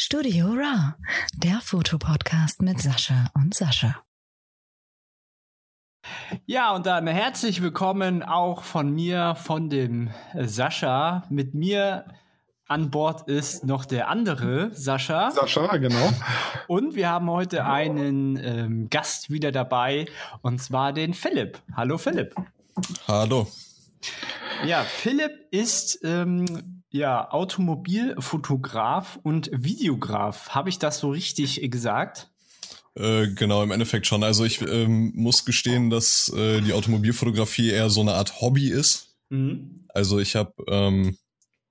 Studio Raw, der Fotopodcast mit Sascha und Sascha. Ja, und dann herzlich willkommen auch von mir, von dem Sascha. Mit mir an Bord ist noch der andere Sascha. Sascha, genau. Und wir haben heute einen ähm, Gast wieder dabei, und zwar den Philipp. Hallo Philipp. Hallo. Ja, Philipp ist ähm, ja Automobilfotograf und Videograf. Habe ich das so richtig gesagt? Äh, genau, im Endeffekt schon. Also ich ähm, muss gestehen, dass äh, die Automobilfotografie eher so eine Art Hobby ist. Mhm. Also ich habe ähm,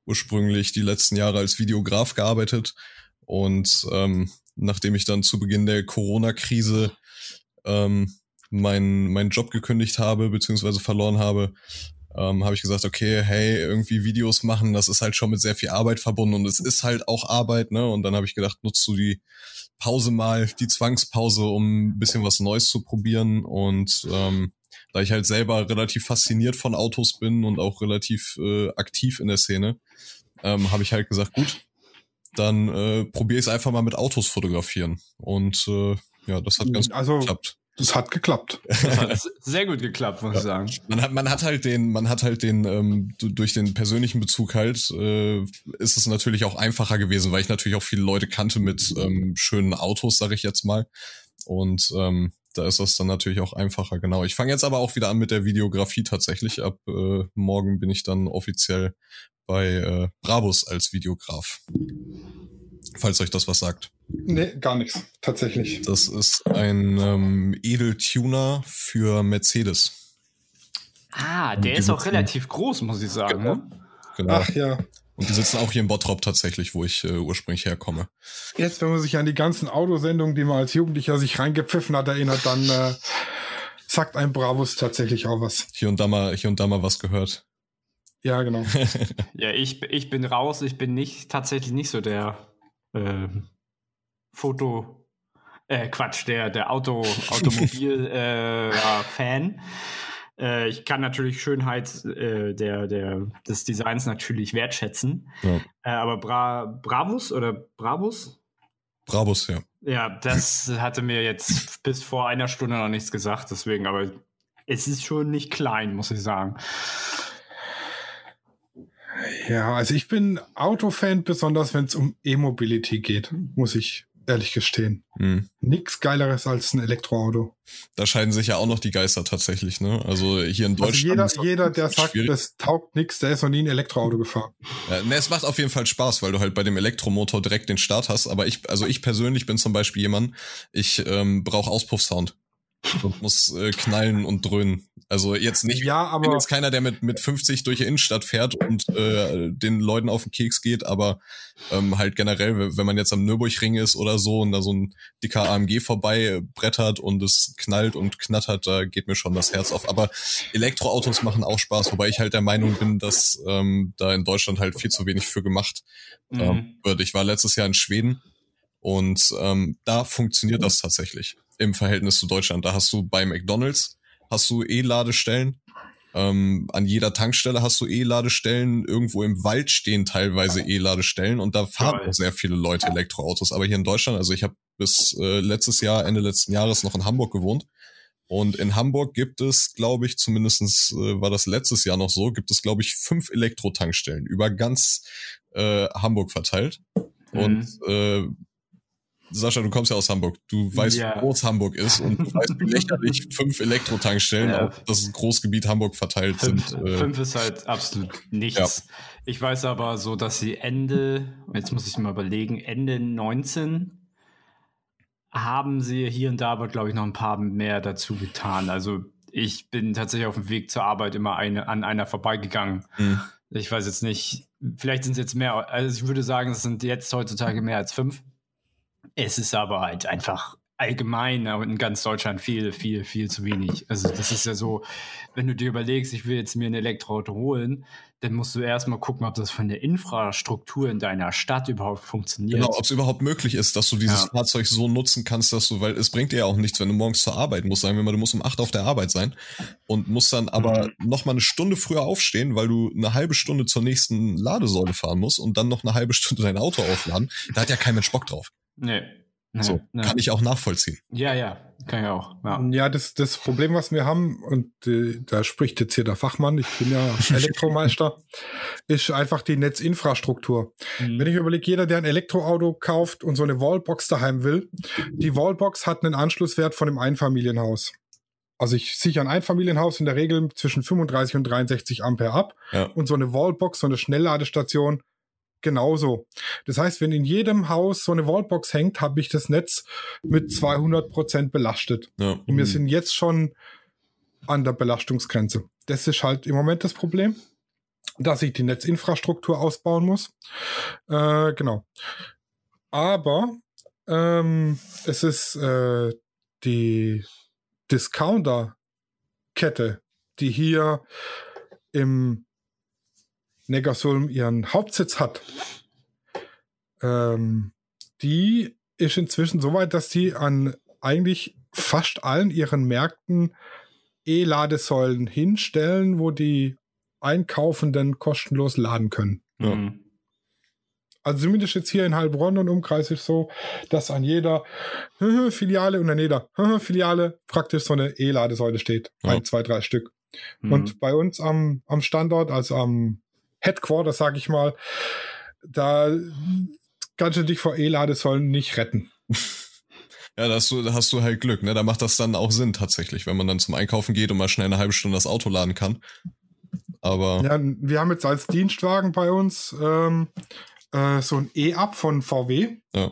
ursprünglich die letzten Jahre als Videograf gearbeitet und ähm, nachdem ich dann zu Beginn der Corona-Krise ähm, meinen mein Job gekündigt habe beziehungsweise verloren habe, ähm, habe ich gesagt, okay, hey, irgendwie Videos machen, das ist halt schon mit sehr viel Arbeit verbunden und es ist halt auch Arbeit, ne? Und dann habe ich gedacht, nutzt du die Pause mal, die Zwangspause, um ein bisschen was Neues zu probieren und ähm, da ich halt selber relativ fasziniert von Autos bin und auch relativ äh, aktiv in der Szene, ähm, habe ich halt gesagt, gut, dann äh, probiere ich es einfach mal mit Autos fotografieren. Und äh, ja, das hat ganz also, gut geklappt. Das hat geklappt. Das hat sehr gut geklappt, muss ja. ich sagen. Man hat, man hat halt den, man hat halt den, ähm, durch den persönlichen Bezug halt, äh, ist es natürlich auch einfacher gewesen, weil ich natürlich auch viele Leute kannte mit ähm, schönen Autos, sage ich jetzt mal. Und ähm, da ist das dann natürlich auch einfacher, genau. Ich fange jetzt aber auch wieder an mit der Videografie tatsächlich. Ab äh, morgen bin ich dann offiziell bei äh, Brabus als Videograf. Falls euch das was sagt. Nee, gar nichts, tatsächlich. Das ist ein ähm, Edeltuner für Mercedes. Ah, der ist auch relativ groß, muss ich sagen. Genau. Ne? genau. Ach ja. Und die sitzen auch hier in Bottrop tatsächlich, wo ich äh, ursprünglich herkomme. Jetzt, wenn man sich an die ganzen Autosendungen, die man als Jugendlicher sich reingepfiffen hat, erinnert, dann äh, sagt ein Bravos tatsächlich auch was. Hier und da mal, hier und da mal was gehört. Ja, genau. ja, ich, ich bin raus. Ich bin nicht tatsächlich nicht so der äh, Foto, äh, Quatsch, der, der Auto, Automobil-Fan. Äh, äh, ich kann natürlich Schönheit äh, der, der, des Designs natürlich wertschätzen. Ja. Äh, aber Bra Bravus oder Bravus? Brabus, ja. Ja, das hatte mir jetzt bis vor einer Stunde noch nichts gesagt, deswegen, aber es ist schon nicht klein, muss ich sagen. Ja, also ich bin Autofan, besonders wenn es um E-Mobility geht, muss ich ehrlich gestehen. Mhm. Nix geileres als ein Elektroauto. Da scheiden sich ja auch noch die Geister tatsächlich, ne? Also hier in also Deutschland. Also jeder, jeder der sagt, schwierig. das taugt nix, der ist noch nie ein Elektroauto gefahren. Ja, ne, es macht auf jeden Fall Spaß, weil du halt bei dem Elektromotor direkt den Start hast. Aber ich, also ich persönlich bin zum Beispiel jemand, ich ähm, brauche Auspuffsound und muss äh, knallen und dröhnen. Also jetzt nicht, ja, aber bin jetzt keiner, der mit mit 50 durch die Innenstadt fährt und äh, den Leuten auf den Keks geht, aber ähm, halt generell, wenn man jetzt am Nürburgring ist oder so und da so ein dicker AMG vorbei brettert und es knallt und knattert, da geht mir schon das Herz auf. Aber Elektroautos machen auch Spaß, wobei ich halt der Meinung bin, dass ähm, da in Deutschland halt viel zu wenig für gemacht mhm. ähm, wird. Ich war letztes Jahr in Schweden und ähm, da funktioniert das tatsächlich im Verhältnis zu Deutschland. Da hast du bei McDonalds hast du E-Ladestellen. Ähm, an jeder Tankstelle hast du E-Ladestellen. Irgendwo im Wald stehen teilweise E-Ladestellen und da fahren auch sehr viele Leute Elektroautos. Aber hier in Deutschland, also ich habe bis äh, letztes Jahr, Ende letzten Jahres noch in Hamburg gewohnt. Und in Hamburg gibt es, glaube ich, zumindestens äh, war das letztes Jahr noch so, gibt es, glaube ich, fünf Elektrotankstellen über ganz äh, Hamburg verteilt. Mhm. Und äh, Sascha, du kommst ja aus Hamburg. Du weißt, ja. wie groß Hamburg ist und du weißt, wie lächerlich fünf Elektrotankstellen ja. auf das Großgebiet Hamburg verteilt fünf, sind. Äh, fünf ist halt absolut nichts. Ja. Ich weiß aber so, dass sie Ende, jetzt muss ich mal überlegen, Ende 19 haben sie hier und da aber, glaube ich, noch ein paar mehr dazu getan. Also ich bin tatsächlich auf dem Weg zur Arbeit immer eine, an einer vorbeigegangen. Mhm. Ich weiß jetzt nicht, vielleicht sind es jetzt mehr, also ich würde sagen, es sind jetzt heutzutage mehr als fünf. Es ist aber halt einfach allgemein, aber in ganz Deutschland viel, viel, viel zu wenig. Also das ist ja so, wenn du dir überlegst, ich will jetzt mir ein Elektroauto holen, dann musst du erstmal gucken, ob das von der Infrastruktur in deiner Stadt überhaupt funktioniert. Genau, ob es überhaupt möglich ist, dass du dieses ja. Fahrzeug so nutzen kannst, dass du, weil es bringt dir ja auch nichts, wenn du morgens zur Arbeit musst. Sagen wir mal, du musst um acht auf der Arbeit sein und musst dann aber mhm. noch mal eine Stunde früher aufstehen, weil du eine halbe Stunde zur nächsten Ladesäule fahren musst und dann noch eine halbe Stunde dein Auto aufladen. Da hat ja kein Mensch Bock drauf. Nee. Nee, so, nee. kann ich auch nachvollziehen. Ja, ja, kann ich auch. Ja, ja das, das Problem, was wir haben, und äh, da spricht jetzt hier der Fachmann, ich bin ja Elektromeister, ist einfach die Netzinfrastruktur. Mhm. Wenn ich überlege, jeder, der ein Elektroauto kauft und so eine Wallbox daheim will, die Wallbox hat einen Anschlusswert von einem Einfamilienhaus. Also ich sichere ein Einfamilienhaus in der Regel zwischen 35 und 63 Ampere ab. Ja. Und so eine Wallbox, so eine Schnellladestation genauso. Das heißt, wenn in jedem Haus so eine Wallbox hängt, habe ich das Netz mit 200 Prozent belastet. Ja. Und wir sind jetzt schon an der Belastungsgrenze. Das ist halt im Moment das Problem, dass ich die Netzinfrastruktur ausbauen muss. Äh, genau. Aber ähm, es ist äh, die Discounter-Kette, die hier im Neckarsulm ihren Hauptsitz hat, ähm, die ist inzwischen so weit, dass sie an eigentlich fast allen ihren Märkten E-Ladesäulen hinstellen, wo die Einkaufenden kostenlos laden können. Ja. Mhm. Also zumindest jetzt hier in Heilbronn und Umkreis ist so, dass an jeder Filiale und an jeder Filiale praktisch so eine E-Ladesäule steht. Ja. Ein, zwei, drei Stück. Mhm. Und bei uns am, am Standort, also am Headquarter, sag ich mal, da kannst du dich vor E-Ladesäulen nicht retten. Ja, da hast, du, da hast du halt Glück, ne? Da macht das dann auch Sinn tatsächlich, wenn man dann zum Einkaufen geht und mal schnell eine halbe Stunde das Auto laden kann. Aber. Ja, wir haben jetzt als Dienstwagen bei uns ähm, äh, so ein E-Up von VW. Ja.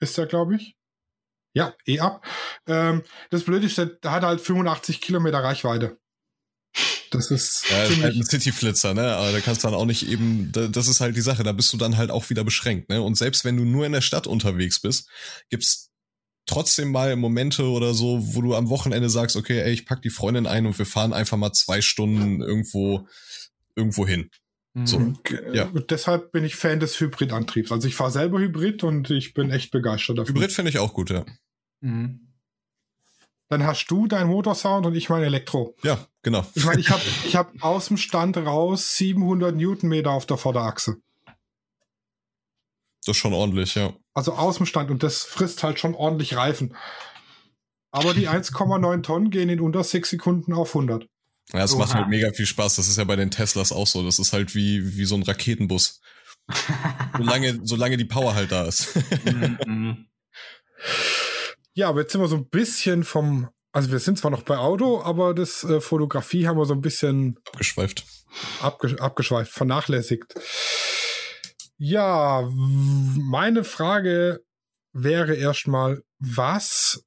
Ist der, glaube ich. Ja, E-Up. Ähm, das Blöde ist, der hat halt 85 Kilometer Reichweite. Das ist, ja, ist halt ein Cityflitzer, ne? Aber da kannst du dann auch nicht eben, das ist halt die Sache, da bist du dann halt auch wieder beschränkt, ne? Und selbst wenn du nur in der Stadt unterwegs bist, gibt's trotzdem mal Momente oder so, wo du am Wochenende sagst, okay, ey, ich pack die Freundin ein und wir fahren einfach mal zwei Stunden irgendwo, irgendwo hin. So, mhm. ja. Und deshalb bin ich Fan des Hybridantriebs. Also ich fahre selber Hybrid und ich bin echt begeistert dafür. Hybrid finde ich auch gut, ja. Mhm. Dann hast du deinen Motorsound und ich mein Elektro. Ja, genau. Ich meine, ich habe ich hab aus dem Stand raus 700 Newtonmeter auf der Vorderachse. Das ist schon ordentlich, ja. Also aus dem Stand und das frisst halt schon ordentlich Reifen. Aber die 1,9 Tonnen gehen in unter 6 Sekunden auf 100. Ja, es macht halt mega viel Spaß. Das ist ja bei den Teslas auch so. Das ist halt wie, wie so ein Raketenbus. solange, solange die Power halt da ist. Ja, aber jetzt sind wir so ein bisschen vom, also wir sind zwar noch bei Auto, aber das äh, Fotografie haben wir so ein bisschen abgeschweift. Abge abgeschweift, vernachlässigt. Ja, meine Frage wäre erstmal, was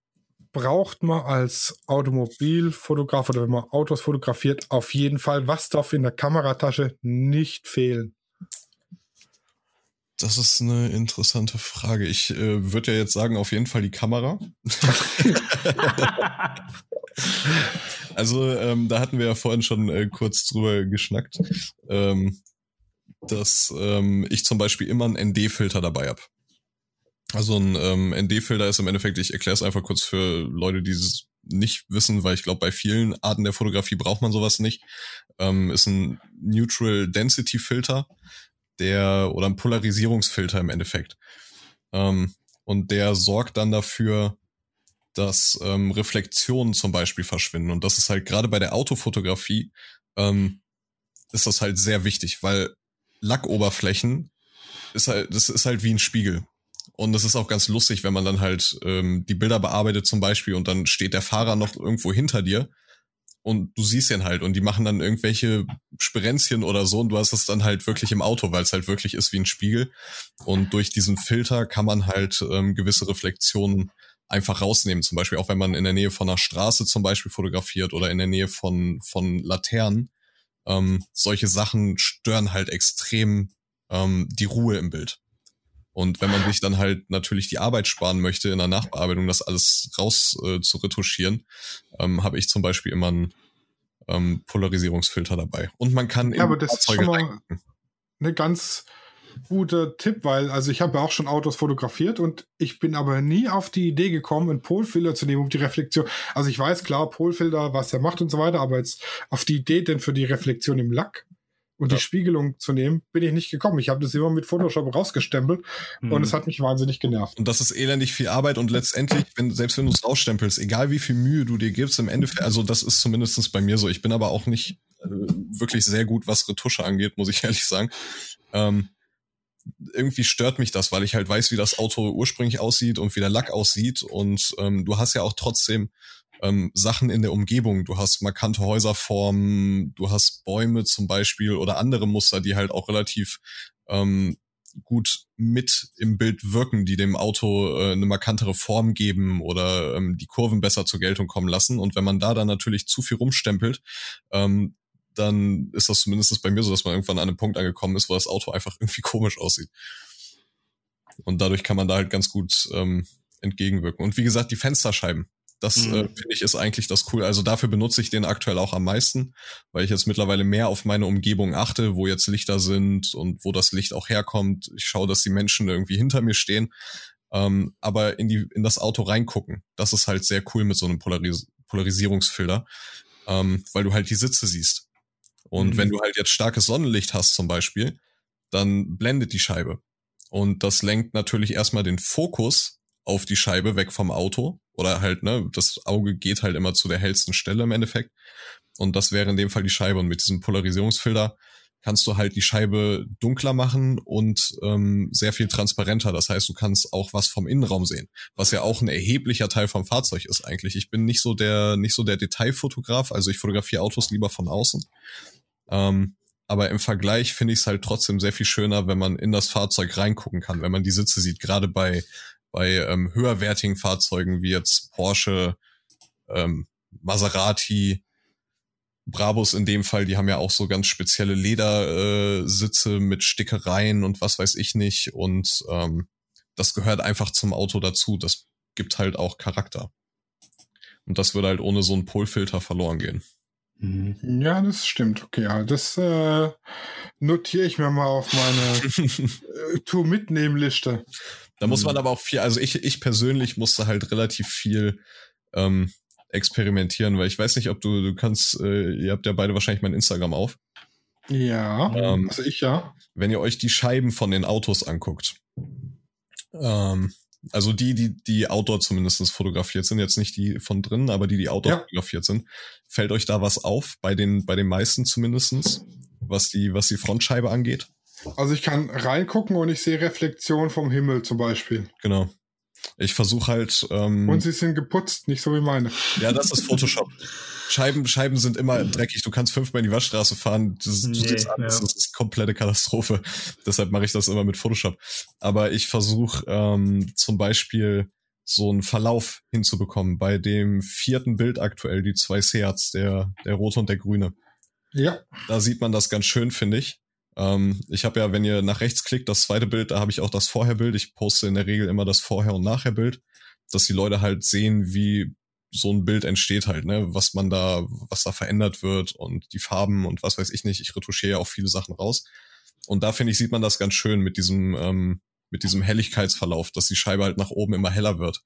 braucht man als Automobilfotograf oder wenn man Autos fotografiert, auf jeden Fall, was darf in der Kameratasche nicht fehlen? Das ist eine interessante Frage. Ich äh, würde ja jetzt sagen, auf jeden Fall die Kamera. also, ähm, da hatten wir ja vorhin schon äh, kurz drüber geschnackt, ähm, dass ähm, ich zum Beispiel immer einen ND-Filter dabei habe. Also ein ähm, ND-Filter ist im Endeffekt, ich erkläre es einfach kurz für Leute, die es nicht wissen, weil ich glaube, bei vielen Arten der Fotografie braucht man sowas nicht. Ähm, ist ein Neutral Density Filter der oder ein Polarisierungsfilter im Endeffekt. Ähm, und der sorgt dann dafür, dass ähm, Reflexionen zum Beispiel verschwinden. Und das ist halt gerade bei der Autofotografie ähm, ist das halt sehr wichtig, weil Lackoberflächen ist halt, das ist halt wie ein Spiegel. Und es ist auch ganz lustig, wenn man dann halt ähm, die Bilder bearbeitet zum Beispiel und dann steht der Fahrer noch irgendwo hinter dir und du siehst ihn halt und die machen dann irgendwelche Sperenzchen oder so und du hast es dann halt wirklich im Auto, weil es halt wirklich ist wie ein Spiegel. Und durch diesen Filter kann man halt ähm, gewisse Reflexionen einfach rausnehmen. Zum Beispiel auch wenn man in der Nähe von einer Straße zum Beispiel fotografiert oder in der Nähe von, von Laternen. Ähm, solche Sachen stören halt extrem ähm, die Ruhe im Bild. Und wenn man sich dann halt natürlich die Arbeit sparen möchte, in der Nachbearbeitung das alles raus äh, zu retuschieren, ähm, habe ich zum Beispiel immer einen ähm, Polarisierungsfilter dabei. Und man kann ja, aber das Fahrzeuge ist schon mal eine ganz guter Tipp, weil also ich habe ja auch schon Autos fotografiert und ich bin aber nie auf die Idee gekommen, einen Polfilter zu nehmen, um die Reflexion. Also ich weiß klar, Polfilter, was er macht und so weiter, aber jetzt auf die Idee denn für die Reflexion im Lack und ja. die Spiegelung zu nehmen, bin ich nicht gekommen. Ich habe das immer mit Photoshop rausgestempelt mhm. und es hat mich wahnsinnig genervt. Und das ist elendig viel Arbeit und letztendlich, wenn, selbst wenn du es rausstempelst, egal wie viel Mühe du dir gibst, im Endeffekt, also das ist zumindestens bei mir so. Ich bin aber auch nicht äh, wirklich sehr gut, was Retusche angeht, muss ich ehrlich sagen. Ähm, irgendwie stört mich das, weil ich halt weiß, wie das Auto ursprünglich aussieht und wie der Lack aussieht. Und ähm, du hast ja auch trotzdem ähm, Sachen in der Umgebung. Du hast markante Häuserformen, du hast Bäume zum Beispiel oder andere Muster, die halt auch relativ ähm, gut mit im Bild wirken, die dem Auto äh, eine markantere Form geben oder ähm, die Kurven besser zur Geltung kommen lassen. Und wenn man da dann natürlich zu viel rumstempelt, ähm, dann ist das zumindest bei mir so, dass man irgendwann an einem Punkt angekommen ist, wo das Auto einfach irgendwie komisch aussieht. Und dadurch kann man da halt ganz gut ähm, entgegenwirken. Und wie gesagt, die Fensterscheiben. Das mhm. äh, finde ich ist eigentlich das cool. Also dafür benutze ich den aktuell auch am meisten, weil ich jetzt mittlerweile mehr auf meine Umgebung achte, wo jetzt Lichter sind und wo das Licht auch herkommt. Ich schaue, dass die Menschen irgendwie hinter mir stehen. Ähm, aber in die in das Auto reingucken, das ist halt sehr cool mit so einem Polaris Polarisierungsfilter, ähm, weil du halt die Sitze siehst. Und mhm. wenn du halt jetzt starkes Sonnenlicht hast zum Beispiel, dann blendet die Scheibe. Und das lenkt natürlich erstmal den Fokus auf die Scheibe weg vom Auto. Oder halt, ne, das Auge geht halt immer zu der hellsten Stelle im Endeffekt. Und das wäre in dem Fall die Scheibe. Und mit diesem Polarisierungsfilter kannst du halt die Scheibe dunkler machen und ähm, sehr viel transparenter. Das heißt, du kannst auch was vom Innenraum sehen, was ja auch ein erheblicher Teil vom Fahrzeug ist eigentlich. Ich bin nicht so der nicht so der Detailfotograf, also ich fotografiere Autos lieber von außen. Ähm, aber im Vergleich finde ich es halt trotzdem sehr viel schöner, wenn man in das Fahrzeug reingucken kann, wenn man die Sitze sieht, gerade bei, bei ähm, höherwertigen Fahrzeugen wie jetzt Porsche, ähm, Maserati, Brabus in dem Fall, die haben ja auch so ganz spezielle Ledersitze äh, mit Stickereien und was weiß ich nicht. Und ähm, das gehört einfach zum Auto dazu. Das gibt halt auch Charakter. Und das würde halt ohne so einen Polfilter verloren gehen. Mhm. Ja, das stimmt. Okay, ja, das äh, notiere ich mir mal auf meine äh, Tour-Mitnehmen-Liste. Da muss man mhm. aber auch viel, also ich, ich persönlich musste halt relativ viel ähm, experimentieren, weil ich weiß nicht, ob du, du kannst, äh, ihr habt ja beide wahrscheinlich mein Instagram auf. Ja, ähm, also ich ja. Wenn ihr euch die Scheiben von den Autos anguckt, ähm, also die, die, die Outdoor zumindest fotografiert sind, jetzt nicht die von drinnen, aber die, die Outdoor ja. fotografiert sind. Fällt euch da was auf? Bei den, bei den meisten zumindestens, was die, was die Frontscheibe angeht? Also ich kann reingucken und ich sehe Reflexion vom Himmel zum Beispiel. Genau. Ich versuche halt. Ähm, und sie sind geputzt, nicht so wie meine. Ja, das ist Photoshop. Scheiben, Scheiben sind immer dreckig. Du kannst fünfmal in die Waschstraße fahren. Das, nee, das, ja. das ist komplette Katastrophe. Deshalb mache ich das immer mit Photoshop. Aber ich versuche ähm, zum Beispiel so einen Verlauf hinzubekommen bei dem vierten Bild aktuell, die zwei Seats, der, der rote und der grüne. Ja. Da sieht man das ganz schön, finde ich. Ähm, ich habe ja, wenn ihr nach rechts klickt, das zweite Bild, da habe ich auch das Vorherbild. Ich poste in der Regel immer das Vorher- und Nachherbild, dass die Leute halt sehen, wie so ein Bild entsteht halt, ne, was man da, was da verändert wird und die Farben und was weiß ich nicht. Ich retuschiere ja auch viele Sachen raus. Und da finde ich, sieht man das ganz schön mit diesem, ähm, mit diesem Helligkeitsverlauf, dass die Scheibe halt nach oben immer heller wird.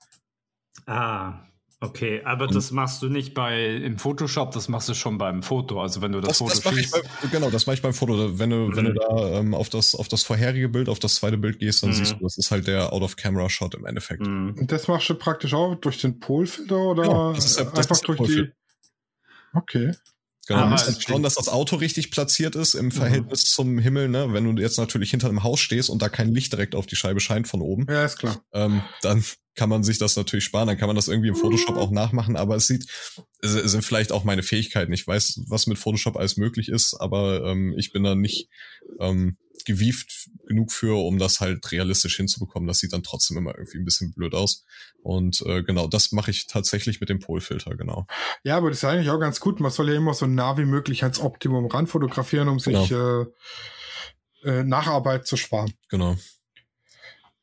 Ah, Okay, aber und das machst du nicht bei im Photoshop, das machst du schon beim Foto. Also wenn du das, das Foto das schießt. Bei, genau, das mache ich beim Foto. Wenn du, mhm. wenn du da ähm, auf das auf das vorherige Bild, auf das zweite Bild gehst, dann mhm. siehst du, das ist halt der Out-of-Camera-Shot im Endeffekt. Mhm. Und das machst du praktisch auch durch den Polfilter oder ja, das ist, das einfach durch die. Okay. Genau, ah, musst halt schauen, dass das Auto richtig platziert ist im mhm. Verhältnis mhm. zum Himmel, ne? Wenn du jetzt natürlich hinter einem Haus stehst und da kein Licht direkt auf die Scheibe scheint von oben. Ja, ist klar. Ähm, dann kann man sich das natürlich sparen, dann kann man das irgendwie im Photoshop auch nachmachen, aber es sieht, es sind vielleicht auch meine Fähigkeiten. Ich weiß, was mit Photoshop alles möglich ist, aber ähm, ich bin da nicht ähm, gewieft genug für, um das halt realistisch hinzubekommen. Das sieht dann trotzdem immer irgendwie ein bisschen blöd aus. Und äh, genau, das mache ich tatsächlich mit dem Polfilter, genau. Ja, aber das ist eigentlich auch ganz gut. Man soll ja immer so nah wie möglich ans Optimum ran fotografieren, um sich genau. äh, äh, Nacharbeit zu sparen. Genau.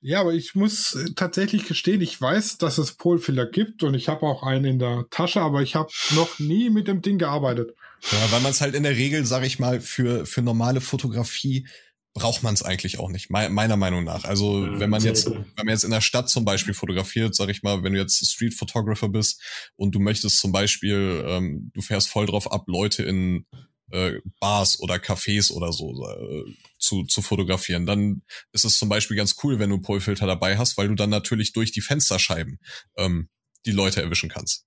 Ja, aber ich muss äh, tatsächlich gestehen, ich weiß, dass es Polfilter gibt und ich habe auch einen in der Tasche, aber ich habe noch nie mit dem Ding gearbeitet. Ja, weil man es halt in der Regel, sage ich mal, für, für normale Fotografie braucht man es eigentlich auch nicht, meiner Meinung nach. Also mhm, wenn man jetzt, wenn man jetzt in der Stadt zum Beispiel fotografiert, sag ich mal, wenn du jetzt Street Photographer bist und du möchtest zum Beispiel, ähm, du fährst voll drauf ab, Leute in äh, Bars oder Cafés oder so äh, zu, zu fotografieren. Dann ist es zum Beispiel ganz cool, wenn du Polfilter dabei hast, weil du dann natürlich durch die Fensterscheiben ähm, die Leute erwischen kannst.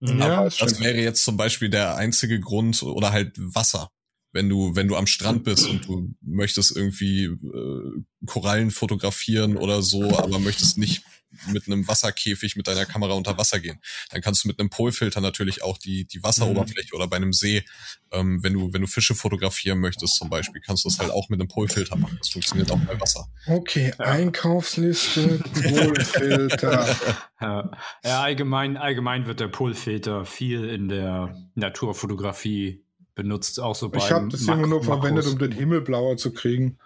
Ja, Aber das wäre jetzt zum Beispiel der einzige Grund oder halt Wasser wenn du, wenn du am Strand bist und du möchtest irgendwie äh, Korallen fotografieren oder so, aber möchtest nicht mit einem Wasserkäfig mit deiner Kamera unter Wasser gehen. Dann kannst du mit einem Polfilter natürlich auch die, die Wasseroberfläche mhm. oder bei einem See, ähm, wenn du, wenn du Fische fotografieren möchtest zum Beispiel, kannst du das halt auch mit einem Polfilter machen. Das funktioniert auch bei Wasser. Okay, Einkaufsliste, Polfilter. ja. ja, allgemein, allgemein wird der Polfilter viel in der Naturfotografie benutzt, auch so bei Ich habe das immer nur verwendet, um den Himmel blauer zu kriegen.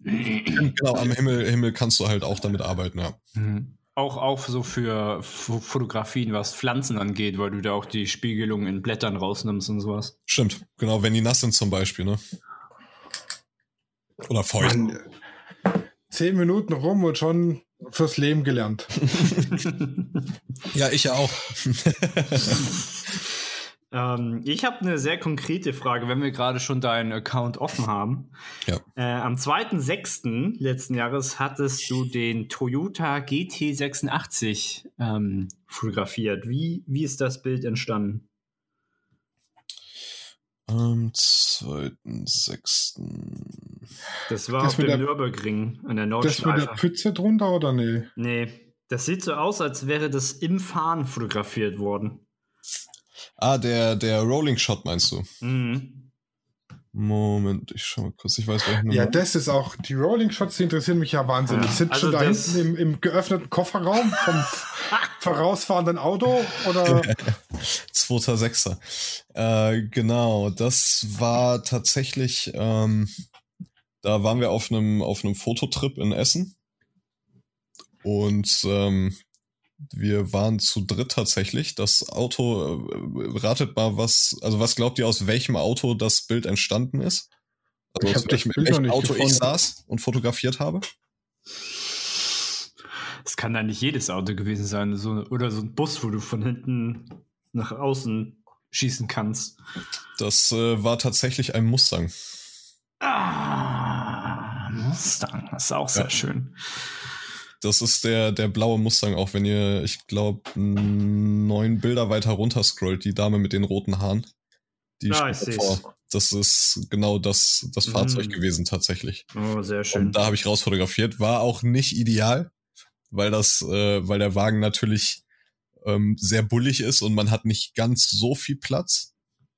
genau, am Himmel, Himmel kannst du halt auch damit arbeiten, ja. Mhm. Auch, auch so für Fotografien, was Pflanzen angeht, weil du da auch die Spiegelung in Blättern rausnimmst und sowas. Stimmt, genau, wenn die nass sind zum Beispiel, ne? Oder feucht. Man, zehn Minuten rum und schon fürs Leben gelernt. ja, ich ja auch. Ähm, ich habe eine sehr konkrete Frage, wenn wir gerade schon deinen Account offen haben. Ja. Äh, am 2.6. letzten Jahres hattest du den Toyota GT86 ähm, fotografiert. Wie, wie ist das Bild entstanden? Am 2.6. Das war das auf dem der, Nürburgring an der Nordschleife. Das mit der Pfütze drunter oder nee? Nee, das sieht so aus, als wäre das im Fahren fotografiert worden. Ah, der, der Rolling Shot meinst du? Mhm. Moment, ich schau mal kurz, ich weiß welchen Ja, das ist auch, die Rolling Shots, die interessieren mich ja wahnsinnig. Ja, Sind also schon da hinten im, im, geöffneten Kofferraum vom vorausfahrenden Auto oder? 2.6. Äh, genau, das war tatsächlich, ähm, da waren wir auf einem auf einem Fototrip in Essen und ähm, wir waren zu dritt tatsächlich. Das Auto, äh, ratet mal, was, also was glaubt ihr, aus welchem Auto das Bild entstanden ist? Also ich aus welchem, welchem Auto gefunden. ich saß und fotografiert habe? Es kann da nicht jedes Auto gewesen sein. So, oder so ein Bus, wo du von hinten nach außen schießen kannst. Das äh, war tatsächlich ein Mustang. Ah, Mustang. Das ist auch sehr ja. schön. Das ist der, der blaue Mustang, auch wenn ihr, ich glaube, neun Bilder weiter runter scrollt, die Dame mit den roten Haaren. Die ah, vor. Das ist genau das, das mhm. Fahrzeug gewesen tatsächlich. Oh, sehr schön. Und da habe ich rausfotografiert. War auch nicht ideal, weil das, äh, weil der Wagen natürlich ähm, sehr bullig ist und man hat nicht ganz so viel Platz.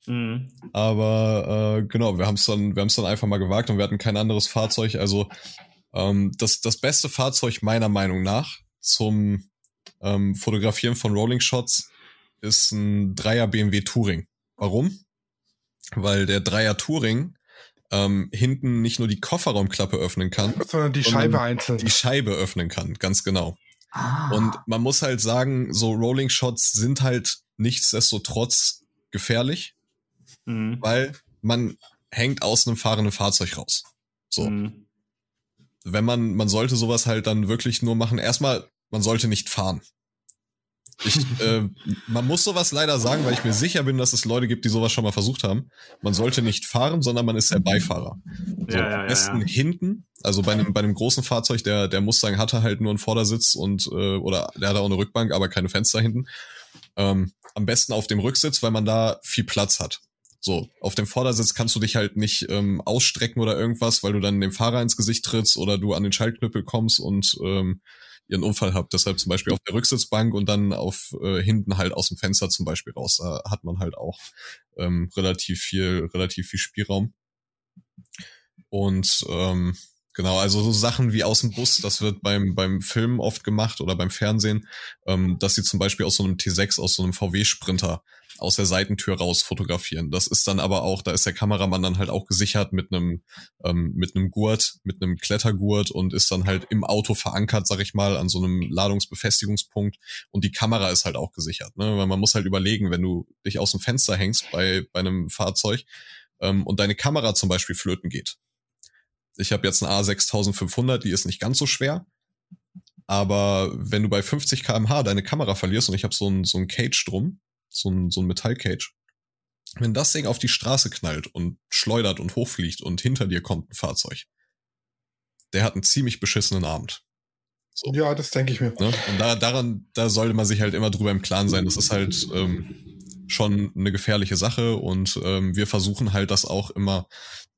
Mhm. Aber äh, genau, wir haben es dann, wir haben es dann einfach mal gewagt und wir hatten kein anderes Fahrzeug. Also ähm, das, das beste Fahrzeug meiner Meinung nach zum ähm, Fotografieren von Rolling Shots ist ein Dreier BMW Touring. Warum? Weil der Dreier Touring ähm, hinten nicht nur die Kofferraumklappe öffnen kann, sondern die Scheibe einzeln. Die Scheibe öffnen kann, ganz genau. Ah. Und man muss halt sagen, so Rolling Shots sind halt nichtsdestotrotz gefährlich, mhm. weil man hängt aus einem fahrenden Fahrzeug raus. So. Mhm wenn man, man sollte sowas halt dann wirklich nur machen. Erstmal, man sollte nicht fahren. Ich, äh, man muss sowas leider sagen, weil ich mir sicher bin, dass es Leute gibt, die sowas schon mal versucht haben. Man sollte nicht fahren, sondern man ist der Beifahrer. So, ja, ja, am besten ja, hinten, also bei einem, bei einem großen Fahrzeug, der, der Mustang hatte halt nur einen Vordersitz und, äh, oder der hatte auch eine Rückbank, aber keine Fenster hinten. Ähm, am besten auf dem Rücksitz, weil man da viel Platz hat. So, auf dem Vordersitz kannst du dich halt nicht ähm, ausstrecken oder irgendwas, weil du dann dem Fahrer ins Gesicht trittst oder du an den Schaltknüppel kommst und ähm, ihren Unfall habt. Deshalb zum Beispiel auf der Rücksitzbank und dann auf äh, hinten halt aus dem Fenster zum Beispiel raus. Da hat man halt auch ähm, relativ viel, relativ viel Spielraum. Und ähm, Genau, also so Sachen wie aus dem Bus, das wird beim, beim Film oft gemacht oder beim Fernsehen, ähm, dass sie zum Beispiel aus so einem T6, aus so einem VW-Sprinter aus der Seitentür raus fotografieren. Das ist dann aber auch, da ist der Kameramann dann halt auch gesichert mit einem ähm, mit einem Gurt, mit einem Klettergurt und ist dann halt im Auto verankert, sag ich mal, an so einem Ladungsbefestigungspunkt und die Kamera ist halt auch gesichert, ne? Weil man muss halt überlegen, wenn du dich aus dem Fenster hängst bei bei einem Fahrzeug ähm, und deine Kamera zum Beispiel flöten geht. Ich habe jetzt eine A6500, die ist nicht ganz so schwer, aber wenn du bei 50 km/h deine Kamera verlierst und ich habe so ein so ein Cage drum, so ein, so ein Metallcage. Wenn das Ding auf die Straße knallt und schleudert und hochfliegt und hinter dir kommt ein Fahrzeug, der hat einen ziemlich beschissenen Abend. So. Ja, das denke ich mir. Ne? Und da, daran, da sollte man sich halt immer drüber im Klaren sein. Das ist halt ähm, schon eine gefährliche Sache und ähm, wir versuchen halt das auch immer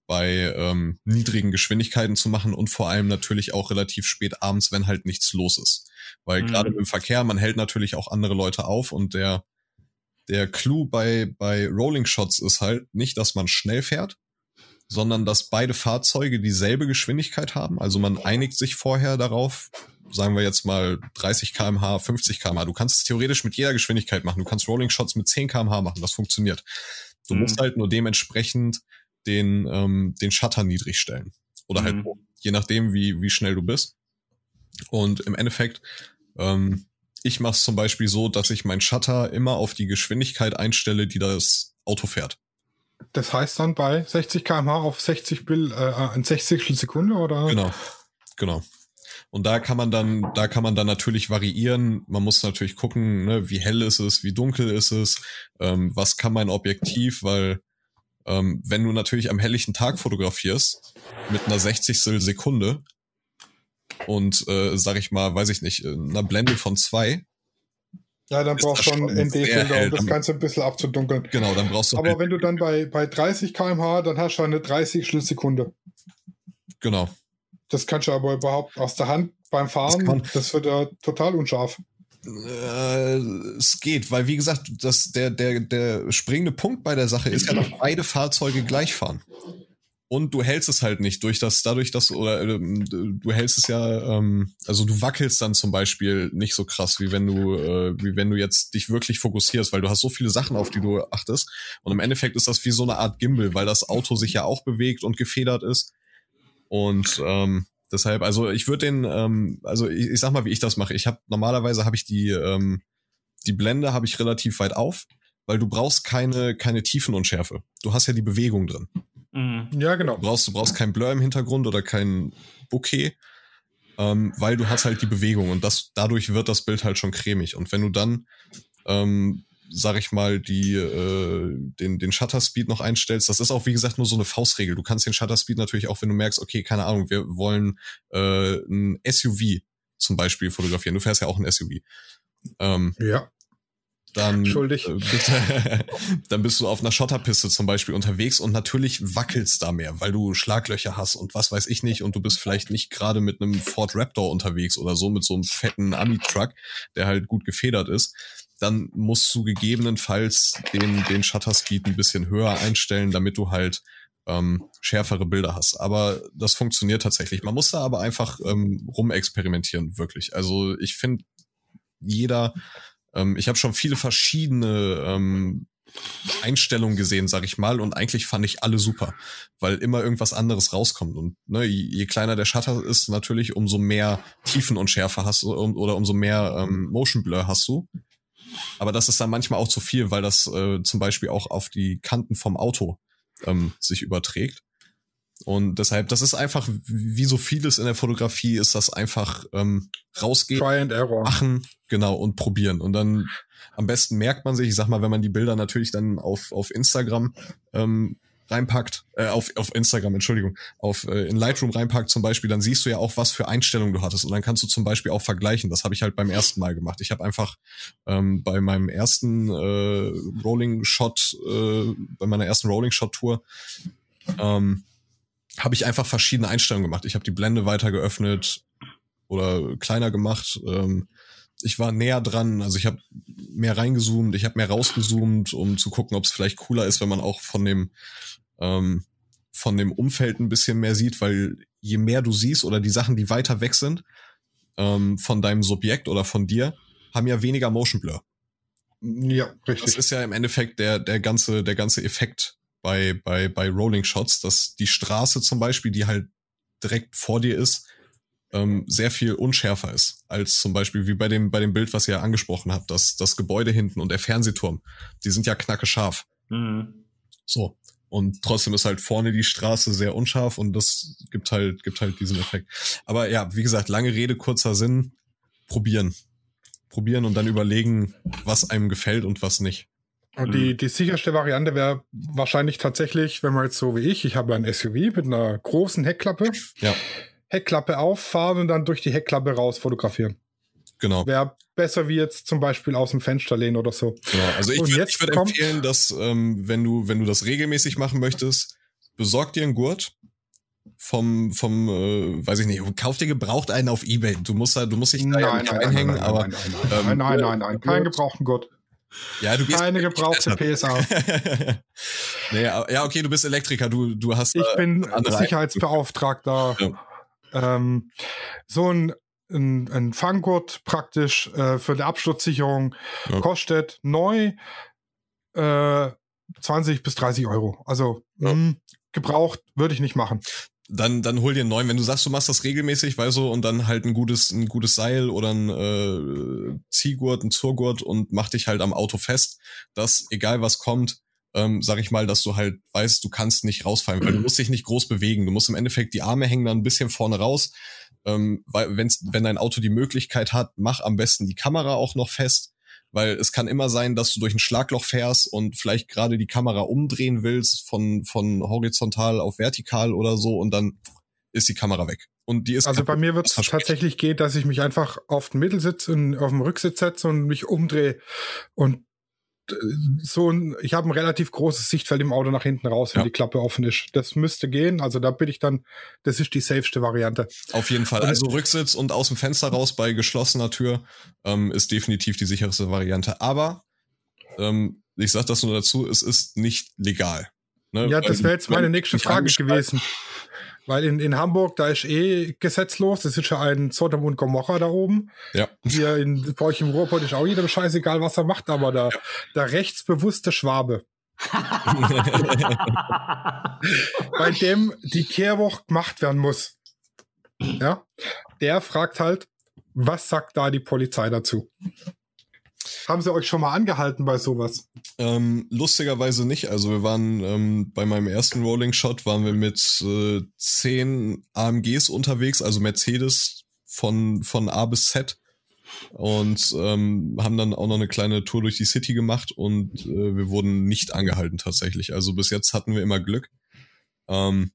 bei ähm, niedrigen Geschwindigkeiten zu machen und vor allem natürlich auch relativ spät abends, wenn halt nichts los ist. Weil mhm. gerade im Verkehr, man hält natürlich auch andere Leute auf und der der Clou bei, bei Rolling Shots ist halt nicht, dass man schnell fährt, sondern dass beide Fahrzeuge dieselbe Geschwindigkeit haben. Also man einigt sich vorher darauf, sagen wir jetzt mal 30 kmh, 50 kmh. Du kannst es theoretisch mit jeder Geschwindigkeit machen. Du kannst Rolling Shots mit 10 kmh machen. Das funktioniert. Du mhm. musst halt nur dementsprechend den, ähm, den Shutter niedrig stellen. Oder halt, mhm. je nachdem, wie, wie schnell du bist. Und im Endeffekt ähm, ich mache es zum Beispiel so, dass ich meinen Shutter immer auf die Geschwindigkeit einstelle, die das Auto fährt. Das heißt dann bei 60 km/h auf 60 Bill, äh, in 60 Sekunde oder? Genau, genau. Und da kann man dann, da kann man dann natürlich variieren. Man muss natürlich gucken, ne, wie hell ist es, wie dunkel ist es, ähm, was kann mein Objektiv, weil ähm, wenn du natürlich am helllichen Tag fotografierst mit einer 60 Sekunde, und äh, sag ich mal, weiß ich nicht, einer Blende von zwei. Ja, dann brauchst du schon ND-Filter, um das Ganze ein bisschen abzudunkeln. Genau, dann brauchst du. Aber halt wenn du dann bei, bei 30 km/h, dann hast du eine 30 Schlusssekunde. Genau. Das kannst du aber überhaupt aus der Hand beim Fahren, das, das wird ja total unscharf. Äh, es geht, weil wie gesagt, das, der, der, der springende Punkt bei der Sache ist ja, dass beide Fahrzeuge gleich fahren und du hältst es halt nicht durch das, dadurch, dass oder äh, du hältst es ja, ähm, also du wackelst dann zum Beispiel nicht so krass, wie wenn du, äh, wie wenn du jetzt dich wirklich fokussierst, weil du hast so viele Sachen, auf die du achtest. Und im Endeffekt ist das wie so eine Art Gimbal, weil das Auto sich ja auch bewegt und gefedert ist. Und ähm, deshalb, also ich würde den, ähm, also ich, ich sag mal, wie ich das mache. Ich habe normalerweise habe ich die, ähm, die Blende habe ich relativ weit auf, weil du brauchst keine keine Tiefenunschärfe. Du hast ja die Bewegung drin. Mhm. Ja, genau. Du brauchst, du brauchst kein Blur im Hintergrund oder kein Bouquet, ähm, weil du hast halt die Bewegung und das, dadurch wird das Bild halt schon cremig. Und wenn du dann, ähm, sag ich mal, die, äh, den, den Shutter Speed noch einstellst, das ist auch, wie gesagt, nur so eine Faustregel. Du kannst den Shutter Speed natürlich auch, wenn du merkst, okay, keine Ahnung, wir wollen äh, ein SUV zum Beispiel fotografieren. Du fährst ja auch ein SUV. Ähm, ja dann, Schuldig. Äh, dann bist du auf einer Schotterpiste zum Beispiel unterwegs und natürlich wackelst da mehr, weil du Schlaglöcher hast und was weiß ich nicht und du bist vielleicht nicht gerade mit einem Ford Raptor unterwegs oder so, mit so einem fetten Ami-Truck, der halt gut gefedert ist. Dann musst du gegebenenfalls den, den Shutter Speed ein bisschen höher einstellen, damit du halt ähm, schärfere Bilder hast. Aber das funktioniert tatsächlich. Man muss da aber einfach ähm, rumexperimentieren, wirklich. Also ich finde, jeder ähm, ich habe schon viele verschiedene ähm, Einstellungen gesehen, sag ich mal, und eigentlich fand ich alle super, weil immer irgendwas anderes rauskommt. Und ne, je, je kleiner der Shutter ist, natürlich, umso mehr Tiefen und Schärfe hast du um, oder umso mehr ähm, Motion Blur hast du. Aber das ist dann manchmal auch zu viel, weil das äh, zum Beispiel auch auf die Kanten vom Auto ähm, sich überträgt. Und deshalb, das ist einfach, wie so vieles in der Fotografie, ist das einfach ähm, rausgehen, Try and error. machen, genau, und probieren. Und dann am besten merkt man sich, ich sag mal, wenn man die Bilder natürlich dann auf, auf Instagram ähm, reinpackt, äh, auf, auf Instagram, Entschuldigung, auf äh, in Lightroom reinpackt zum Beispiel, dann siehst du ja auch, was für Einstellungen du hattest. Und dann kannst du zum Beispiel auch vergleichen. Das habe ich halt beim ersten Mal gemacht. Ich habe einfach ähm, bei meinem ersten äh, Rolling Shot, äh, bei meiner ersten Rolling Shot Tour, ähm, habe ich einfach verschiedene Einstellungen gemacht. Ich habe die Blende weiter geöffnet oder kleiner gemacht. Ähm, ich war näher dran, also ich habe mehr reingezoomt, ich habe mehr rausgezoomt, um zu gucken, ob es vielleicht cooler ist, wenn man auch von dem ähm, von dem Umfeld ein bisschen mehr sieht, weil je mehr du siehst oder die Sachen, die weiter weg sind ähm, von deinem Subjekt oder von dir, haben ja weniger Motion Blur. Ja, richtig. Das ist ja im Endeffekt der, der ganze, der ganze Effekt bei, bei, bei Rolling Shots, dass die Straße zum Beispiel, die halt direkt vor dir ist, ähm, sehr viel unschärfer ist als zum Beispiel wie bei dem, bei dem Bild, was ihr ja angesprochen habt, dass das Gebäude hinten und der Fernsehturm, die sind ja knacke scharf. Mhm. So. Und trotzdem ist halt vorne die Straße sehr unscharf und das gibt halt, gibt halt diesen Effekt. Aber ja, wie gesagt, lange Rede, kurzer Sinn, probieren. Probieren und dann überlegen, was einem gefällt und was nicht. Und die, die sicherste Variante wäre wahrscheinlich tatsächlich, wenn man jetzt so wie ich, ich habe ein SUV mit einer großen Heckklappe. Ja. Heckklappe auffahren und dann durch die Heckklappe raus fotografieren. Genau. Wäre besser wie jetzt zum Beispiel aus dem Fenster lehnen oder so. Genau. Also ich würde würd empfehlen, dass ähm, wenn du wenn du das regelmäßig machen möchtest, besorg dir einen Gurt vom vom äh, weiß ich nicht, kauf dir gebraucht einen auf eBay. Du musst da du musst dich da nein, ja nicht nein, einhängen, nein, aber nein, nein, nein, ähm, nein, nein, nein, keinen gebrauchten Gurt. Ja, du Keine gebrauchte PSA. naja, ja, okay, du bist Elektriker, du, du hast. Ich bin Sicherheitsbeauftragter. Ja. Ähm, so ein, ein, ein Fanggurt praktisch äh, für die Absturzsicherung ja. kostet neu äh, 20 bis 30 Euro. Also ja. mh, hm, gebraucht würde ich nicht machen dann, dann hol dir einen neuen. Wenn du sagst, du machst das regelmäßig, weißt du, und dann halt ein gutes, ein gutes Seil oder ein äh, Ziehgurt, ein Zurgurt und mach dich halt am Auto fest, dass egal was kommt, ähm, sag ich mal, dass du halt weißt, du kannst nicht rausfallen, weil du musst dich nicht groß bewegen. Du musst im Endeffekt die Arme hängen dann ein bisschen vorne raus. Ähm, weil wenn's, wenn dein Auto die Möglichkeit hat, mach am besten die Kamera auch noch fest weil es kann immer sein, dass du durch ein Schlagloch fährst und vielleicht gerade die Kamera umdrehen willst von, von horizontal auf vertikal oder so und dann ist die Kamera weg. Und die ist also bei mir wird es tatsächlich gehen, dass ich mich einfach auf den Mittelsitz und auf dem Rücksitz setze und mich umdrehe und so ein, ich habe ein relativ großes Sichtfeld im Auto nach hinten raus, wenn ja. die Klappe offen ist. Das müsste gehen. Also da bin ich dann, das ist die safeste Variante. Auf jeden Fall. Also Rücksitz und aus dem Fenster raus bei geschlossener Tür ähm, ist definitiv die sicherste Variante. Aber ähm, ich sage das nur dazu, es ist nicht legal. Ne? Ja, das wäre jetzt meine nächste Frage gewesen. Weil in, in Hamburg, da ist eh gesetzlos, das ist ja ein Sodom und Gomorra da oben. Ja. Hier in, bei euch im Ruhrpott ist auch jedem scheißegal, was er macht, aber der, ja. der rechtsbewusste Schwabe. bei dem die Kehrwoche gemacht werden muss. Ja. Der fragt halt, was sagt da die Polizei dazu? Haben sie euch schon mal angehalten bei sowas? Ähm, lustigerweise nicht. Also wir waren ähm, bei meinem ersten Rolling Shot waren wir mit äh, zehn AMGs unterwegs, also Mercedes von von A bis Z und ähm, haben dann auch noch eine kleine Tour durch die City gemacht und äh, wir wurden nicht angehalten tatsächlich. Also bis jetzt hatten wir immer Glück. Ähm,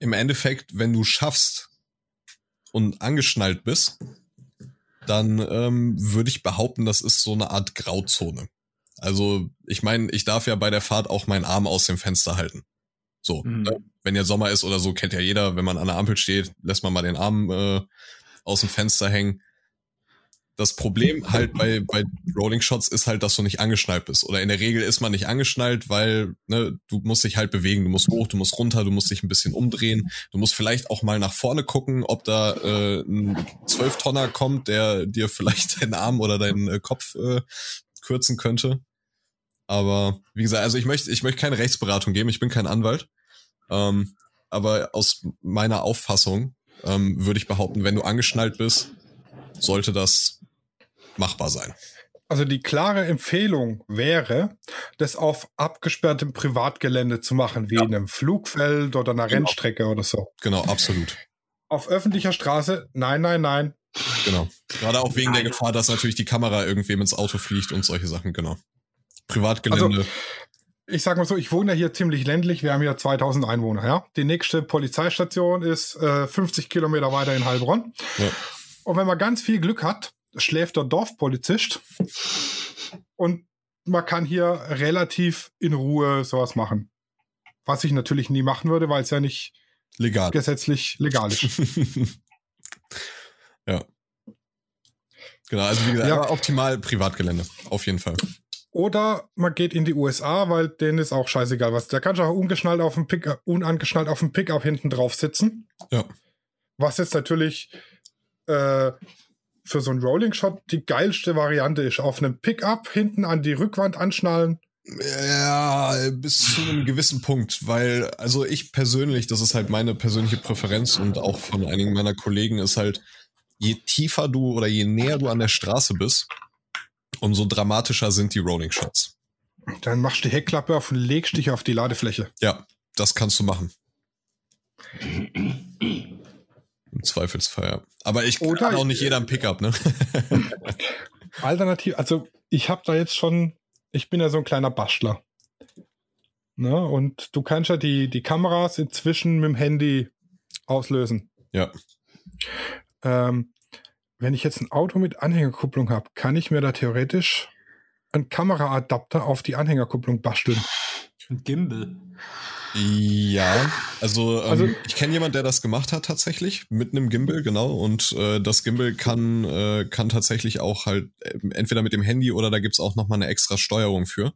Im Endeffekt, wenn du schaffst und angeschnallt bist, dann ähm, würde ich behaupten, das ist so eine Art Grauzone. Also ich meine, ich darf ja bei der Fahrt auch meinen Arm aus dem Fenster halten. So, mhm. ne? wenn ja Sommer ist oder so, kennt ja jeder, wenn man an der Ampel steht, lässt man mal den Arm äh, aus dem Fenster hängen das Problem halt bei, bei Rolling Shots ist halt, dass du nicht angeschnallt bist. Oder in der Regel ist man nicht angeschnallt, weil ne, du musst dich halt bewegen. Du musst hoch, du musst runter, du musst dich ein bisschen umdrehen. Du musst vielleicht auch mal nach vorne gucken, ob da äh, ein Zwölftonner kommt, der dir vielleicht deinen Arm oder deinen äh, Kopf äh, kürzen könnte. Aber wie gesagt, also ich möchte, ich möchte keine Rechtsberatung geben, ich bin kein Anwalt. Ähm, aber aus meiner Auffassung ähm, würde ich behaupten, wenn du angeschnallt bist, sollte das machbar sein. Also die klare Empfehlung wäre, das auf abgesperrtem Privatgelände zu machen, wie ja. in einem Flugfeld oder einer genau. Rennstrecke oder so. Genau, absolut. Auf öffentlicher Straße, nein, nein, nein. Genau. Gerade auch wegen nein. der Gefahr, dass natürlich die Kamera irgendwem ins Auto fliegt und solche Sachen, genau. Privatgelände. Also, ich sag mal so, ich wohne ja hier ziemlich ländlich, wir haben hier 2000 Einwohner, ja. Die nächste Polizeistation ist äh, 50 Kilometer weiter in Heilbronn. Ja. Und wenn man ganz viel Glück hat, schläft der Dorfpolizist und man kann hier relativ in Ruhe sowas machen. Was ich natürlich nie machen würde, weil es ja nicht legal. gesetzlich legal ist. ja. Genau, also wie gesagt, ja. optimal Privatgelände, auf jeden Fall. Oder man geht in die USA, weil denen ist auch scheißegal was. Da kannst du auch ungeschnallt auf dem Pick, unangeschnallt auf dem Pickup hinten drauf sitzen. Ja. Was jetzt natürlich äh, für so einen Rolling Shot die geilste Variante ist. Auf einem Pickup hinten an die Rückwand anschnallen. Ja, bis zu einem gewissen Punkt, weil, also ich persönlich, das ist halt meine persönliche Präferenz und auch von einigen meiner Kollegen ist halt, je tiefer du oder je näher du an der Straße bist, umso dramatischer sind die Rolling Shots. Dann machst du die Heckklappe auf und legst dich auf die Ladefläche. Ja, das kannst du machen. Im Zweifelsfall, ja. Aber ich Oder kann auch nicht jeder ein Pickup, ne? Alternativ, also ich habe da jetzt schon, ich bin ja so ein kleiner Bastler. Ne? Und du kannst ja die, die Kameras inzwischen mit dem Handy auslösen. Ja. Ähm, wenn ich jetzt ein Auto mit Anhängerkupplung habe, kann ich mir da theoretisch einen Kameraadapter auf die Anhängerkupplung basteln. Ein Gimbal. Ja, also, ähm, Also- ich kenne jemanden, der das gemacht hat tatsächlich mit einem Gimbal, genau. Und äh, das Gimbal kann äh, kann tatsächlich auch halt äh, entweder mit dem Handy oder da gibt's auch noch mal eine extra Steuerung für.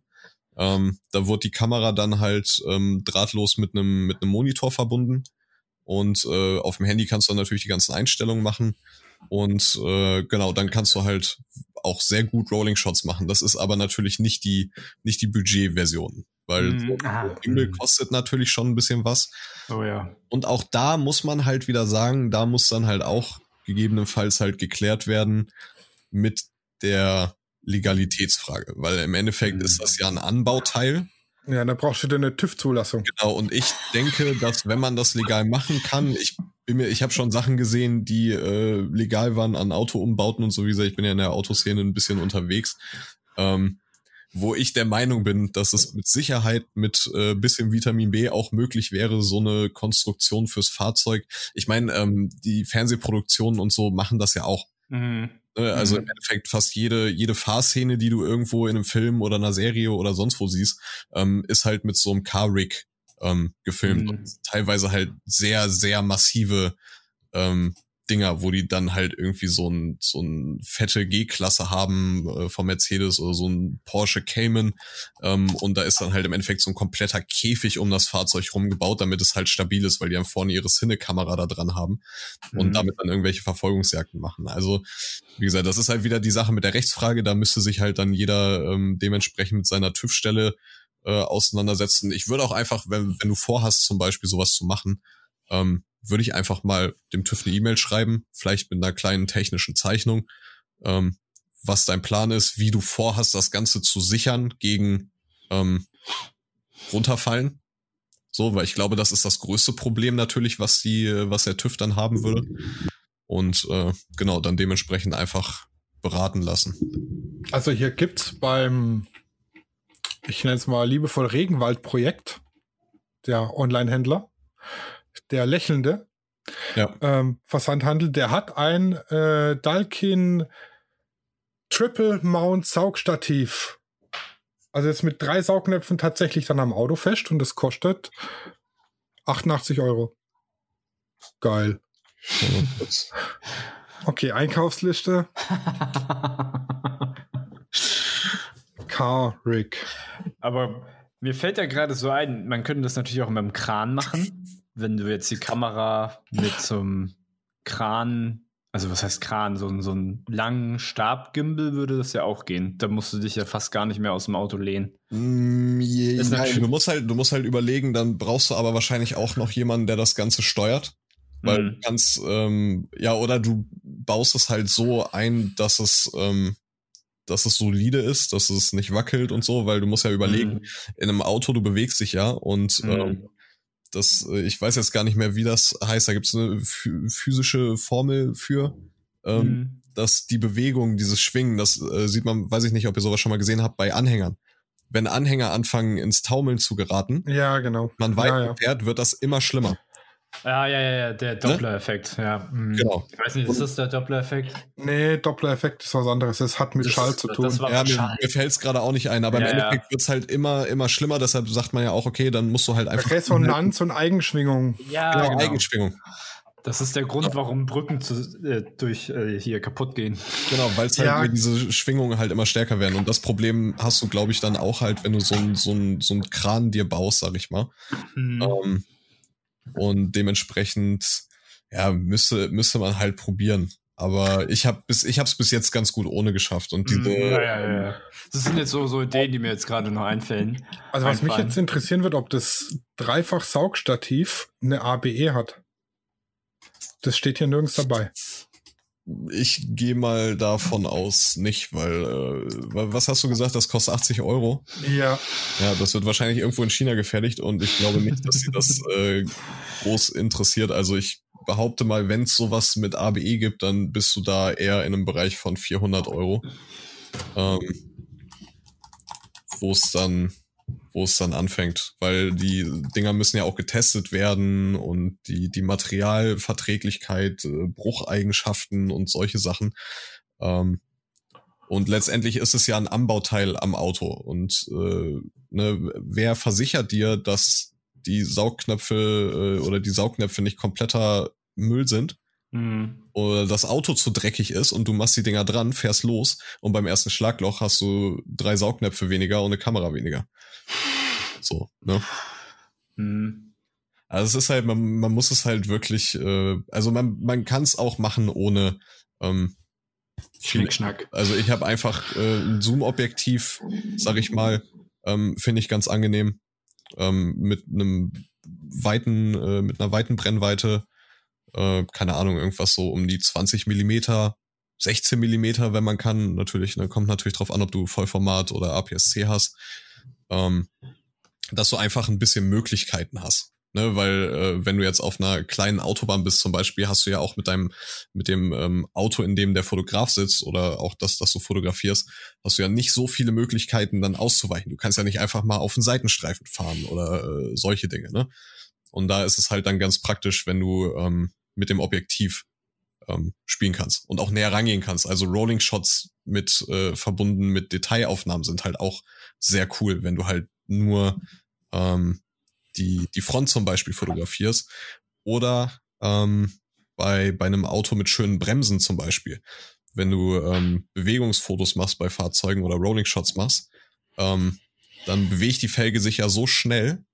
Ähm, da wird die Kamera dann halt ähm, drahtlos mit einem mit einem Monitor verbunden und äh, auf dem Handy kannst du dann natürlich die ganzen Einstellungen machen und äh, genau dann kannst du halt auch sehr gut Rolling Shots machen. Das ist aber natürlich nicht die nicht die Budgetversion, weil Mhm. Ah. Gimbal kostet natürlich schon ein bisschen was. Oh ja. Und auch da muss man halt wieder sagen, da muss dann halt auch gegebenenfalls halt geklärt werden mit der Legalitätsfrage, weil im Endeffekt Mhm. ist das ja ein Anbauteil. Ja, dann brauchst du dir eine TÜV-Zulassung. Genau, und ich denke, dass wenn man das legal machen kann, ich bin mir, ich habe schon Sachen gesehen, die äh, legal waren an Autoumbauten und so, wie gesagt, ich bin ja in der Autoszene ein bisschen unterwegs, ähm, wo ich der Meinung bin, dass es mit Sicherheit mit äh, bisschen Vitamin B auch möglich wäre, so eine Konstruktion fürs Fahrzeug. Ich meine, ähm, die Fernsehproduktionen und so machen das ja auch. Mhm. Ne? Also Mhm. im Endeffekt fast jede, jede Fahrszene, die du irgendwo in einem Film oder einer Serie oder sonst wo siehst, ähm, ist halt mit so einem Car-Rig ähm, gefilmt. Mhm. Und teilweise halt sehr, sehr massive ähm, Dinger, wo die dann halt irgendwie so ein, so ein fette G-Klasse haben äh, vom Mercedes oder so ein Porsche Cayman. Ähm, und da ist dann halt im Endeffekt so ein kompletter Käfig um das Fahrzeug rumgebaut, damit es halt stabil ist, weil die haben vorne ihre Cine-Kamera da dran haben und Mhm. damit dann irgendwelche Verfolgungsjagden machen. Also, wie gesagt, das ist halt wieder die Sache mit der Rechtsfrage. Da müsste sich halt dann jeder ähm, dementsprechend mit seiner TÜV-Stelle äh, auseinandersetzen. Ich würde auch einfach, wenn, wenn du vorhast, zum Beispiel sowas zu machen, ähm, würde ich einfach mal dem TÜV eine E-Mail schreiben, vielleicht mit einer kleinen technischen Zeichnung, ähm, was dein Plan ist, wie du vorhast, das Ganze zu sichern gegen ähm, runterfallen. So, weil ich glaube, das ist das größte Problem natürlich, was die, was der TÜV dann haben würde. Und äh, genau, dann dementsprechend einfach beraten lassen. Also hier gibt's beim, ich nenne es mal liebevoll Regenwald-Projekt, der Online-Händler, der lächelnde Ja. ähm, Versandhandel, der hat ein äh, Dalkin Triple Mount Saugstativ. Also jetzt mit drei Saugnäpfen tatsächlich dann am Auto fest und das kostet 88 Euro. Geil. Okay, Einkaufsliste. Car Rig. Aber mir fällt ja gerade so ein, man könnte das natürlich auch mit dem Kran machen. Wenn du jetzt die Kamera mit so einem Kran, also was heißt Kran, so, einen- so einen langen Stabgimbal würde das ja auch gehen. Da musst du dich ja fast gar nicht mehr aus dem Auto lehnen. Mm, je, nein, du musst halt, du musst halt überlegen, dann brauchst du aber wahrscheinlich auch noch jemanden, der das Ganze steuert. Weil Mhm. du kannst, ähm, ja, oder du baust es halt so ein, dass es, ähm, dass es solide ist, dass es nicht wackelt und so, weil du musst ja überlegen, Mhm. in einem Auto, du bewegst dich ja und Mhm. ähm, das, äh, ich weiß jetzt gar nicht mehr, wie das heißt, da gibt es eine phy- physische Formel für, ähm, Mhm. dass die Bewegung, dieses Schwingen, das äh, sieht man, weiß ich nicht, ob ihr sowas schon mal gesehen habt, bei Anhängern. Wenn Anhänger anfangen ins Taumeln zu geraten, Ja, genau. man ja, weiter ja. fährt, wird das immer schlimmer. Ja, ja, ja, ja, der Doppler-Effekt, ja. Mhm. Genau. Ich weiß nicht, ist das der Doppler-Effekt? Nee, Doppler-Effekt ist was anderes. Es hat mit Das- Schall zu tun. das war- Ja, mir, Schall. mir fällt es gerade auch nicht ein, aber Ja, im ja. Endeffekt wird's halt immer, immer schlimmer, deshalb sagt man ja auch, okay, dann musst du halt einfach Resonanz und Eigenschwingung. Ja, Genau, genau. Eigenschwingung. Das ist der Grund, warum Brücken zu, äh, durch äh, hier kaputt gehen. Genau, weil es halt ja. diese Schwingungen halt immer stärker werden. Und das Problem hast du, glaube ich, dann auch halt, wenn du so ein, so ein, so ein Kran dir baust, sag ich mal. Mhm. Ähm, und dementsprechend, ja, müsste, müsste man halt probieren. Aber ich habe bis ich habe es bis jetzt ganz gut ohne geschafft und diese. Mhm, ja, ja, ja. Das sind jetzt so, so Ideen, die mir jetzt gerade noch einfällen. Also was einfallen. mich jetzt interessieren wird, ob das dreifach Saugstativ eine ABE hat. Das steht hier nirgends dabei. Ich gehe mal davon aus, nicht, weil, äh, was hast du gesagt, das kostet 80 Euro? Ja. Ja, das wird wahrscheinlich irgendwo in China gefertigt und ich glaube nicht, dass sie das äh, groß interessiert. Also ich behaupte mal, wenn es sowas mit ABE gibt, dann bist du da eher in einem Bereich von 400 Euro. Ähm, wo es dann, wo es dann anfängt, weil die Dinger müssen ja auch getestet werden und die, die Materialverträglichkeit, äh, Brucheigenschaften und solche Sachen. Ähm, und letztendlich ist es ja ein Anbauteil am Auto. Und äh, ne, wer versichert dir, dass die Saugknöpfe äh, oder die Saugnäpfe nicht kompletter Müll sind. Mhm. Oder das Auto zu dreckig ist und du machst die Dinger dran, fährst los und beim ersten Schlagloch hast du drei Saugnäpfe weniger und eine Kamera weniger. So, ne? Mhm. Also es ist halt, man, man muss es halt wirklich, äh, also man, man kann es auch machen ohne ähm, Schnickschnack. Also ich habe einfach äh, ein Zoom-Objektiv, sag ich mal, ähm, finde ich ganz angenehm. Ähm, mit einem weiten, äh, mit einer weiten Brennweite äh, keine Ahnung, irgendwas so um die 20 Millimeter, 16 Millimeter, wenn man kann. Natürlich, ne, kommt natürlich drauf an, ob du Vollformat oder APS-C hast. Ähm, dass du einfach ein bisschen Möglichkeiten hast. Ne, weil äh, wenn du jetzt auf einer kleinen Autobahn bist zum Beispiel, hast du ja auch mit deinem, mit dem ähm, Auto, in dem der Fotograf sitzt oder auch das, das du fotografierst, hast du ja nicht so viele Möglichkeiten dann auszuweichen. Du kannst ja nicht einfach mal auf den Seitenstreifen fahren oder äh, solche Dinge. Ne? Und da ist es halt dann ganz praktisch, wenn du ähm, mit dem Objektiv ähm, spielen kannst und auch näher rangehen kannst. Also Rolling Shots mit äh, verbunden mit Detailaufnahmen sind halt auch sehr cool, wenn du halt nur ähm, die, die Front zum Beispiel fotografierst oder ähm, bei, bei einem Auto mit schönen Bremsen zum Beispiel. Wenn du ähm, Bewegungsfotos machst bei Fahrzeugen oder Rolling Shots machst, ähm, dann bewegt die Felge sich ja so schnell,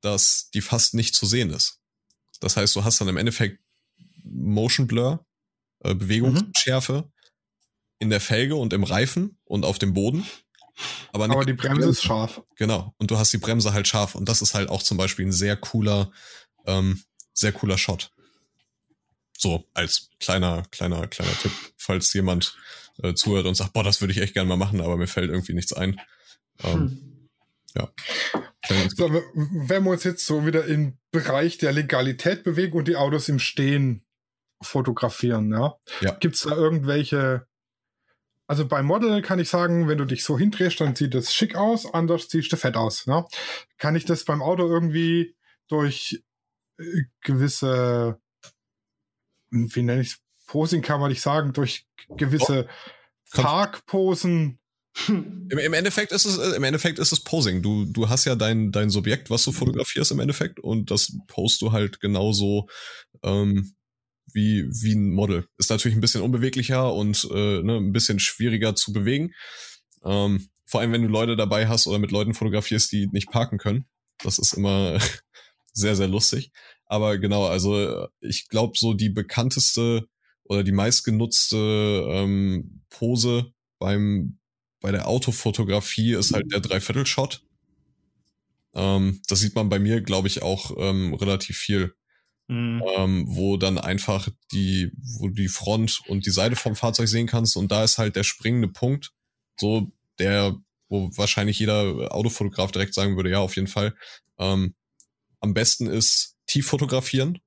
dass die fast nicht zu sehen ist. Das heißt, du hast dann im Endeffekt Motion Blur, äh, Bewegungsschärfe mhm. in der Felge und im Reifen und auf dem Boden. Aber, aber die Bremse ist scharf. Genau. Und du hast die Bremse halt scharf. Und das ist halt auch zum Beispiel ein sehr cooler, ähm, sehr cooler Shot. So, als kleiner, kleiner, kleiner Tipp, falls jemand äh, zuhört und sagt, boah, das würde ich echt gerne mal machen, aber mir fällt irgendwie nichts ein. Ähm, hm. Ja. So, wenn wir uns jetzt so wieder im Bereich der Legalität bewegen und die Autos im Stehen fotografieren, ja, ja. gibt es da irgendwelche also beim Model kann ich sagen, wenn du dich so hindrehst, dann sieht das schick aus, anders siehst du fett aus. Ne? Kann ich das beim Auto irgendwie durch äh, gewisse, wie nenne ich es, Posing kann man nicht sagen, durch gewisse oh. Parkposen im, Im, Endeffekt ist es, äh, im Endeffekt ist es Posing. Du, du hast ja dein, dein Subjekt, was du fotografierst im Endeffekt und das post du halt genauso ähm, wie, wie ein Model. Ist natürlich ein bisschen unbeweglicher und äh, ne, ein bisschen schwieriger zu bewegen. Ähm, vor allem, wenn du Leute dabei hast oder mit Leuten fotografierst, die nicht parken können. Das ist immer sehr, sehr lustig. Aber genau, also ich glaube, so die bekannteste oder die meistgenutzte ähm, Pose beim, bei der Autofotografie ist halt der Dreiviertelshot. Ähm, das sieht man bei mir, glaube ich, auch ähm, relativ viel. Mhm. Ähm, wo dann einfach die, wo die Front und die Seite vom Fahrzeug sehen kannst und da ist halt der springende Punkt, so der, wo wahrscheinlich jeder Autofotograf direkt sagen würde, ja, auf jeden Fall. Ähm, am besten ist tief fotografieren.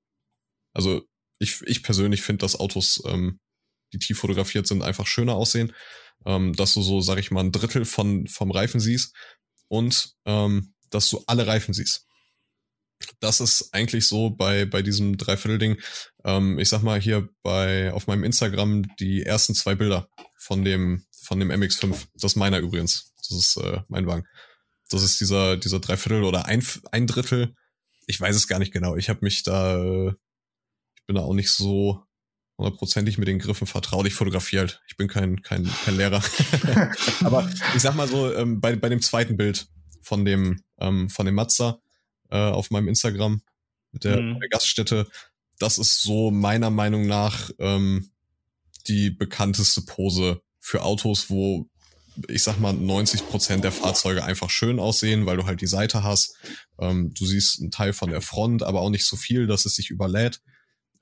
Also ich, ich persönlich finde, dass Autos, ähm, die tief fotografiert sind, einfach schöner aussehen ähm, dass du so, sag ich mal, ein Drittel von, vom Reifen siehst und ähm, dass du alle Reifen siehst. Das ist eigentlich so bei, bei diesem Dreiviertel-Ding. Ähm, ich sag mal hier bei, auf meinem Instagram die ersten zwei Bilder von dem, von dem MX5. Das ist meiner übrigens. Das ist äh, mein Wagen. Das ist dieser, dieser Dreiviertel oder ein, ein Drittel. Ich weiß es gar nicht genau. Ich habe mich da, äh, ich bin da auch nicht so hundertprozentig mit den Griffen vertraut. Ich fotografiere halt. Ich bin kein, kein, kein Lehrer. Aber ich sag mal so, ähm, bei, bei dem zweiten Bild von dem, ähm, von dem Mazda äh, auf meinem Instagram mit der, mhm. der Gaststätte, das ist so meiner Meinung nach ähm, die bekannteste Pose für Autos, wo ich sag mal 90 Prozent der Fahrzeuge einfach schön aussehen, weil du halt die Seite hast. Ähm, du siehst einen Teil von der Front, aber auch nicht so viel, dass es sich überlädt.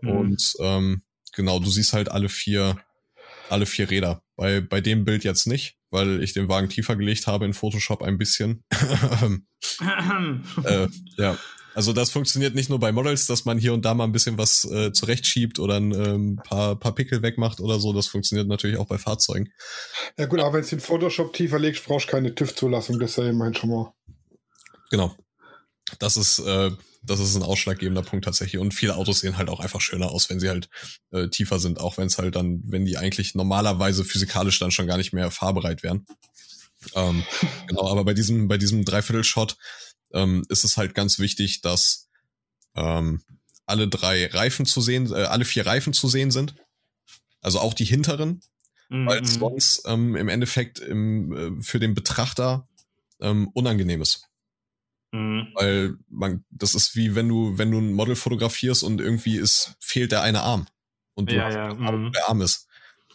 Mhm. Und ähm, genau, du siehst halt alle vier, alle vier Räder. Bei, bei dem Bild jetzt nicht, weil ich den Wagen tiefer gelegt habe in Photoshop ein bisschen. äh, ja, also das funktioniert nicht nur bei Models, dass man hier und da mal ein bisschen was äh, zurechtschiebt oder ein ähm, paar, paar Pickel wegmacht oder so. Das funktioniert natürlich auch bei Fahrzeugen. Ja gut, aber wenn es in Photoshop tiefer legst, brauchst du keine TÜV-Zulassung. Das ist ja immerhin schon mal. Genau. Das ist, äh, das ist ein ausschlaggebender Punkt tatsächlich. Und viele Autos sehen halt auch einfach schöner aus, wenn sie halt äh, tiefer sind, auch wenn es halt dann, wenn die eigentlich normalerweise physikalisch dann schon gar nicht mehr fahrbereit wären. Ähm, genau, aber bei diesem, bei diesem Dreiviertel-Shot ähm, ist es halt ganz wichtig, dass ähm, alle drei Reifen zu sehen, äh, alle vier Reifen zu sehen sind. Also auch die hinteren, mhm. weil es sonst ähm, im Endeffekt im, äh, für den Betrachter ähm, unangenehm ist. Mhm. Weil man, das ist wie wenn du, wenn du ein Model fotografierst und irgendwie ist, fehlt der eine Arm. Und du ja, hast ja. Arm, mhm. der Arm ist.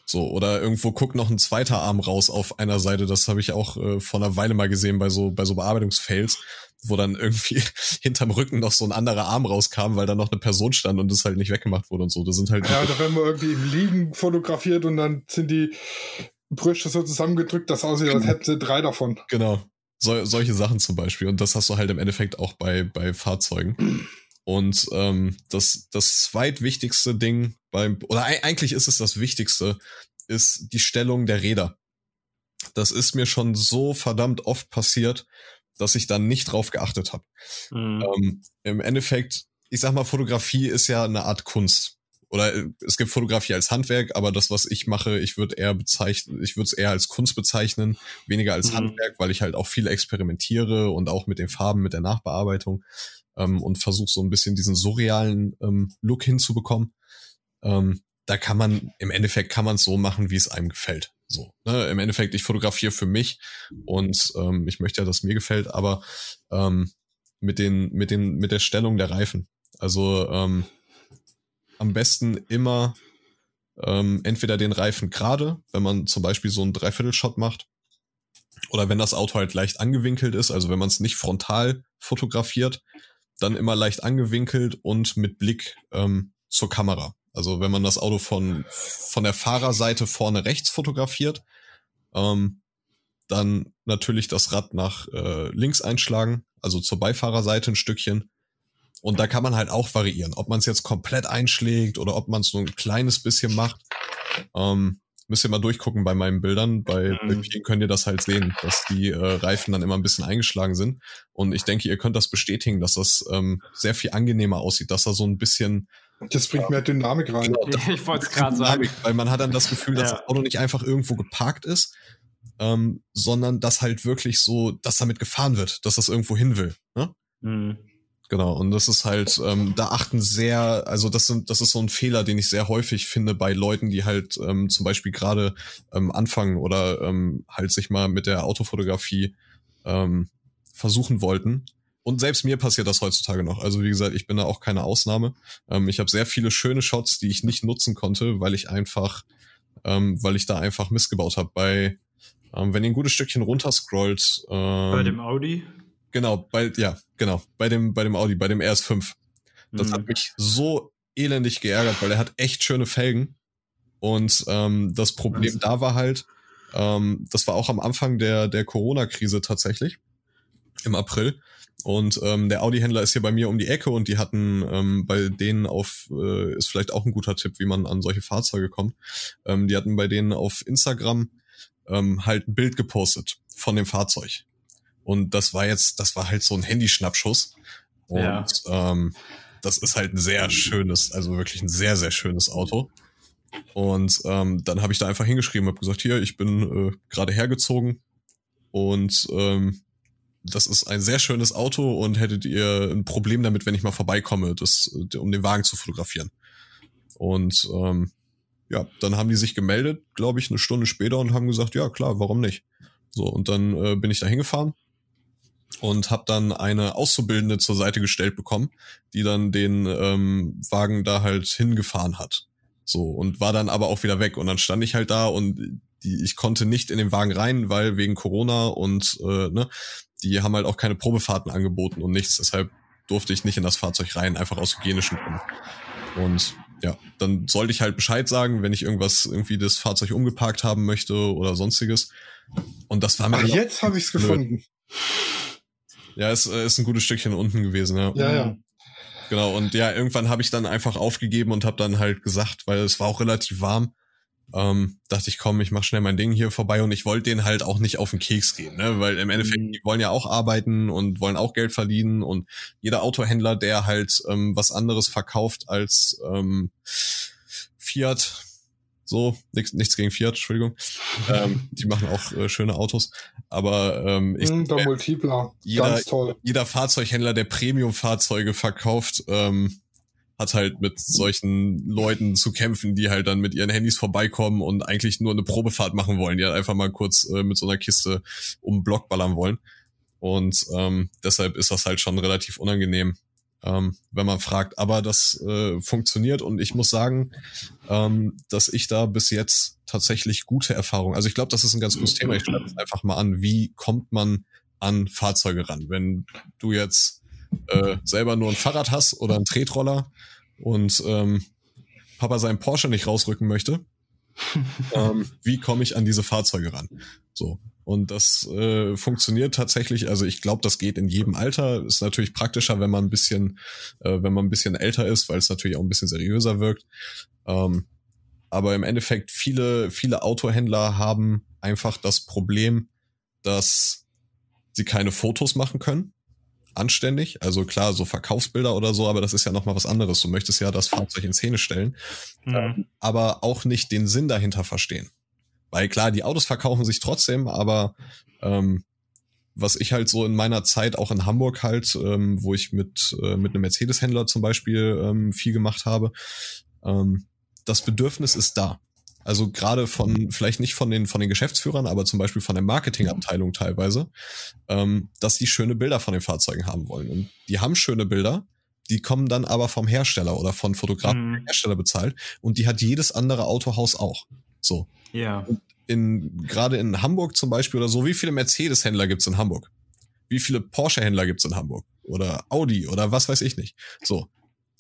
So, oder irgendwo guckt noch ein zweiter Arm raus auf einer Seite. Das habe ich auch äh, vor einer Weile mal gesehen bei so, bei so Bearbeitungsfails, wo dann irgendwie hinterm Rücken noch so ein anderer Arm rauskam, weil da noch eine Person stand und das halt nicht weggemacht wurde und so. Das sind halt. Ja, da werden wir irgendwie im Liegen fotografiert und dann sind die Brüste so zusammengedrückt, dass aussieht, als hätten sie drei davon. Genau. So, solche Sachen zum Beispiel. Und das hast du halt im Endeffekt auch bei, bei Fahrzeugen. Und ähm, das, das zweitwichtigste Ding beim, oder eigentlich ist es das Wichtigste, ist die Stellung der Räder. Das ist mir schon so verdammt oft passiert, dass ich dann nicht drauf geachtet habe. Mhm. Ähm, Im Endeffekt, ich sag mal, Fotografie ist ja eine Art Kunst. Oder äh, es gibt Fotografie als Handwerk, aber das, was ich mache, ich würde eher bezeichnen, ich würde es eher als Kunst bezeichnen, weniger als mhm. Handwerk, weil ich halt auch viel experimentiere und auch mit den Farben, mit der Nachbearbeitung ähm, und versuche so ein bisschen diesen surrealen ähm, Look hinzubekommen. Ähm, da kann man, im Endeffekt kann man es so machen, wie es einem gefällt. So, ne? Im Endeffekt, ich fotografiere für mich und ähm, ich möchte ja, dass mir gefällt, aber ähm, mit den, mit den, mit der Stellung der Reifen. Also ähm, am besten immer ähm, entweder den Reifen gerade, wenn man zum Beispiel so einen Dreiviertelshot macht, oder wenn das Auto halt leicht angewinkelt ist, also wenn man es nicht frontal fotografiert, dann immer leicht angewinkelt und mit Blick ähm, zur Kamera. Also wenn man das Auto von, von der Fahrerseite vorne rechts fotografiert, ähm, dann natürlich das Rad nach äh, links einschlagen, also zur Beifahrerseite ein Stückchen. Und da kann man halt auch variieren, ob man es jetzt komplett einschlägt oder ob man es nur ein kleines bisschen macht. Ähm, müsst ihr mal durchgucken bei meinen Bildern. Bei, mhm. vielen könnt ihr das halt sehen, dass die äh, Reifen dann immer ein bisschen eingeschlagen sind. Und ich denke, ihr könnt das bestätigen, dass das ähm, sehr viel angenehmer aussieht, dass da so ein bisschen das bringt mehr Dynamik rein. Genau, ich wollte es gerade sagen. Weil man hat dann das Gefühl, dass ja. das Auto nicht einfach irgendwo geparkt ist, ähm, sondern dass halt wirklich so, dass damit gefahren wird, dass das irgendwo hin will. Ne? Mhm. Genau, und das ist halt, ähm, da achten sehr, also das sind, das ist so ein Fehler, den ich sehr häufig finde bei Leuten, die halt ähm, zum Beispiel gerade ähm, anfangen oder ähm, halt sich mal mit der Autofotografie ähm, versuchen wollten und selbst mir passiert das heutzutage noch. Also wie gesagt, ich bin da auch keine Ausnahme. Ähm, ich habe sehr viele schöne Shots, die ich nicht nutzen konnte, weil ich einfach, ähm, weil ich da einfach missgebaut habe. Bei, ähm, wenn ihr ein gutes Stückchen runterscrollt. Ähm, bei dem Audi? Genau, bei, ja, genau, bei dem, bei dem Audi, bei dem RS5. Das mhm. hat mich so elendig geärgert, weil er hat echt schöne Felgen. Und ähm, das Problem Was? da war halt, ähm, das war auch am Anfang der, der Corona-Krise tatsächlich, im April. Und ähm, der Audi-Händler ist hier bei mir um die Ecke und die hatten ähm, bei denen auf, äh, ist vielleicht auch ein guter Tipp, wie man an solche Fahrzeuge kommt. Ähm, die hatten bei denen auf Instagram ähm, halt ein Bild gepostet von dem Fahrzeug. Und das war jetzt, das war halt so ein Handyschnappschuss. Und ja. ähm, das ist halt ein sehr schönes, also wirklich ein sehr, sehr schönes Auto. Und ähm, dann habe ich da einfach hingeschrieben, habe gesagt, hier, ich bin äh, gerade hergezogen und ähm, das ist ein sehr schönes Auto und hättet ihr ein Problem damit, wenn ich mal vorbeikomme, das, um den Wagen zu fotografieren. Und ähm, ja, dann haben die sich gemeldet, glaube ich, eine Stunde später und haben gesagt, ja klar, warum nicht? So, und dann äh, bin ich da hingefahren und habe dann eine Auszubildende zur Seite gestellt bekommen, die dann den ähm, Wagen da halt hingefahren hat. So, und war dann aber auch wieder weg. Und dann stand ich halt da und die, ich konnte nicht in den Wagen rein, weil wegen Corona und äh, ne, die haben halt auch keine Probefahrten angeboten und nichts. Deshalb durfte ich nicht in das Fahrzeug rein, einfach aus hygienischen Gründen. Und ja, dann sollte ich halt Bescheid sagen, wenn ich irgendwas irgendwie das Fahrzeug umgeparkt haben möchte oder sonstiges. Und das war mir. Ach, jetzt habe ich es gefunden. Ja, es äh, ist ein gutes Stückchen unten gewesen, ja. Ja, ja. Genau, und ja, irgendwann habe ich dann einfach aufgegeben und habe dann halt gesagt, weil es war auch relativ warm, ähm, dachte ich, komm, ich mach schnell mein Ding hier vorbei und ich wollte denen halt auch nicht auf den Keks gehen, ne? weil im Endeffekt, mhm. die wollen ja auch arbeiten und wollen auch Geld verdienen und jeder Autohändler, der halt ähm, was anderes verkauft als ähm, Fiat, so, nichts, nichts gegen Fiat, Entschuldigung. ähm, die machen auch äh, schöne Autos. Aber ähm, ich, mm, der Multipler, jeder, ganz toll. Jeder Fahrzeughändler, der Premium-Fahrzeuge verkauft, ähm, hat halt mit solchen Leuten zu kämpfen, die halt dann mit ihren Handys vorbeikommen und eigentlich nur eine Probefahrt machen wollen, die halt einfach mal kurz äh, mit so einer Kiste um den Block ballern wollen. Und ähm, deshalb ist das halt schon relativ unangenehm, ähm, wenn man fragt. Aber das äh, funktioniert und ich muss sagen, ähm, dass ich da bis jetzt tatsächlich gute Erfahrungen. Also ich glaube, das ist ein ganz gutes Thema. Ich schreibe es einfach mal an. Wie kommt man an Fahrzeuge ran? Wenn du jetzt äh, selber nur ein Fahrrad hast oder einen Tretroller und ähm, Papa seinen Porsche nicht rausrücken möchte, ähm, wie komme ich an diese Fahrzeuge ran? So. Und das äh, funktioniert tatsächlich, also ich glaube, das geht in jedem Alter. Ist natürlich praktischer, wenn man ein bisschen, äh, wenn man ein bisschen älter ist, weil es natürlich auch ein bisschen seriöser wirkt. Ähm, aber im Endeffekt, viele, viele Autohändler haben einfach das Problem, dass sie keine Fotos machen können anständig. Also klar, so Verkaufsbilder oder so, aber das ist ja nochmal was anderes. Du möchtest ja das Fahrzeug in Szene stellen, mhm. aber auch nicht den Sinn dahinter verstehen. Weil klar, die Autos verkaufen sich trotzdem, aber ähm, was ich halt so in meiner Zeit auch in Hamburg halt, ähm, wo ich mit, äh, mit einem Mercedes-Händler zum Beispiel ähm, viel gemacht habe, ähm, das Bedürfnis ist da. Also gerade von, vielleicht nicht von den, von den Geschäftsführern, aber zum Beispiel von der Marketingabteilung teilweise, ähm, dass die schöne Bilder von den Fahrzeugen haben wollen. Und die haben schöne Bilder, die kommen dann aber vom Hersteller oder von Fotografen mhm. Hersteller bezahlt und die hat jedes andere Autohaus auch. So. Ja. in, gerade in Hamburg zum Beispiel oder so, wie viele Mercedes-Händler gibt's in Hamburg? Wie viele Porsche-Händler gibt's in Hamburg? Oder Audi oder was weiß ich nicht. So.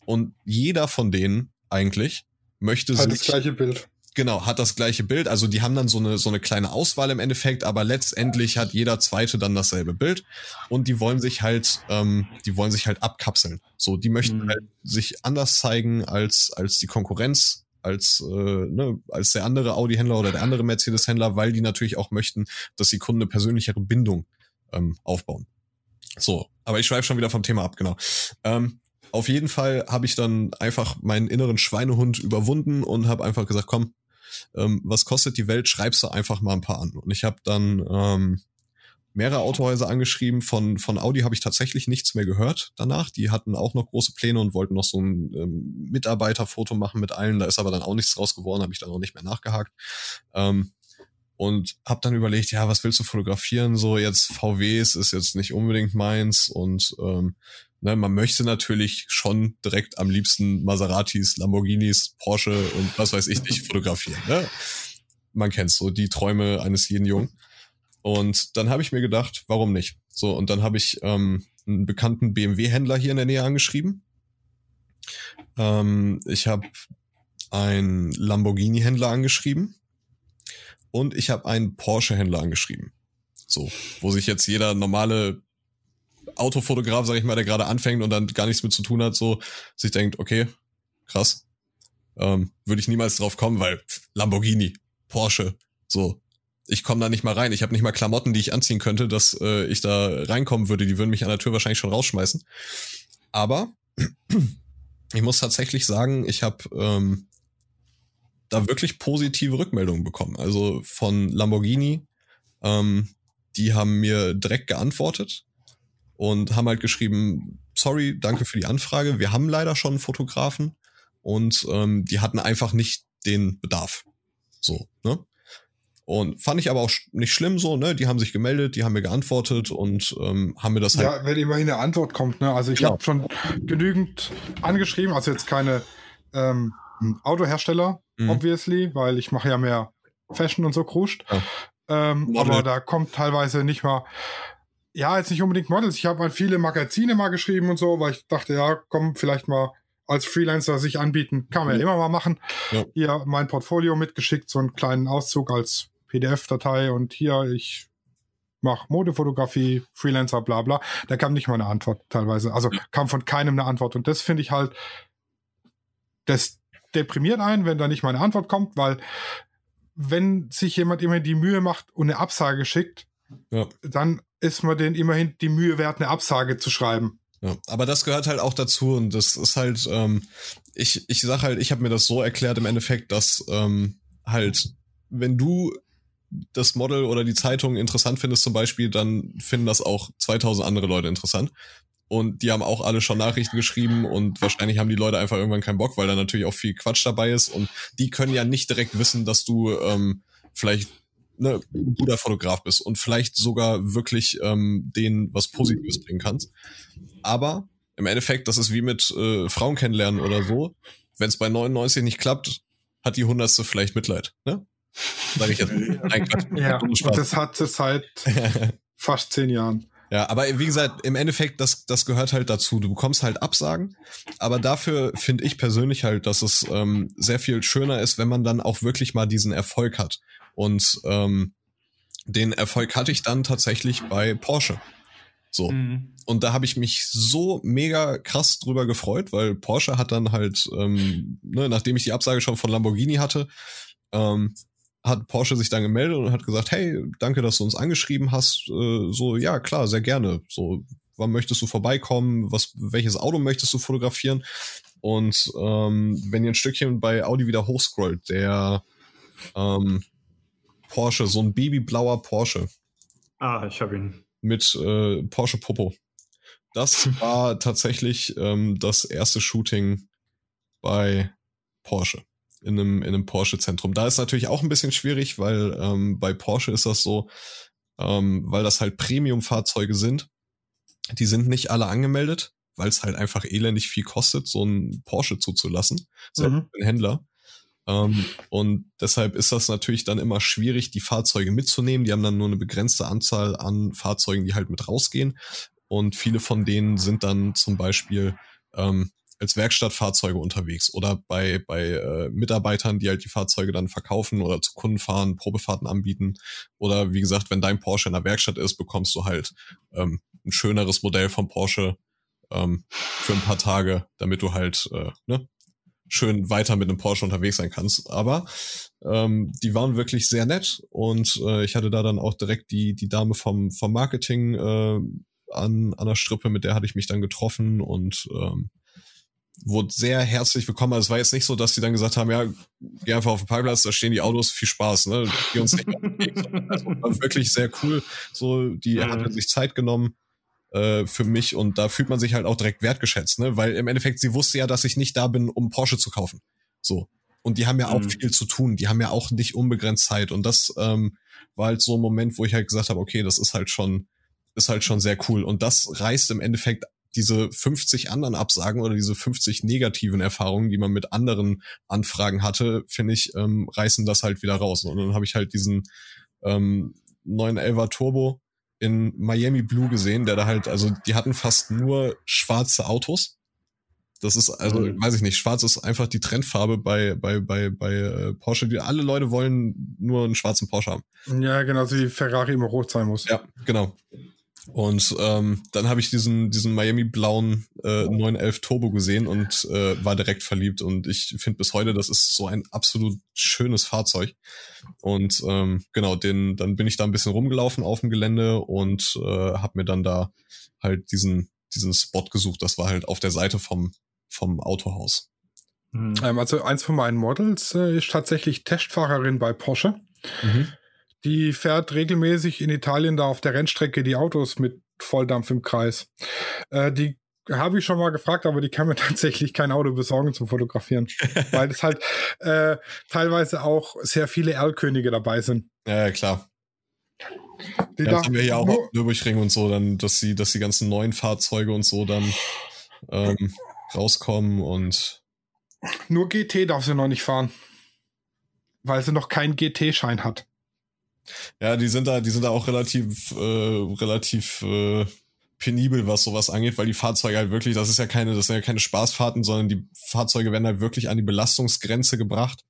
Und jeder von denen eigentlich möchte hat sich. das gleiche Bild Genau, hat das gleiche Bild. Also die haben dann so eine, so eine kleine Auswahl im Endeffekt, aber letztendlich hat jeder zweite dann dasselbe Bild und die wollen sich halt, ähm, die wollen sich halt abkapseln. So, die möchten mhm. halt sich anders zeigen als, als die Konkurrenz, als, äh, ne, als der andere Audi-Händler oder der andere Mercedes-Händler, weil die natürlich auch möchten, dass die Kunden eine persönlichere Bindung ähm, aufbauen. So, aber ich schweife schon wieder vom Thema ab, genau. Ähm, auf jeden Fall habe ich dann einfach meinen inneren Schweinehund überwunden und habe einfach gesagt, komm, ähm, was kostet die Welt, schreibst du einfach mal ein paar an. Und ich habe dann ähm, mehrere Autohäuser angeschrieben. Von, von Audi habe ich tatsächlich nichts mehr gehört danach. Die hatten auch noch große Pläne und wollten noch so ein ähm, Mitarbeiterfoto machen mit allen. Da ist aber dann auch nichts draus geworden, habe ich dann auch nicht mehr nachgehakt. Ähm, und habe dann überlegt, ja, was willst du fotografieren? So jetzt VWs ist jetzt nicht unbedingt meins und ähm, Ne, man möchte natürlich schon direkt am liebsten Maseratis, Lamborghinis, Porsche und was weiß ich nicht fotografieren. Ne? Man kennt so die Träume eines jeden Jungen. Und dann habe ich mir gedacht, warum nicht? So, und dann habe ich ähm, einen bekannten BMW-Händler hier in der Nähe angeschrieben. Ähm, ich habe einen Lamborghini-Händler angeschrieben und ich habe einen Porsche-Händler angeschrieben. So, wo sich jetzt jeder normale Autofotograf, sag ich mal, der gerade anfängt und dann gar nichts mit zu tun hat, so sich denkt, okay, krass, ähm, würde ich niemals drauf kommen, weil Lamborghini, Porsche, so, ich komme da nicht mal rein. Ich habe nicht mal Klamotten, die ich anziehen könnte, dass äh, ich da reinkommen würde. Die würden mich an der Tür wahrscheinlich schon rausschmeißen. Aber ich muss tatsächlich sagen, ich habe ähm, da wirklich positive Rückmeldungen bekommen. Also von Lamborghini, ähm, die haben mir direkt geantwortet und haben halt geschrieben, sorry, danke für die Anfrage. Wir haben leider schon einen Fotografen. und ähm, die hatten einfach nicht den Bedarf. So, ne? Und fand ich aber auch nicht schlimm so, ne? Die haben sich gemeldet, die haben mir geantwortet und ähm, haben mir das halt. Ja, wenn immerhin eine Antwort kommt, ne? Also ich genau. habe schon genügend angeschrieben, also jetzt keine ähm, Autohersteller, mhm. obviously, weil ich mache ja mehr Fashion und so kruscht. Ja. Ähm, aber da kommt teilweise nicht mal, ja, jetzt nicht unbedingt Models. Ich habe an viele Magazine mal geschrieben und so, weil ich dachte, ja, komm, vielleicht mal als Freelancer sich anbieten, kann man ja mhm. immer mal machen. Ja. Hier mein Portfolio mitgeschickt, so einen kleinen Auszug als PDF-Datei und hier, ich mache Modefotografie, Freelancer, bla bla. Da kam nicht mal eine Antwort teilweise. Also kam von keinem eine Antwort. Und das finde ich halt, das deprimiert einen, wenn da nicht mal eine Antwort kommt, weil wenn sich jemand immer die Mühe macht und eine Absage schickt, ja. dann ist man den immerhin die Mühe wert, eine Absage zu schreiben. Ja, aber das gehört halt auch dazu und das ist halt, ähm, ich, ich sag halt, ich habe mir das so erklärt im Endeffekt, dass ähm, halt, wenn du das Model oder die Zeitung interessant findest zum Beispiel, dann finden das auch 2000 andere Leute interessant. Und die haben auch alle schon Nachrichten geschrieben und wahrscheinlich haben die Leute einfach irgendwann keinen Bock, weil da natürlich auch viel Quatsch dabei ist. Und die können ja nicht direkt wissen, dass du ähm, vielleicht ne, ein guter Fotograf bist und vielleicht sogar wirklich ähm, denen was Positives bringen kannst. Aber im Endeffekt, das ist wie mit äh, Frauen kennenlernen oder so. Wenn es bei 99 nicht klappt, hat die hundertste vielleicht Mitleid. Ne? Sag ich jetzt. Nein, ja, und das hat es seit fast zehn Jahren. Ja, aber wie gesagt, im Endeffekt, das, das gehört halt dazu. Du bekommst halt Absagen, aber dafür finde ich persönlich halt, dass es ähm, sehr viel schöner ist, wenn man dann auch wirklich mal diesen Erfolg hat. Und ähm, den Erfolg hatte ich dann tatsächlich bei Porsche. So. Mhm. Und da habe ich mich so mega krass drüber gefreut, weil Porsche hat dann halt, ähm, ne, nachdem ich die Absage schon von Lamborghini hatte, ähm, hat Porsche sich dann gemeldet und hat gesagt, hey, danke, dass du uns angeschrieben hast. Äh, so, ja, klar, sehr gerne. So, wann möchtest du vorbeikommen? Was, welches Auto möchtest du fotografieren? Und ähm, wenn ihr ein Stückchen bei Audi wieder hochscrollt, der ähm, Porsche, so ein babyblauer Porsche. Ah, ich habe ihn. Mit äh, Porsche Popo. Das war tatsächlich ähm, das erste Shooting bei Porsche in einem, in einem Porsche-Zentrum. Da ist natürlich auch ein bisschen schwierig, weil ähm, bei Porsche ist das so, ähm, weil das halt Premium-Fahrzeuge sind. Die sind nicht alle angemeldet, weil es halt einfach elendig viel kostet, so einen Porsche zuzulassen, selbst mhm. ein Händler. Ähm, und deshalb ist das natürlich dann immer schwierig, die Fahrzeuge mitzunehmen. Die haben dann nur eine begrenzte Anzahl an Fahrzeugen, die halt mit rausgehen. Und viele von denen sind dann zum Beispiel ähm, als Werkstattfahrzeuge unterwegs oder bei, bei äh, Mitarbeitern, die halt die Fahrzeuge dann verkaufen oder zu Kunden fahren, Probefahrten anbieten. Oder wie gesagt, wenn dein Porsche in der Werkstatt ist, bekommst du halt ähm, ein schöneres Modell vom Porsche ähm, für ein paar Tage, damit du halt äh, ne, schön weiter mit einem Porsche unterwegs sein kannst. Aber ähm, die waren wirklich sehr nett und äh, ich hatte da dann auch direkt die, die Dame vom, vom Marketing äh, an, an der Strippe, mit der hatte ich mich dann getroffen und ähm, wurde sehr herzlich willkommen. Also es war jetzt nicht so, dass die dann gesagt haben, ja, geh einfach auf den Parkplatz, da stehen die Autos, viel Spaß, ne? Geh uns nicht also, war wirklich sehr cool. So, die mhm. hat sich Zeit genommen äh, für mich und da fühlt man sich halt auch direkt wertgeschätzt, ne? Weil im Endeffekt, sie wusste ja, dass ich nicht da bin, um Porsche zu kaufen. So. Und die haben ja auch mhm. viel zu tun. Die haben ja auch nicht unbegrenzt Zeit. Und das ähm, war halt so ein Moment, wo ich halt gesagt habe, okay, das ist halt schon, ist halt schon sehr cool. Und das reißt im Endeffekt diese 50 anderen Absagen oder diese 50 negativen Erfahrungen, die man mit anderen Anfragen hatte, finde ich, ähm, reißen das halt wieder raus. Und dann habe ich halt diesen ähm, 911er Turbo in Miami Blue gesehen, der da halt, also die hatten fast nur schwarze Autos. Das ist, also, mhm. weiß ich nicht, schwarz ist einfach die Trendfarbe bei, bei, bei, bei äh, Porsche. Die, alle Leute wollen nur einen schwarzen Porsche haben. Ja, genau, wie Ferrari immer rot sein muss. Ja, genau. Und ähm, dann habe ich diesen, diesen Miami-blauen äh, 911 Turbo gesehen und äh, war direkt verliebt. Und ich finde bis heute, das ist so ein absolut schönes Fahrzeug. Und ähm, genau, den, dann bin ich da ein bisschen rumgelaufen auf dem Gelände und äh, habe mir dann da halt diesen, diesen Spot gesucht. Das war halt auf der Seite vom, vom Autohaus. Mhm. Ähm, also eins von meinen Models äh, ist tatsächlich Testfahrerin bei Porsche. Mhm. Die fährt regelmäßig in Italien da auf der Rennstrecke die Autos mit Volldampf im Kreis. Äh, die habe ich schon mal gefragt, aber die kann mir tatsächlich kein Auto besorgen zum Fotografieren. weil es halt äh, teilweise auch sehr viele Erlkönige dabei sind. Ja, klar. Die ja, das haben wir hier auch auf Nürburgring und so, dann, dass die, dass die ganzen neuen Fahrzeuge und so dann ähm, rauskommen und. Nur GT darf sie noch nicht fahren. Weil sie noch keinen GT-Schein hat. Ja, die sind da, die sind da auch relativ, äh, relativ äh, penibel, was sowas angeht, weil die Fahrzeuge halt wirklich, das ist ja keine, das sind ja keine Spaßfahrten, sondern die Fahrzeuge werden halt wirklich an die Belastungsgrenze gebracht,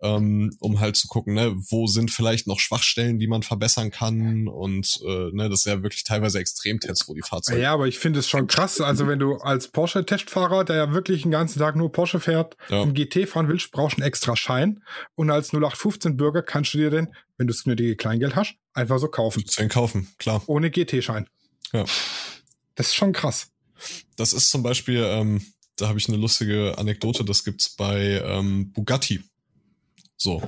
ähm, um halt zu gucken, ne, wo sind vielleicht noch Schwachstellen, die man verbessern kann und äh, ne, das ist ja wirklich teilweise Extremtests, wo die Fahrzeuge. Ja, aber ich finde es schon krass, also wenn du als Porsche-Testfahrer, der ja wirklich den ganzen Tag nur Porsche fährt, ja. einen GT fahren willst, brauchst du einen extra Schein und als 0815-Bürger kannst du dir den, wenn du das nötige Kleingeld hast, einfach so kaufen. Den kaufen, klar. Ohne GT-Schein. Ja. Das ist schon krass. Das ist zum Beispiel, ähm, da habe ich eine lustige Anekdote, das gibt's bei ähm, Bugatti. So.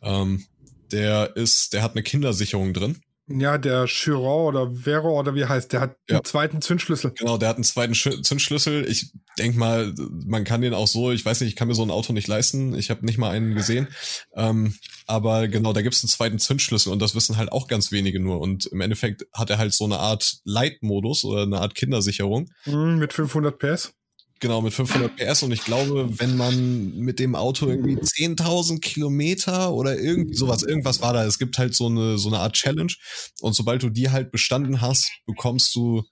Ähm, der ist, der hat eine Kindersicherung drin. Ja, der Chiron oder Vero oder wie heißt, der hat ja. einen zweiten Zündschlüssel. Genau, der hat einen zweiten Zündschlüssel. Ich denk mal, man kann den auch so, ich weiß nicht, ich kann mir so ein Auto nicht leisten. Ich habe nicht mal einen gesehen. Ähm, aber genau, da gibt's einen zweiten Zündschlüssel und das wissen halt auch ganz wenige nur. Und im Endeffekt hat er halt so eine Art Leitmodus oder eine Art Kindersicherung. Mhm, mit 500 PS. Genau, mit 500 PS und ich glaube, wenn man mit dem Auto irgendwie 10.000 Kilometer oder irgendwie sowas, irgendwas war da, es gibt halt so eine, so eine Art Challenge und sobald du die halt bestanden hast, bekommst du,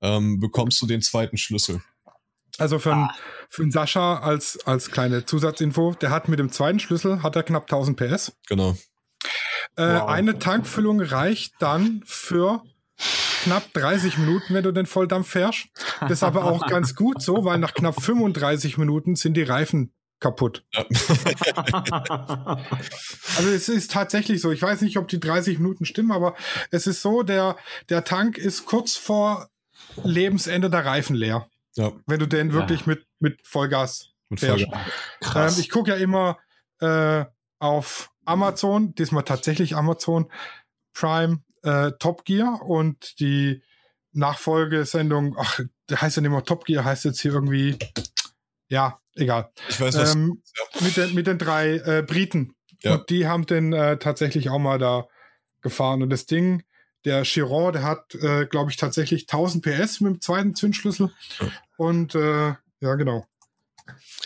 ähm, bekommst du den zweiten Schlüssel. Also für, ah. für einen Sascha als, als kleine Zusatzinfo, der hat mit dem zweiten Schlüssel, hat er knapp 1000 PS. Genau. Äh, wow. Eine Tankfüllung reicht dann für knapp 30 Minuten, wenn du den Volldampf fährst. Das ist aber auch ganz gut so, weil nach knapp 35 Minuten sind die Reifen kaputt. Ja. also es ist tatsächlich so. Ich weiß nicht, ob die 30 Minuten stimmen, aber es ist so, der, der Tank ist kurz vor Lebensende der Reifen leer. Ja. Wenn du den wirklich ja. mit, mit Vollgas mit fährst. Vollgas. Ähm, ich gucke ja immer äh, auf Amazon, diesmal tatsächlich Amazon Prime äh, Top Gear und die Nachfolgesendung, ach, der heißt ja nicht mehr Top Gear, heißt jetzt hier irgendwie, ja, egal. Ich weiß, was ähm, ja. mit, den, mit den drei äh, Briten. Ja. Und die haben den äh, tatsächlich auch mal da gefahren. Und das Ding, der Chiron, der hat, äh, glaube ich, tatsächlich 1000 PS mit dem zweiten Zündschlüssel. Ja. Und äh, ja, genau.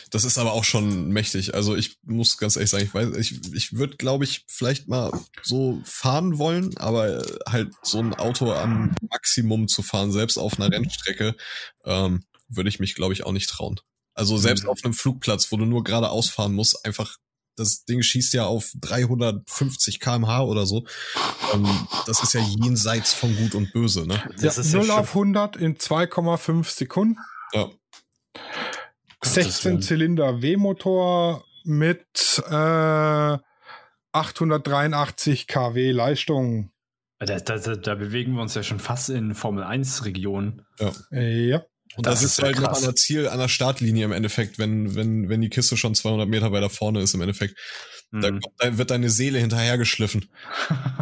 Das ist aber auch schon mächtig. Also ich muss ganz ehrlich sagen, ich weiß, ich, ich würde, glaube ich, vielleicht mal so fahren wollen, aber halt so ein Auto am Maximum zu fahren, selbst auf einer Rennstrecke, ähm, würde ich mich, glaube ich, auch nicht trauen. Also selbst mhm. auf einem Flugplatz, wo du nur geradeaus fahren musst, einfach das Ding schießt ja auf 350 kmh oder so. Ähm, das ist ja jenseits von Gut und Böse, ne? Das ja, 0 ja auf 100 in 2,5 Sekunden. Ja. 16 Zylinder W-Motor mit äh, 883 kW Leistung. Da, da, da, bewegen wir uns ja schon fast in Formel 1 Region. Ja. ja. Und das, das ist, ist halt noch an der Ziel, an der Startlinie im Endeffekt, wenn, wenn, wenn die Kiste schon 200 Meter weiter vorne ist im Endeffekt. Da, mhm. da wird deine Seele hinterhergeschliffen.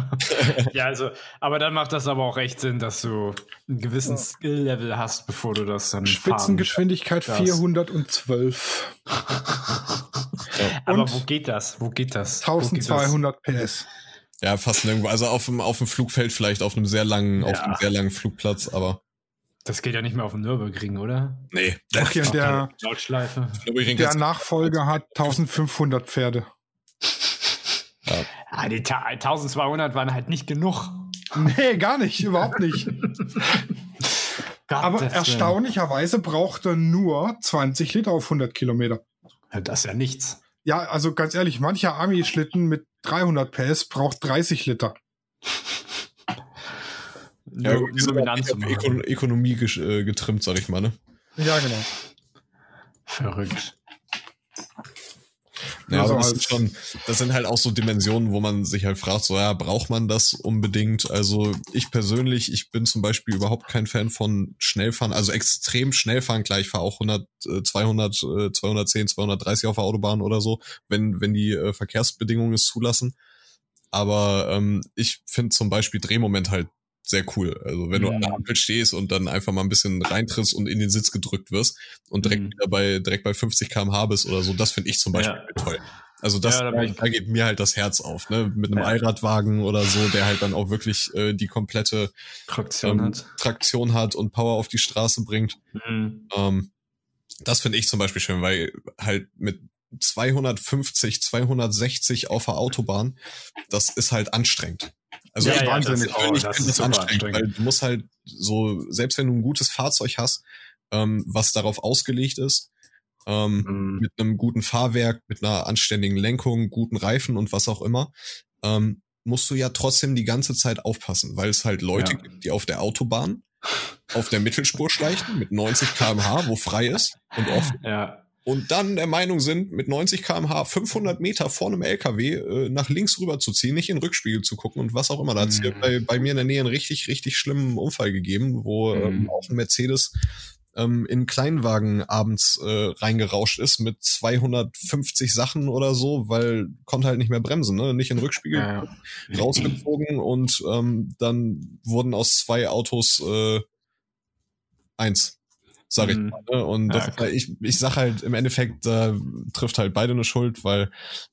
ja, also, aber dann macht das aber auch recht Sinn, dass du einen gewissen ja. Skill-Level hast, bevor du das dann Spitzengeschwindigkeit 412. ja. Aber wo geht das? Wo geht das? 1200 geht das? PS. Ja, fast nirgendwo. Also auf dem, auf dem Flugfeld vielleicht, auf einem sehr langen, ja. auf einem sehr langen Flugplatz, aber. Das geht ja nicht mehr auf dem Nürburgring, oder? Nee. Okay, der, der Nachfolger hat 1500 Pferde. Ja. Ah, die 1200 waren halt nicht genug. Nee, gar nicht, überhaupt nicht. Aber erstaunlicherweise braucht er nur 20 Liter auf 100 Kilometer. Ja, das ist ja nichts. Ja, also ganz ehrlich, mancher Ami-Schlitten mit 300 PS braucht 30 Liter. Ja, nur, nur Ökonomie äh, getrimmt, sag ich mal, ne? Ja, genau. Verrückt. Ja, also das, schon, das sind halt auch so Dimensionen, wo man sich halt fragt, so ja, braucht man das unbedingt? Also ich persönlich, ich bin zum Beispiel überhaupt kein Fan von Schnellfahren, also extrem Schnellfahren, klar, ich fahre auch 100, 200, 210, 230 auf der Autobahn oder so, wenn, wenn die äh, Verkehrsbedingungen es zulassen. Aber ähm, ich finde zum Beispiel Drehmoment halt sehr cool. Also wenn mhm. du an der Ampel stehst und dann einfach mal ein bisschen reintrittst und in den Sitz gedrückt wirst und direkt mhm. wieder bei direkt bei 50 km/h bist oder so, das finde ich zum Beispiel ja. toll. Also das ja, da, da, geht mir halt das Herz auf, ne? Mit einem ja. Allradwagen oder so, der halt dann auch wirklich äh, die komplette Traktion, ähm, hat. Traktion hat und Power auf die Straße bringt. Mhm. Ähm, das finde ich zum Beispiel schön, weil halt mit 250, 260 auf der Autobahn, das ist halt anstrengend. Also ja, ich, ja, wahnsinnig, das, oh, das, das anstrengend, weil du musst halt so, selbst wenn du ein gutes Fahrzeug hast, ähm, was darauf ausgelegt ist, ähm, mhm. mit einem guten Fahrwerk, mit einer anständigen Lenkung, guten Reifen und was auch immer, ähm, musst du ja trotzdem die ganze Zeit aufpassen, weil es halt Leute ja. gibt, die auf der Autobahn auf der Mittelspur schleichen mit 90 km/h, wo frei ist und offen. Ja. Und dann der Meinung sind, mit 90 km/h 500 Meter vor einem LKW äh, nach links rüber zu ziehen, nicht in den Rückspiegel zu gucken und was auch immer. Da hat es mhm. bei, bei mir in der Nähe einen richtig, richtig schlimmen Unfall gegeben, wo ähm, mhm. ähm, auch ein Mercedes ähm, in Kleinwagen abends äh, reingerauscht ist mit 250 Sachen oder so, weil konnte halt nicht mehr bremsen, ne? nicht in Rückspiegel ja. rausgezogen und ähm, dann wurden aus zwei Autos äh, eins sag ich mhm. mal. Ne? Und das ja, ich, ich sag halt, im Endeffekt äh, trifft halt beide eine Schuld, weil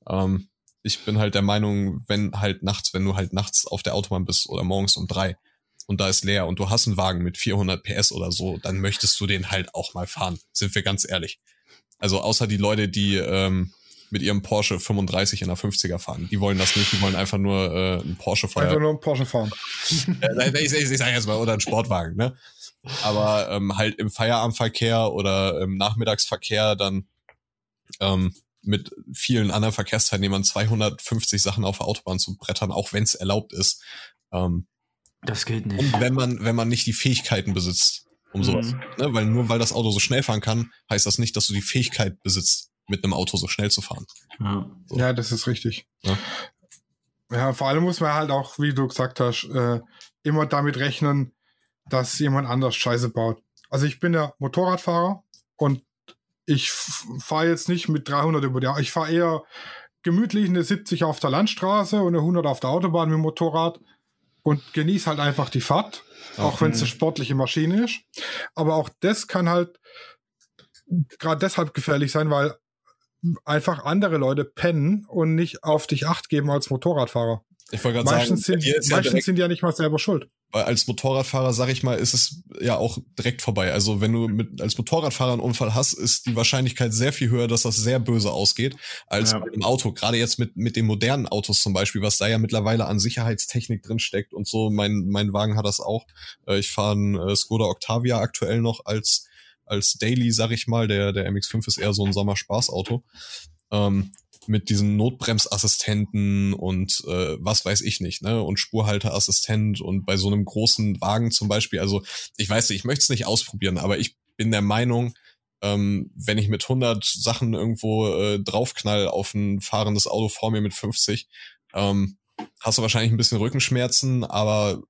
ähm, ich bin halt der Meinung, wenn halt nachts, wenn du halt nachts auf der Autobahn bist oder morgens um drei, und da ist leer und du hast einen Wagen mit 400 PS oder so, dann möchtest du den halt auch mal fahren. Sind wir ganz ehrlich. Also außer die Leute, die ähm, mit ihrem Porsche 35 in der 50er fahren. Die wollen das nicht, die wollen einfach nur äh, einen Porsche fahren. Einfach nur einen Porsche fahren. ich, ich, ich sage jetzt mal, oder einen Sportwagen, ne? Aber ähm, halt im Feierabendverkehr oder im Nachmittagsverkehr dann ähm, mit vielen anderen Verkehrsteilnehmern 250 Sachen auf der Autobahn zu brettern, auch wenn es erlaubt ist. Ähm, das geht nicht. Und wenn man, wenn man nicht die Fähigkeiten besitzt, um sowas. Mhm. Ne? Weil nur weil das Auto so schnell fahren kann, heißt das nicht, dass du die Fähigkeit besitzt, mit einem Auto so schnell zu fahren. Ja, so. ja das ist richtig. Ja. ja. vor allem muss man halt auch, wie du gesagt hast, äh, immer damit rechnen, dass jemand anders Scheiße baut. Also ich bin ja Motorradfahrer und ich fahre jetzt nicht mit 300 über die, ich fahre eher gemütlich eine 70 auf der Landstraße und eine 100 auf der Autobahn mit dem Motorrad und genieße halt einfach die Fahrt, auch wenn es eine sportliche Maschine ist. Aber auch das kann halt gerade deshalb gefährlich sein, weil einfach andere Leute pennen und nicht auf dich acht geben als Motorradfahrer. Ich wollte gerade sagen, sind, meistens ja sind ja nicht mal selber schuld. Weil als Motorradfahrer, sag ich mal, ist es ja auch direkt vorbei. Also wenn du mit, als Motorradfahrer einen Unfall hast, ist die Wahrscheinlichkeit sehr viel höher, dass das sehr böse ausgeht, als ja. mit dem Auto. Gerade jetzt mit, mit den modernen Autos zum Beispiel, was da ja mittlerweile an Sicherheitstechnik drin steckt und so. Mein, mein Wagen hat das auch. Äh, ich fahre einen äh, Skoda Octavia aktuell noch als, als Daily, sag ich mal. Der, der MX5 ist eher so ein Sommerspaßauto. Ähm, mit diesen Notbremsassistenten und äh, was weiß ich nicht, ne? Und Spurhalteassistent und bei so einem großen Wagen zum Beispiel, also ich weiß nicht, ich möchte es nicht ausprobieren, aber ich bin der Meinung, ähm, wenn ich mit 100 Sachen irgendwo äh, draufknall auf ein fahrendes Auto vor mir mit 50, ähm, hast du wahrscheinlich ein bisschen Rückenschmerzen, aber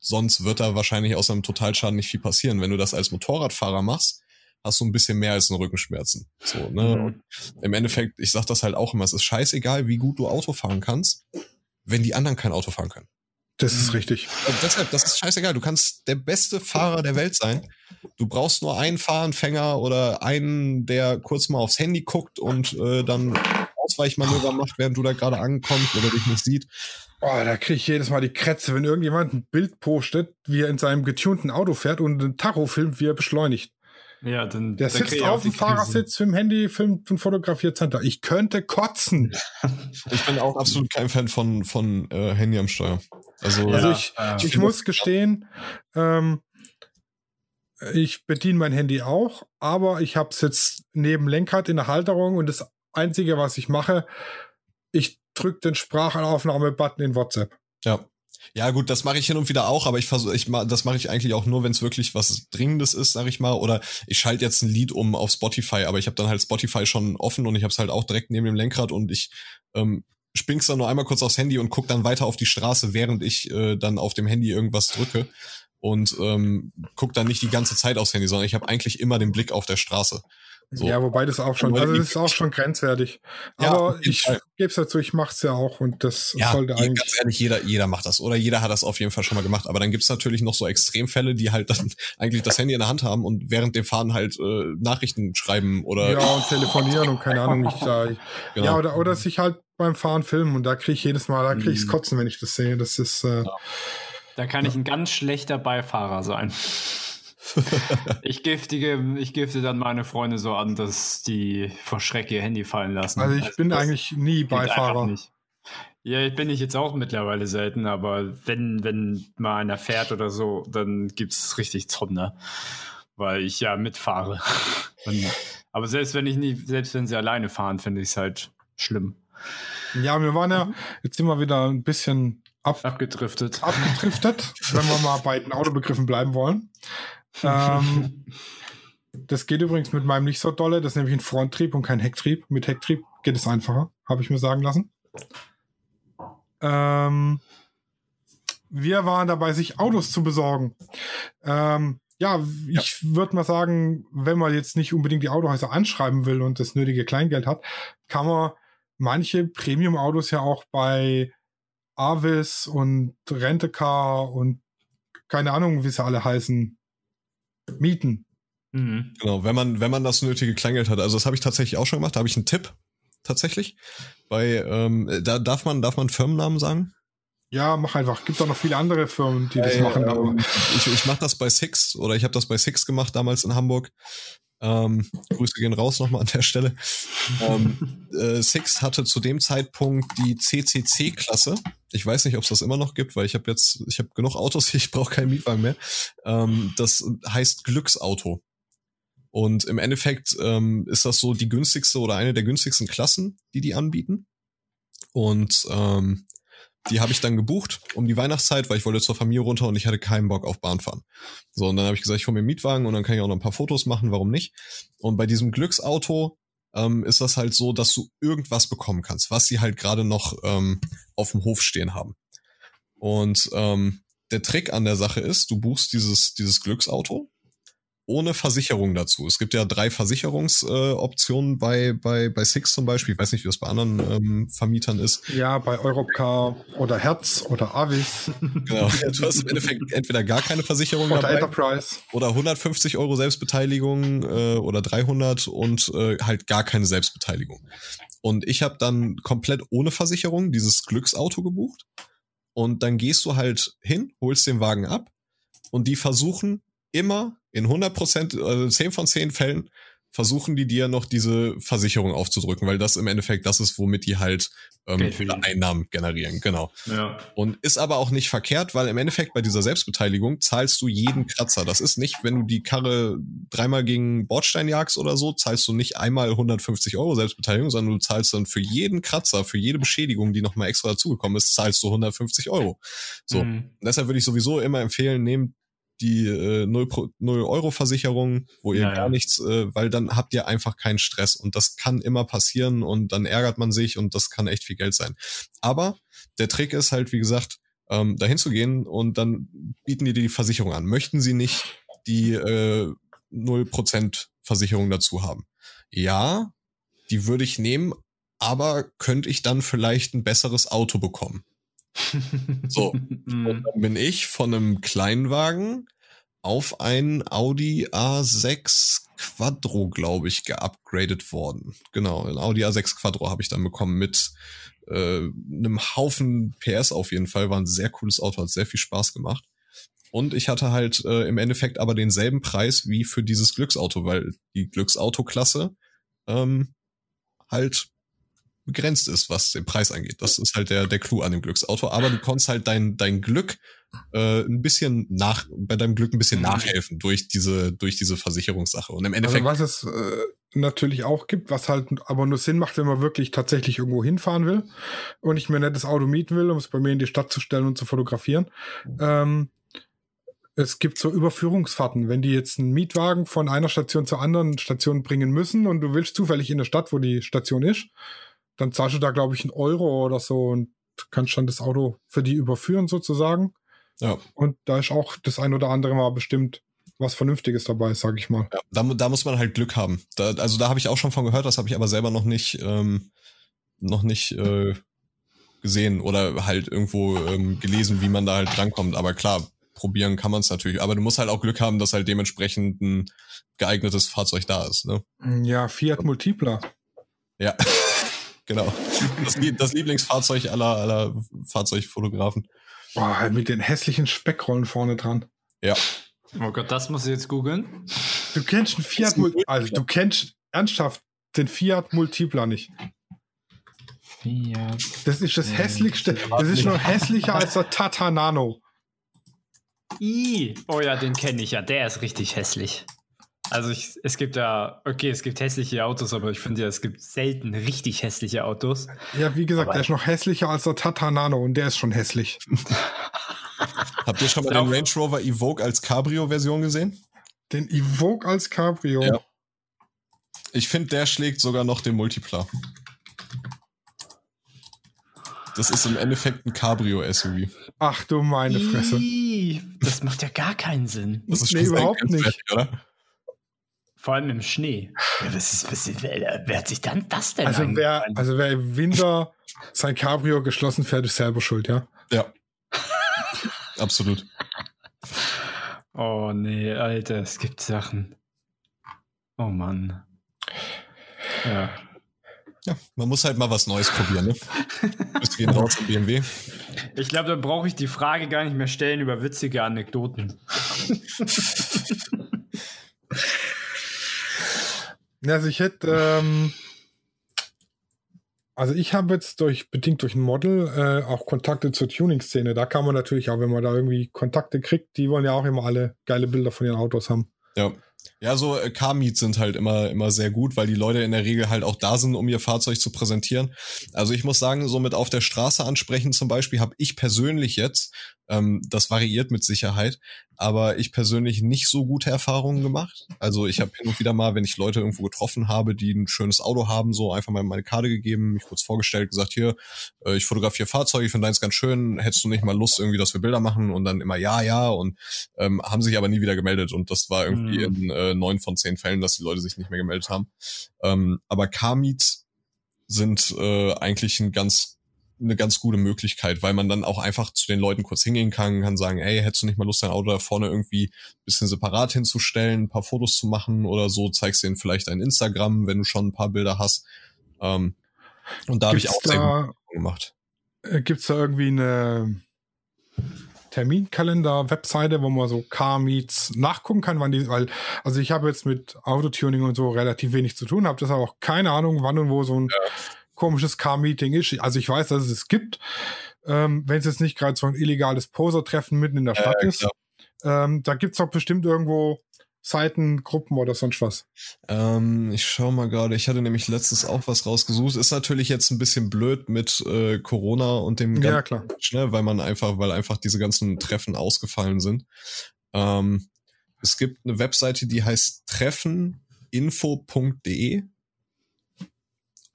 sonst wird da wahrscheinlich aus einem Totalschaden nicht viel passieren. Wenn du das als Motorradfahrer machst, hast du ein bisschen mehr als einen Rückenschmerzen. So, ne? Mhm. Im Endeffekt, ich sag das halt auch immer, es ist scheißegal, wie gut du Auto fahren kannst, wenn die anderen kein Auto fahren können. Das ist richtig. Und deshalb, das ist scheißegal. Du kannst der beste Fahrer der Welt sein. Du brauchst nur einen Fahranfänger oder einen, der kurz mal aufs Handy guckt und äh, dann Ausweichmanöver macht, während du da gerade ankommst oder dich nicht sieht. Oh, da kriege ich jedes Mal die Krätze, wenn irgendjemand ein Bild postet, wie er in seinem getunten Auto fährt und ein Tacho filmt, wie er beschleunigt. Ja, dann. Der dann sitzt auf dem Fahrersitz mit dem Handy, filmt und fotografiert Center. Ich könnte kotzen. ich bin auch absolut kein Fan von, von äh, Handy am Steuer. Also, also ich, äh, ich muss gestehen, ähm, ich bediene mein Handy auch, aber ich habe es jetzt neben Lenkrad in der Halterung und das Einzige, was ich mache, ich drücke den Sprachaufnahme-Button in WhatsApp. Ja. Ja, gut, das mache ich hin und wieder auch, aber ich versuche, ich das mache ich eigentlich auch nur, wenn es wirklich was Dringendes ist, sag ich mal. Oder ich schalte jetzt ein Lied um auf Spotify, aber ich habe dann halt Spotify schon offen und ich habe es halt auch direkt neben dem Lenkrad und ich ähm, spring's dann nur einmal kurz aufs Handy und guck dann weiter auf die Straße, während ich äh, dann auf dem Handy irgendwas drücke und ähm, guck dann nicht die ganze Zeit aufs Handy, sondern ich habe eigentlich immer den Blick auf der Straße. So. Ja, wobei das auch schon, also das ist auch schon grenzwertig. Ja, Aber ich gebe es dazu, ich mache es ja auch und das ja, sollte eigentlich. Ganz ehrlich, jeder, jeder macht das. Oder jeder hat das auf jeden Fall schon mal gemacht. Aber dann gibt es natürlich noch so Extremfälle, die halt dann eigentlich das Handy in der Hand haben und während dem Fahren halt äh, Nachrichten schreiben oder. Ja, und telefonieren und keine Ahnung, nicht da. Genau. Ja, oder, oder sich halt beim Fahren filmen und da kriege ich jedes Mal, da kriege ich mhm. Kotzen, wenn ich das sehe. Das ist. Äh, ja. Da kann ich ein ganz schlechter Beifahrer sein ich, giftige, ich gifte dann meine Freunde so an, dass die vor Schreck ihr Handy fallen lassen. Also ich also bin eigentlich nie Beifahrer. Ja, ich bin ich jetzt auch mittlerweile selten, aber wenn, wenn mal einer fährt oder so, dann gibt es richtig Zonder, weil ich ja mitfahre. aber selbst wenn ich nicht, selbst wenn sie alleine fahren, finde ich es halt schlimm. Ja, wir waren ja jetzt immer wieder ein bisschen ab, abgedriftet. Abgedriftet, wenn wir mal bei den Autobegriffen bleiben wollen. Ähm, das geht übrigens mit meinem nicht so dolle. Das ist nämlich ein Fronttrieb und kein Hecktrieb. Mit Hecktrieb geht es einfacher, habe ich mir sagen lassen. Ähm, wir waren dabei, sich Autos zu besorgen. Ähm, ja, ich ja. würde mal sagen, wenn man jetzt nicht unbedingt die Autohäuser anschreiben will und das nötige Kleingeld hat, kann man manche Premium-Autos ja auch bei Avis und Rentecar und keine Ahnung, wie sie alle heißen, mieten. Mhm. Genau, wenn man, wenn man das nötige Kleingeld hat. Also das habe ich tatsächlich auch schon gemacht. Da habe ich einen Tipp tatsächlich. Bei, ähm, da darf man, darf man Firmennamen sagen? Ja, mach einfach. Gibt auch noch viele andere Firmen, die das äh, machen. Aber. Ich, ich mache das bei Six oder ich habe das bei Six gemacht damals in Hamburg. Ähm, Grüße gehen raus nochmal an der Stelle. ähm, äh, Six hatte zu dem Zeitpunkt die CCC-Klasse. Ich weiß nicht, ob es das immer noch gibt, weil ich habe jetzt, ich habe genug Autos, ich brauche keinen Mietwagen mehr. Ähm, das heißt Glücksauto. Und im Endeffekt ähm, ist das so die günstigste oder eine der günstigsten Klassen, die die anbieten. Und ähm, die habe ich dann gebucht um die Weihnachtszeit, weil ich wollte zur Familie runter und ich hatte keinen Bock auf Bahnfahren. So, und dann habe ich gesagt, ich hole mir einen Mietwagen und dann kann ich auch noch ein paar Fotos machen, warum nicht? Und bei diesem Glücksauto ähm, ist das halt so, dass du irgendwas bekommen kannst, was sie halt gerade noch ähm, auf dem Hof stehen haben. Und ähm, der Trick an der Sache ist, du buchst dieses, dieses Glücksauto ohne Versicherung dazu. Es gibt ja drei Versicherungsoptionen äh, bei, bei, bei Six zum Beispiel. Ich weiß nicht, wie das bei anderen ähm, Vermietern ist. Ja, bei Europcar oder Herz oder Avis. Genau. Du hast im Endeffekt entweder gar keine Versicherung oder dabei, Enterprise. Oder 150 Euro Selbstbeteiligung äh, oder 300 und äh, halt gar keine Selbstbeteiligung. Und ich habe dann komplett ohne Versicherung dieses Glücksauto gebucht. Und dann gehst du halt hin, holst den Wagen ab und die versuchen immer in 100 Prozent, also 10 von 10 Fällen versuchen die dir noch diese Versicherung aufzudrücken, weil das im Endeffekt das ist, womit die halt ähm, Einnahmen generieren. Genau. Ja. Und ist aber auch nicht verkehrt, weil im Endeffekt bei dieser Selbstbeteiligung zahlst du jeden Kratzer. Das ist nicht, wenn du die Karre dreimal gegen Bordstein jagst oder so, zahlst du nicht einmal 150 Euro Selbstbeteiligung, sondern du zahlst dann für jeden Kratzer, für jede Beschädigung, die nochmal extra dazugekommen ist, zahlst du 150 Euro. So. Mhm. deshalb würde ich sowieso immer empfehlen, nehmt die äh, 0, 0 Euro Versicherung, wo ihr ja, gar ja. nichts, äh, weil dann habt ihr einfach keinen Stress und das kann immer passieren und dann ärgert man sich und das kann echt viel Geld sein. Aber der Trick ist halt, wie gesagt, ähm, dahin zu gehen und dann bieten die die Versicherung an. Möchten sie nicht die äh, 0% Versicherung dazu haben? Ja, die würde ich nehmen, aber könnte ich dann vielleicht ein besseres Auto bekommen? So, mhm. und dann bin ich von einem Kleinwagen auf einen Audi A6 Quattro, glaube ich, geupgradet worden. Genau, ein Audi A6 Quattro habe ich dann bekommen mit äh, einem Haufen PS auf jeden Fall. War ein sehr cooles Auto, hat sehr viel Spaß gemacht. Und ich hatte halt äh, im Endeffekt aber denselben Preis wie für dieses Glücksauto, weil die Glücksauto-Klasse ähm, halt begrenzt ist, was den Preis angeht. Das ist halt der, der Clou an dem Glücksauto. Aber du konntest halt dein, dein Glück äh, ein bisschen nach, bei deinem Glück ein bisschen mhm. nachhelfen durch diese, durch diese Versicherungssache. Und im also Endeffekt. Also was es äh, natürlich auch gibt, was halt aber nur Sinn macht, wenn man wirklich tatsächlich irgendwo hinfahren will und ich mir ein nettes Auto mieten will, um es bei mir in die Stadt zu stellen und zu fotografieren. Ähm, es gibt so Überführungsfahrten. Wenn die jetzt einen Mietwagen von einer Station zur anderen Station bringen müssen und du willst zufällig in der Stadt, wo die Station ist, dann zahlst du da, glaube ich, einen Euro oder so und kannst dann das Auto für die überführen sozusagen. Ja. Und da ist auch das ein oder andere mal bestimmt was Vernünftiges dabei sag ich mal. Ja, da, da muss man halt Glück haben. Da, also da habe ich auch schon von gehört, das habe ich aber selber noch nicht, ähm, noch nicht äh, gesehen oder halt irgendwo ähm, gelesen, wie man da halt drankommt. Aber klar, probieren kann man es natürlich. Aber du musst halt auch Glück haben, dass halt dementsprechend ein geeignetes Fahrzeug da ist. Ne? Ja, Fiat Multipla. Ja, genau. Das, das, Lieblingsfahrzeug aller, aller Fahrzeugfotografen. Boah, mit den hässlichen Speckrollen vorne dran. Ja. Oh Gott, das muss ich jetzt googeln. Du kennst einen Fiat Multipla. Also du kennst ernsthaft den Fiat Multipla nicht. Fiat. Das ist das hässlichste. Das ist noch hässlicher als der Tata Nano. I. Oh ja, den kenne ich ja. Der ist richtig hässlich. Also ich, es gibt ja, okay, es gibt hässliche Autos, aber ich finde ja, es gibt selten richtig hässliche Autos. Ja, wie gesagt, aber der ist noch hässlicher als der Tata Nano und der ist schon hässlich. Habt ihr schon mal den Range Rover Evoque als Cabrio-Version gesehen? Den Evoque als Cabrio? Ja. Ich finde, der schlägt sogar noch den Multipla. Das ist im Endeffekt ein Cabrio-SUV. Ach du meine Fresse. Das macht ja gar keinen Sinn. Das ist nee, überhaupt nicht. Fertig, oder? Vor allem im Schnee. Was ist, was ist, wer, wer, hat sich dann das denn also wer, also wer im Winter sein Cabrio geschlossen fährt, ist selber schuld, ja? Ja. Absolut. Oh nee, Alter, es gibt Sachen. Oh Mann. Ja. Ja, man muss halt mal was Neues probieren, ne? Bis gehen raus im BMW. Ich glaube, da brauche ich die Frage gar nicht mehr stellen über witzige Anekdoten. also ich hätte, ähm, also ich habe jetzt durch, bedingt durch ein Model äh, auch Kontakte zur Tuning-Szene. Da kann man natürlich auch, wenn man da irgendwie Kontakte kriegt, die wollen ja auch immer alle geile Bilder von ihren Autos haben. Ja. Ja, so äh, Car-Meets sind halt immer, immer sehr gut, weil die Leute in der Regel halt auch da sind, um ihr Fahrzeug zu präsentieren. Also ich muss sagen, so mit auf der Straße ansprechen zum Beispiel, habe ich persönlich jetzt, ähm, das variiert mit Sicherheit, aber ich persönlich nicht so gute Erfahrungen gemacht. Also ich habe hin und wieder mal, wenn ich Leute irgendwo getroffen habe, die ein schönes Auto haben, so einfach mal meine Karte gegeben, mich kurz vorgestellt, gesagt, hier, äh, ich fotografiere Fahrzeuge, ich finde deins ganz schön, hättest du nicht mal Lust irgendwie, dass wir Bilder machen und dann immer ja, ja und ähm, haben sich aber nie wieder gemeldet und das war irgendwie mhm. in äh, neun von zehn Fällen, dass die Leute sich nicht mehr gemeldet haben. Ähm, aber Car-Meets sind äh, eigentlich ein ganz eine ganz gute Möglichkeit, weil man dann auch einfach zu den Leuten kurz hingehen kann, kann sagen, hey, hättest du nicht mal Lust, dein Auto da vorne irgendwie bisschen separat hinzustellen, ein paar Fotos zu machen oder so, zeigst denen vielleicht ein Instagram, wenn du schon ein paar Bilder hast. Ähm, und da habe ich auch da, sehr gemacht. Äh, Gibt es da irgendwie eine Terminkalender-Webseite, wo man so Car-Meets nachgucken kann, wann die, weil, also ich habe jetzt mit Autotuning und so relativ wenig zu tun, habe das aber auch keine Ahnung, wann und wo so ein ja komisches Car-Meeting ist. Also ich weiß, dass es es gibt. Ähm, Wenn es jetzt nicht gerade so ein illegales Poser-Treffen mitten in der Stadt äh, ist. Ähm, da gibt es doch bestimmt irgendwo Seiten, Gruppen oder sonst was. Ähm, ich schau mal gerade, ich hatte nämlich letztens auch was rausgesucht. Ist natürlich jetzt ein bisschen blöd mit äh, Corona und dem ja, klar. Schnell, weil man einfach, weil einfach diese ganzen Treffen ausgefallen sind. Ähm, es gibt eine Webseite, die heißt treffeninfo.de.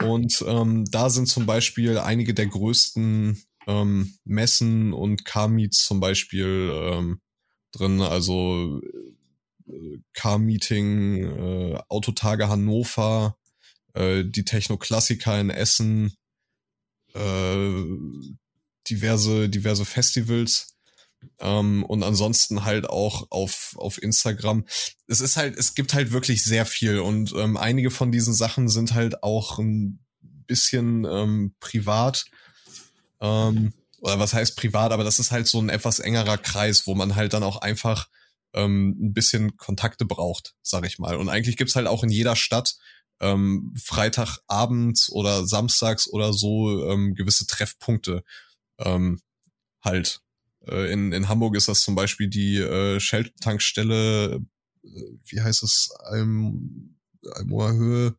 Und ähm, da sind zum Beispiel einige der größten ähm, Messen und Car-Meets zum Beispiel ähm, drin. Also äh, Car-Meeting, äh, Autotage Hannover, äh, die Techno-Klassiker in Essen, äh, diverse, diverse Festivals. Ähm, und ansonsten halt auch auf, auf Instagram. Es ist halt, es gibt halt wirklich sehr viel und ähm, einige von diesen Sachen sind halt auch ein bisschen ähm, privat. Ähm, oder was heißt privat, aber das ist halt so ein etwas engerer Kreis, wo man halt dann auch einfach ähm, ein bisschen Kontakte braucht, sag ich mal. Und eigentlich gibt's halt auch in jeder Stadt ähm, Freitagabends oder samstags oder so ähm, gewisse Treffpunkte ähm, halt. Äh, in, in Hamburg ist das zum Beispiel die äh, Shell-Tankstelle, äh, wie heißt es, Alm, Almoer Höhe,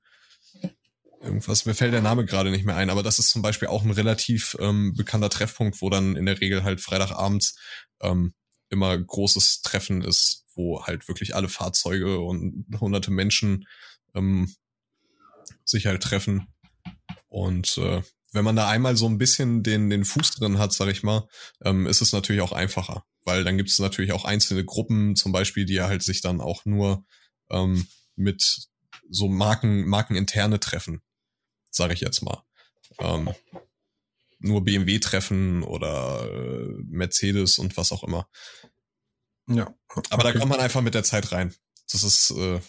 irgendwas, mir fällt der Name gerade nicht mehr ein, aber das ist zum Beispiel auch ein relativ ähm, bekannter Treffpunkt, wo dann in der Regel halt Freitagabends ähm, immer großes Treffen ist, wo halt wirklich alle Fahrzeuge und hunderte Menschen ähm, sich halt treffen. Und äh, wenn man da einmal so ein bisschen den, den Fuß drin hat, sag ich mal, ähm, ist es natürlich auch einfacher. Weil dann gibt es natürlich auch einzelne Gruppen, zum Beispiel, die halt sich dann auch nur ähm, mit so Marken, markeninterne treffen, sage ich jetzt mal. Ähm, nur BMW treffen oder äh, Mercedes und was auch immer. Ja. Aber da kommt man einfach mit der Zeit rein. Das ist, äh,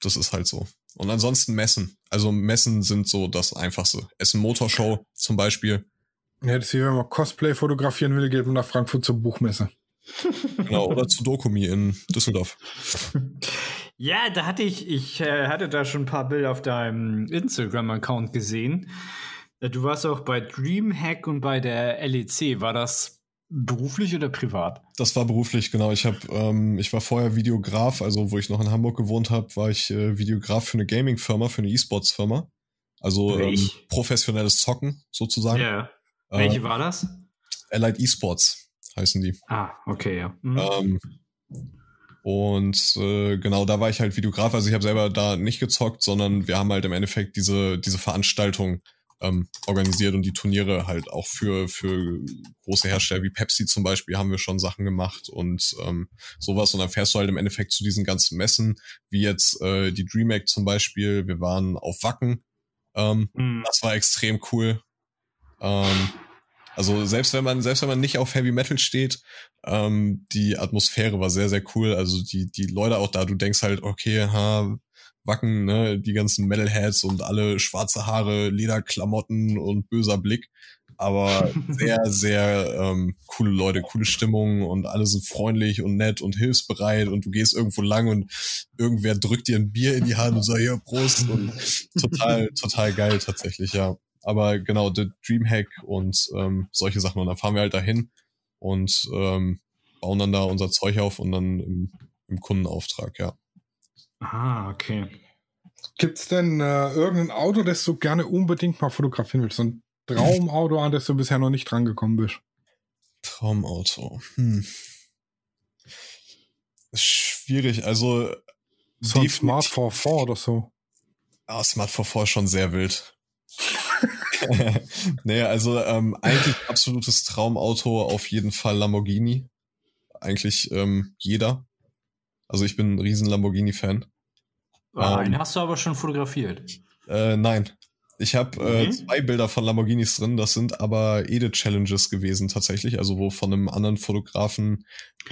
das ist halt so. Und ansonsten Messen. Also Messen sind so das Einfachste. Essen Motorshow zum Beispiel. Ja, das ist wie wenn man Cosplay fotografieren will, geht man nach Frankfurt zur Buchmesse. Genau, oder zu Dokumi in Düsseldorf. Ja, da hatte ich, ich äh, hatte da schon ein paar Bilder auf deinem Instagram-Account gesehen. Äh, du warst auch bei Dreamhack und bei der LEC. War das beruflich oder privat? Das war beruflich, genau. Ich habe, ähm, ich war vorher Videograf, also wo ich noch in Hamburg gewohnt habe, war ich äh, Videograf für eine Gaming-Firma, für eine E-Sports-Firma. Also ähm, professionelles Zocken sozusagen. Ja. Äh, Welche war das? Allied E-Sports heißen die. Ah, okay, ja. Mhm. Ähm, und äh, genau, da war ich halt Videograf. Also ich habe selber da nicht gezockt, sondern wir haben halt im Endeffekt diese, diese Veranstaltung ähm, organisiert und die Turniere halt auch für, für große Hersteller wie Pepsi zum Beispiel haben wir schon Sachen gemacht und ähm, sowas. Und dann fährst du halt im Endeffekt zu diesen ganzen Messen, wie jetzt äh, die DreamHack zum Beispiel. Wir waren auf Wacken. Ähm, mhm. Das war extrem cool. Ähm, also selbst wenn man, selbst wenn man nicht auf Heavy Metal steht, ähm, die Atmosphäre war sehr, sehr cool. Also die, die Leute auch da, du denkst halt, okay, ha, Wacken, ne, die ganzen Metalheads und alle schwarze Haare, Lederklamotten und böser Blick. Aber sehr, sehr ähm, coole Leute, coole Stimmung und alle sind freundlich und nett und hilfsbereit und du gehst irgendwo lang und irgendwer drückt dir ein Bier in die Hand und sagt, ja, Prost und total, total geil tatsächlich, ja. Aber genau, der Dreamhack und ähm, solche Sachen und dann fahren wir halt dahin und ähm, bauen dann da unser Zeug auf und dann im, im Kundenauftrag, ja. Ah, okay. Gibt es denn äh, irgendein Auto, das du gerne unbedingt mal fotografieren willst? So ein Traumauto, an das du bisher noch nicht drangekommen bist? Traumauto. Hm. Schwierig, also. So ein Smart 44 oder so. Ah, Smart 44 ist schon sehr wild. naja, also ähm, eigentlich absolutes Traumauto auf jeden Fall Lamborghini. Eigentlich ähm, jeder. Also ich bin ein riesen Lamborghini-Fan. Ah, ähm, hast du aber schon fotografiert. Äh, nein. Ich habe äh, zwei Bilder von Lamborghinis drin, das sind aber Edit-Challenges gewesen tatsächlich, also wo von einem anderen Fotografen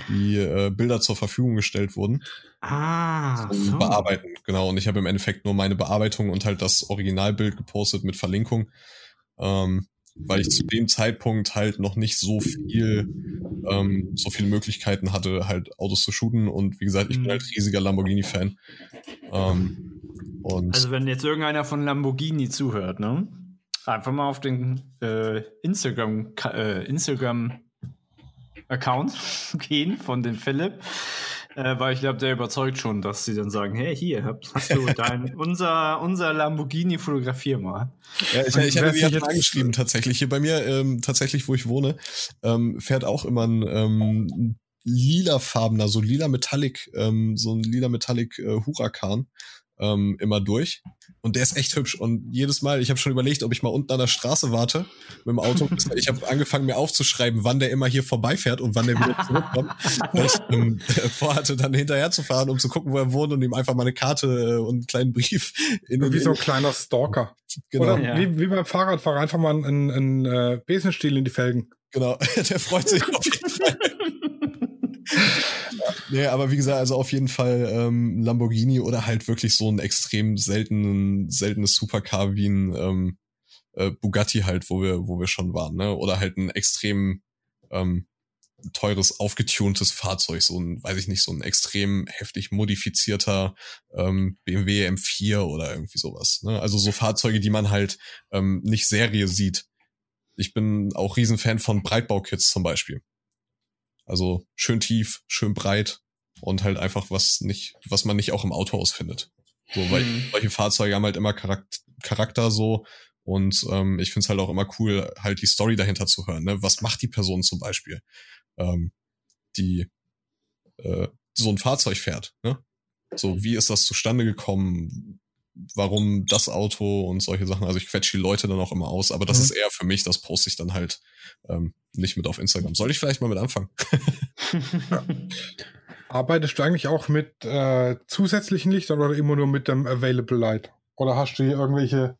die äh, Bilder zur Verfügung gestellt wurden. Ah, so. Bearbeiten, genau. Und ich habe im Endeffekt nur meine Bearbeitung und halt das Originalbild gepostet mit Verlinkung. Ähm, weil ich zu dem Zeitpunkt halt noch nicht so viel, ähm, so viele Möglichkeiten hatte, halt Autos zu shooten. Und wie gesagt, ich bin mhm. halt riesiger Lamborghini-Fan. Ähm, also wenn jetzt irgendeiner von Lamborghini zuhört, ne? Einfach mal auf den äh, Instagram, äh, Instagram Account gehen von dem Philipp äh, weil ich glaube, der überzeugt schon, dass sie dann sagen, hey, hier, hast du dein, unser, unser Lamborghini, fotografier mal. Ja, ich, ich hatte die angeschrieben tatsächlich. Hier bei mir, ähm, tatsächlich, wo ich wohne, ähm, fährt auch immer ein ähm, lilafarbener, so lila Metallic, ähm, so ein lila Metallic äh, Huracan ähm, immer durch. Und der ist echt hübsch. Und jedes Mal, ich habe schon überlegt, ob ich mal unten an der Straße warte mit dem Auto. ich habe angefangen, mir aufzuschreiben, wann der immer hier vorbeifährt und wann der wieder zurückkommt. weil ich ähm, vorhatte, dann hinterher zu fahren, um zu gucken, wo er wohnt und ihm einfach mal eine Karte äh, und einen kleinen Brief in den Wie so ein kleiner Stalker. Genau. Oder ja. wie, wie beim Fahrradfahrer, einfach mal einen, einen äh, Besenstiel in die Felgen. Genau, der freut sich auf jeden Fall. Nee, aber wie gesagt, also auf jeden Fall ähm, Lamborghini oder halt wirklich so ein extrem seltenen, seltenes Supercar wie ein ähm, äh, Bugatti halt, wo wir, wo wir schon waren, ne? Oder halt ein extrem ähm, teures, aufgetuntes Fahrzeug, so ein, weiß ich nicht, so ein extrem heftig modifizierter ähm, BMW M4 oder irgendwie sowas. Ne? Also so Fahrzeuge, die man halt ähm, nicht Serie sieht. Ich bin auch Riesenfan von Breitbaukits zum Beispiel. Also schön tief, schön breit und halt einfach was nicht, was man nicht auch im Autohaus findet. So, weil mhm. solche Fahrzeuge haben halt immer Charakter, Charakter so und ähm, ich finde es halt auch immer cool, halt die Story dahinter zu hören. Ne? Was macht die Person zum Beispiel, ähm, die äh, so ein Fahrzeug fährt? Ne? So, wie ist das zustande gekommen? Warum das Auto und solche Sachen. Also ich quetsche die Leute dann auch immer aus, aber das mhm. ist eher für mich, das poste ich dann halt ähm, nicht mit auf Instagram. Soll ich vielleicht mal mit anfangen? ja. Arbeitest du eigentlich auch mit äh, zusätzlichen Lichtern oder immer nur mit dem Available Light? Oder hast du hier irgendwelche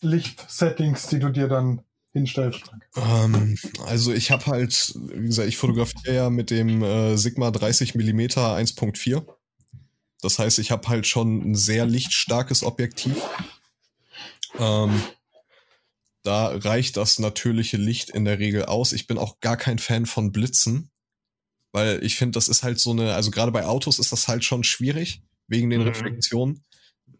Lichtsettings, die du dir dann hinstellst? Ähm, also ich habe halt, wie gesagt, ich fotografiere ja mit dem äh, Sigma 30 mm 1.4. Das heißt, ich habe halt schon ein sehr lichtstarkes Objektiv. Ähm, da reicht das natürliche Licht in der Regel aus. Ich bin auch gar kein Fan von Blitzen, weil ich finde, das ist halt so eine, also gerade bei Autos ist das halt schon schwierig wegen den mhm. Reflexionen.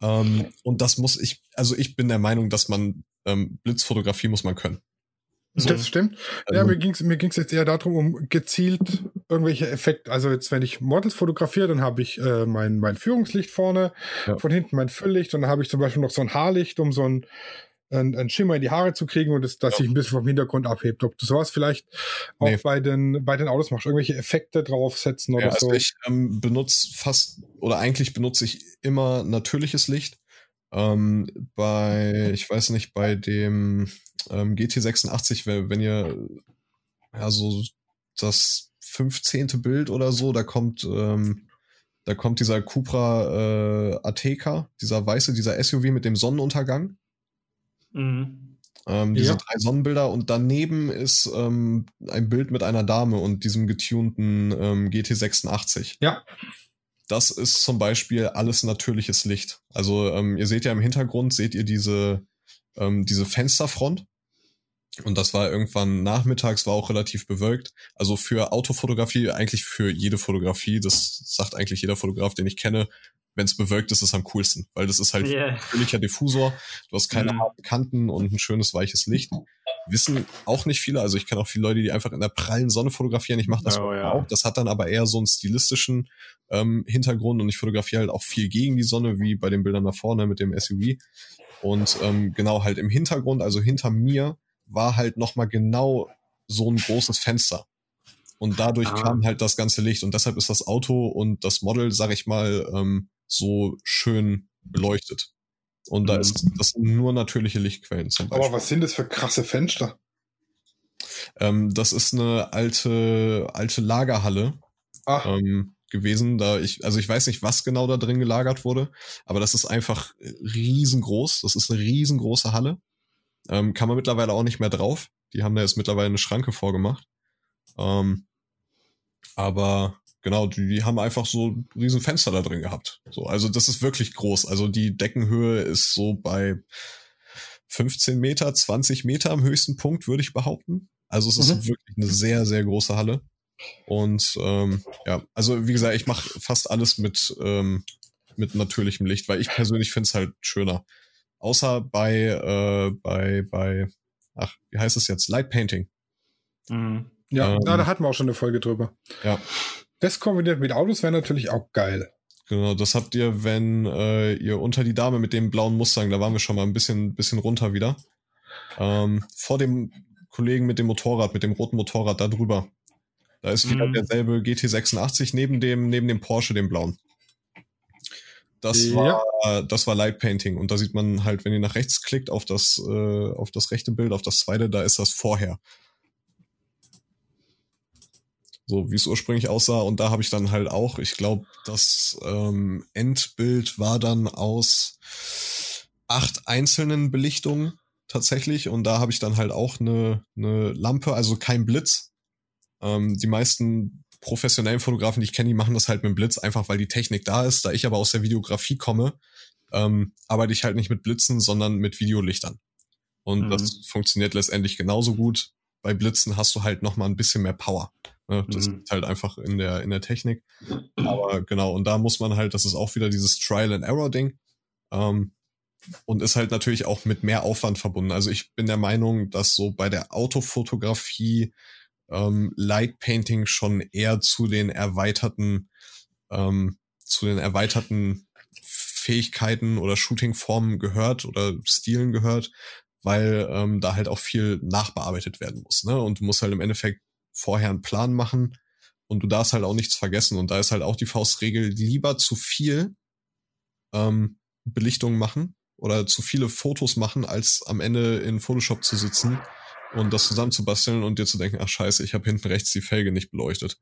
Ähm, und das muss ich, also ich bin der Meinung, dass man ähm, Blitzfotografie muss man können. Das stimmt. Ja, also mir ging es mir ging's jetzt eher darum, um gezielt irgendwelche Effekte. Also jetzt, wenn ich Models fotografiere, dann habe ich äh, mein, mein Führungslicht vorne, ja. von hinten mein Fülllicht und dann habe ich zum Beispiel noch so ein Haarlicht, um so ein ein, ein Schimmer in die Haare zu kriegen und das, dass ja. sich ein bisschen vom Hintergrund abhebt. Ob du sowas vielleicht auch nee. bei, den, bei den Autos machst, irgendwelche Effekte draufsetzen oder ja, also so. Ich ähm, benutze fast oder eigentlich benutze ich immer natürliches Licht. Ähm, bei, ich weiß nicht, bei dem ähm, GT86, wenn, wenn ihr ja so das 15. Bild oder so, da kommt ähm, da kommt dieser Cupra äh, Ateca, dieser weiße, dieser SUV mit dem Sonnenuntergang. Mhm. Ähm, diese ja. drei Sonnenbilder und daneben ist ähm, ein Bild mit einer Dame und diesem getunten ähm, GT86. Ja. Das ist zum Beispiel alles natürliches Licht. Also ähm, ihr seht ja im Hintergrund, seht ihr diese, ähm, diese Fensterfront. Und das war irgendwann nachmittags, war auch relativ bewölkt. Also für Autofotografie, eigentlich für jede Fotografie, das sagt eigentlich jeder Fotograf, den ich kenne, wenn es bewölkt ist, ist es am coolsten, weil das ist halt yeah. natürlicher Diffusor. Du hast keine mm. harten Kanten und ein schönes weiches Licht. Wissen auch nicht viele, also ich kenne auch viele Leute, die einfach in der prallen Sonne fotografieren. Ich mache das oh, ja. auch. Das hat dann aber eher so einen stilistischen ähm, Hintergrund und ich fotografiere halt auch viel gegen die Sonne, wie bei den Bildern da vorne mit dem SUV. Und ähm, genau halt im Hintergrund, also hinter mir, war halt nochmal genau so ein großes Fenster. Und dadurch ah. kam halt das ganze Licht. Und deshalb ist das Auto und das Model, sag ich mal, ähm, so schön beleuchtet. Und da ist mhm. das nur natürliche Lichtquellen zum Beispiel. Aber was sind das für krasse Fenster? Ähm, das ist eine alte, alte Lagerhalle ähm, gewesen. Da ich, also ich weiß nicht, was genau da drin gelagert wurde, aber das ist einfach riesengroß. Das ist eine riesengroße Halle. Ähm, kann man mittlerweile auch nicht mehr drauf. Die haben da jetzt mittlerweile eine Schranke vorgemacht. Ähm, aber genau, die, die haben einfach so riesen Fenster da drin gehabt. So, also das ist wirklich groß. Also die Deckenhöhe ist so bei 15 Meter, 20 Meter am höchsten Punkt, würde ich behaupten. Also es ist mhm. wirklich eine sehr, sehr große Halle. Und ähm, ja, also wie gesagt, ich mache fast alles mit, ähm, mit natürlichem Licht, weil ich persönlich finde es halt schöner. Außer bei, äh, bei, bei, ach, wie heißt es jetzt? Light Painting. Mhm. Ja, ähm, da hatten wir auch schon eine Folge drüber. Ja. Das kombiniert mit Autos wäre natürlich auch geil. Genau, das habt ihr, wenn äh, ihr unter die Dame mit dem blauen Mustang, da waren wir schon mal ein bisschen, bisschen runter wieder. Ähm, vor dem Kollegen mit dem Motorrad, mit dem roten Motorrad da drüber. Da ist wieder mhm. derselbe GT86 neben dem, neben dem Porsche, dem blauen. Das ja. war, das war Light Painting und da sieht man halt, wenn ihr nach rechts klickt auf das, äh, auf das rechte Bild, auf das zweite, da ist das vorher so wie es ursprünglich aussah. Und da habe ich dann halt auch, ich glaube, das ähm, Endbild war dann aus acht einzelnen Belichtungen tatsächlich. Und da habe ich dann halt auch eine, eine Lampe, also kein Blitz. Ähm, die meisten professionellen Fotografen, die ich kenne, die machen das halt mit dem Blitz, einfach weil die Technik da ist. Da ich aber aus der Videografie komme, ähm, arbeite ich halt nicht mit Blitzen, sondern mit Videolichtern. Und mhm. das funktioniert letztendlich genauso gut. Bei Blitzen hast du halt noch mal ein bisschen mehr Power. Ne? Das mhm. ist halt einfach in der, in der Technik. Aber genau, und da muss man halt, das ist auch wieder dieses Trial and Error Ding. Ähm, und ist halt natürlich auch mit mehr Aufwand verbunden. Also ich bin der Meinung, dass so bei der Autofotografie ähm, Light Painting schon eher zu den erweiterten, ähm, zu den erweiterten Fähigkeiten oder Shootingformen gehört oder Stilen gehört, weil ähm, da halt auch viel nachbearbeitet werden muss. Ne? Und du musst halt im Endeffekt vorher einen Plan machen und du darfst halt auch nichts vergessen. Und da ist halt auch die Faustregel, lieber zu viel, ähm, Belichtungen machen oder zu viele Fotos machen, als am Ende in Photoshop zu sitzen und das zusammenzubasteln und dir zu denken, ach scheiße, ich habe hinten rechts die Felge nicht beleuchtet.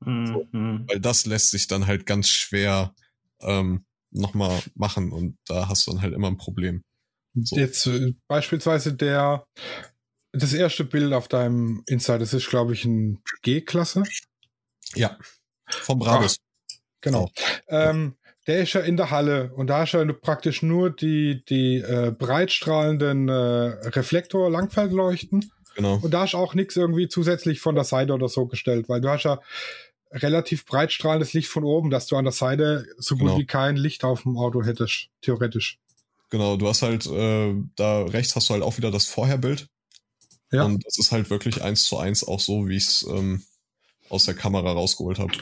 Mhm. So, weil das lässt sich dann halt ganz schwer ähm, nochmal machen und da hast du dann halt immer ein Problem. So. Jetzt äh, beispielsweise der das erste Bild auf deinem Insta, das ist, glaube ich, ein G-Klasse. Ja, vom Brabus. genau. Ähm, der ist ja in der Halle und da ist ja praktisch nur die, die äh, breitstrahlenden äh, Reflektor-Langfeldleuchten. Genau. Und da ist auch nichts irgendwie zusätzlich von der Seite oder so gestellt, weil du hast ja relativ breitstrahlendes Licht von oben, dass du an der Seite so gut genau. wie kein Licht auf dem Auto hättest, theoretisch. Genau, du hast halt, äh, da rechts hast du halt auch wieder das Vorherbild. Ja. Und das ist halt wirklich eins zu eins auch so, wie ich es ähm, aus der Kamera rausgeholt habe.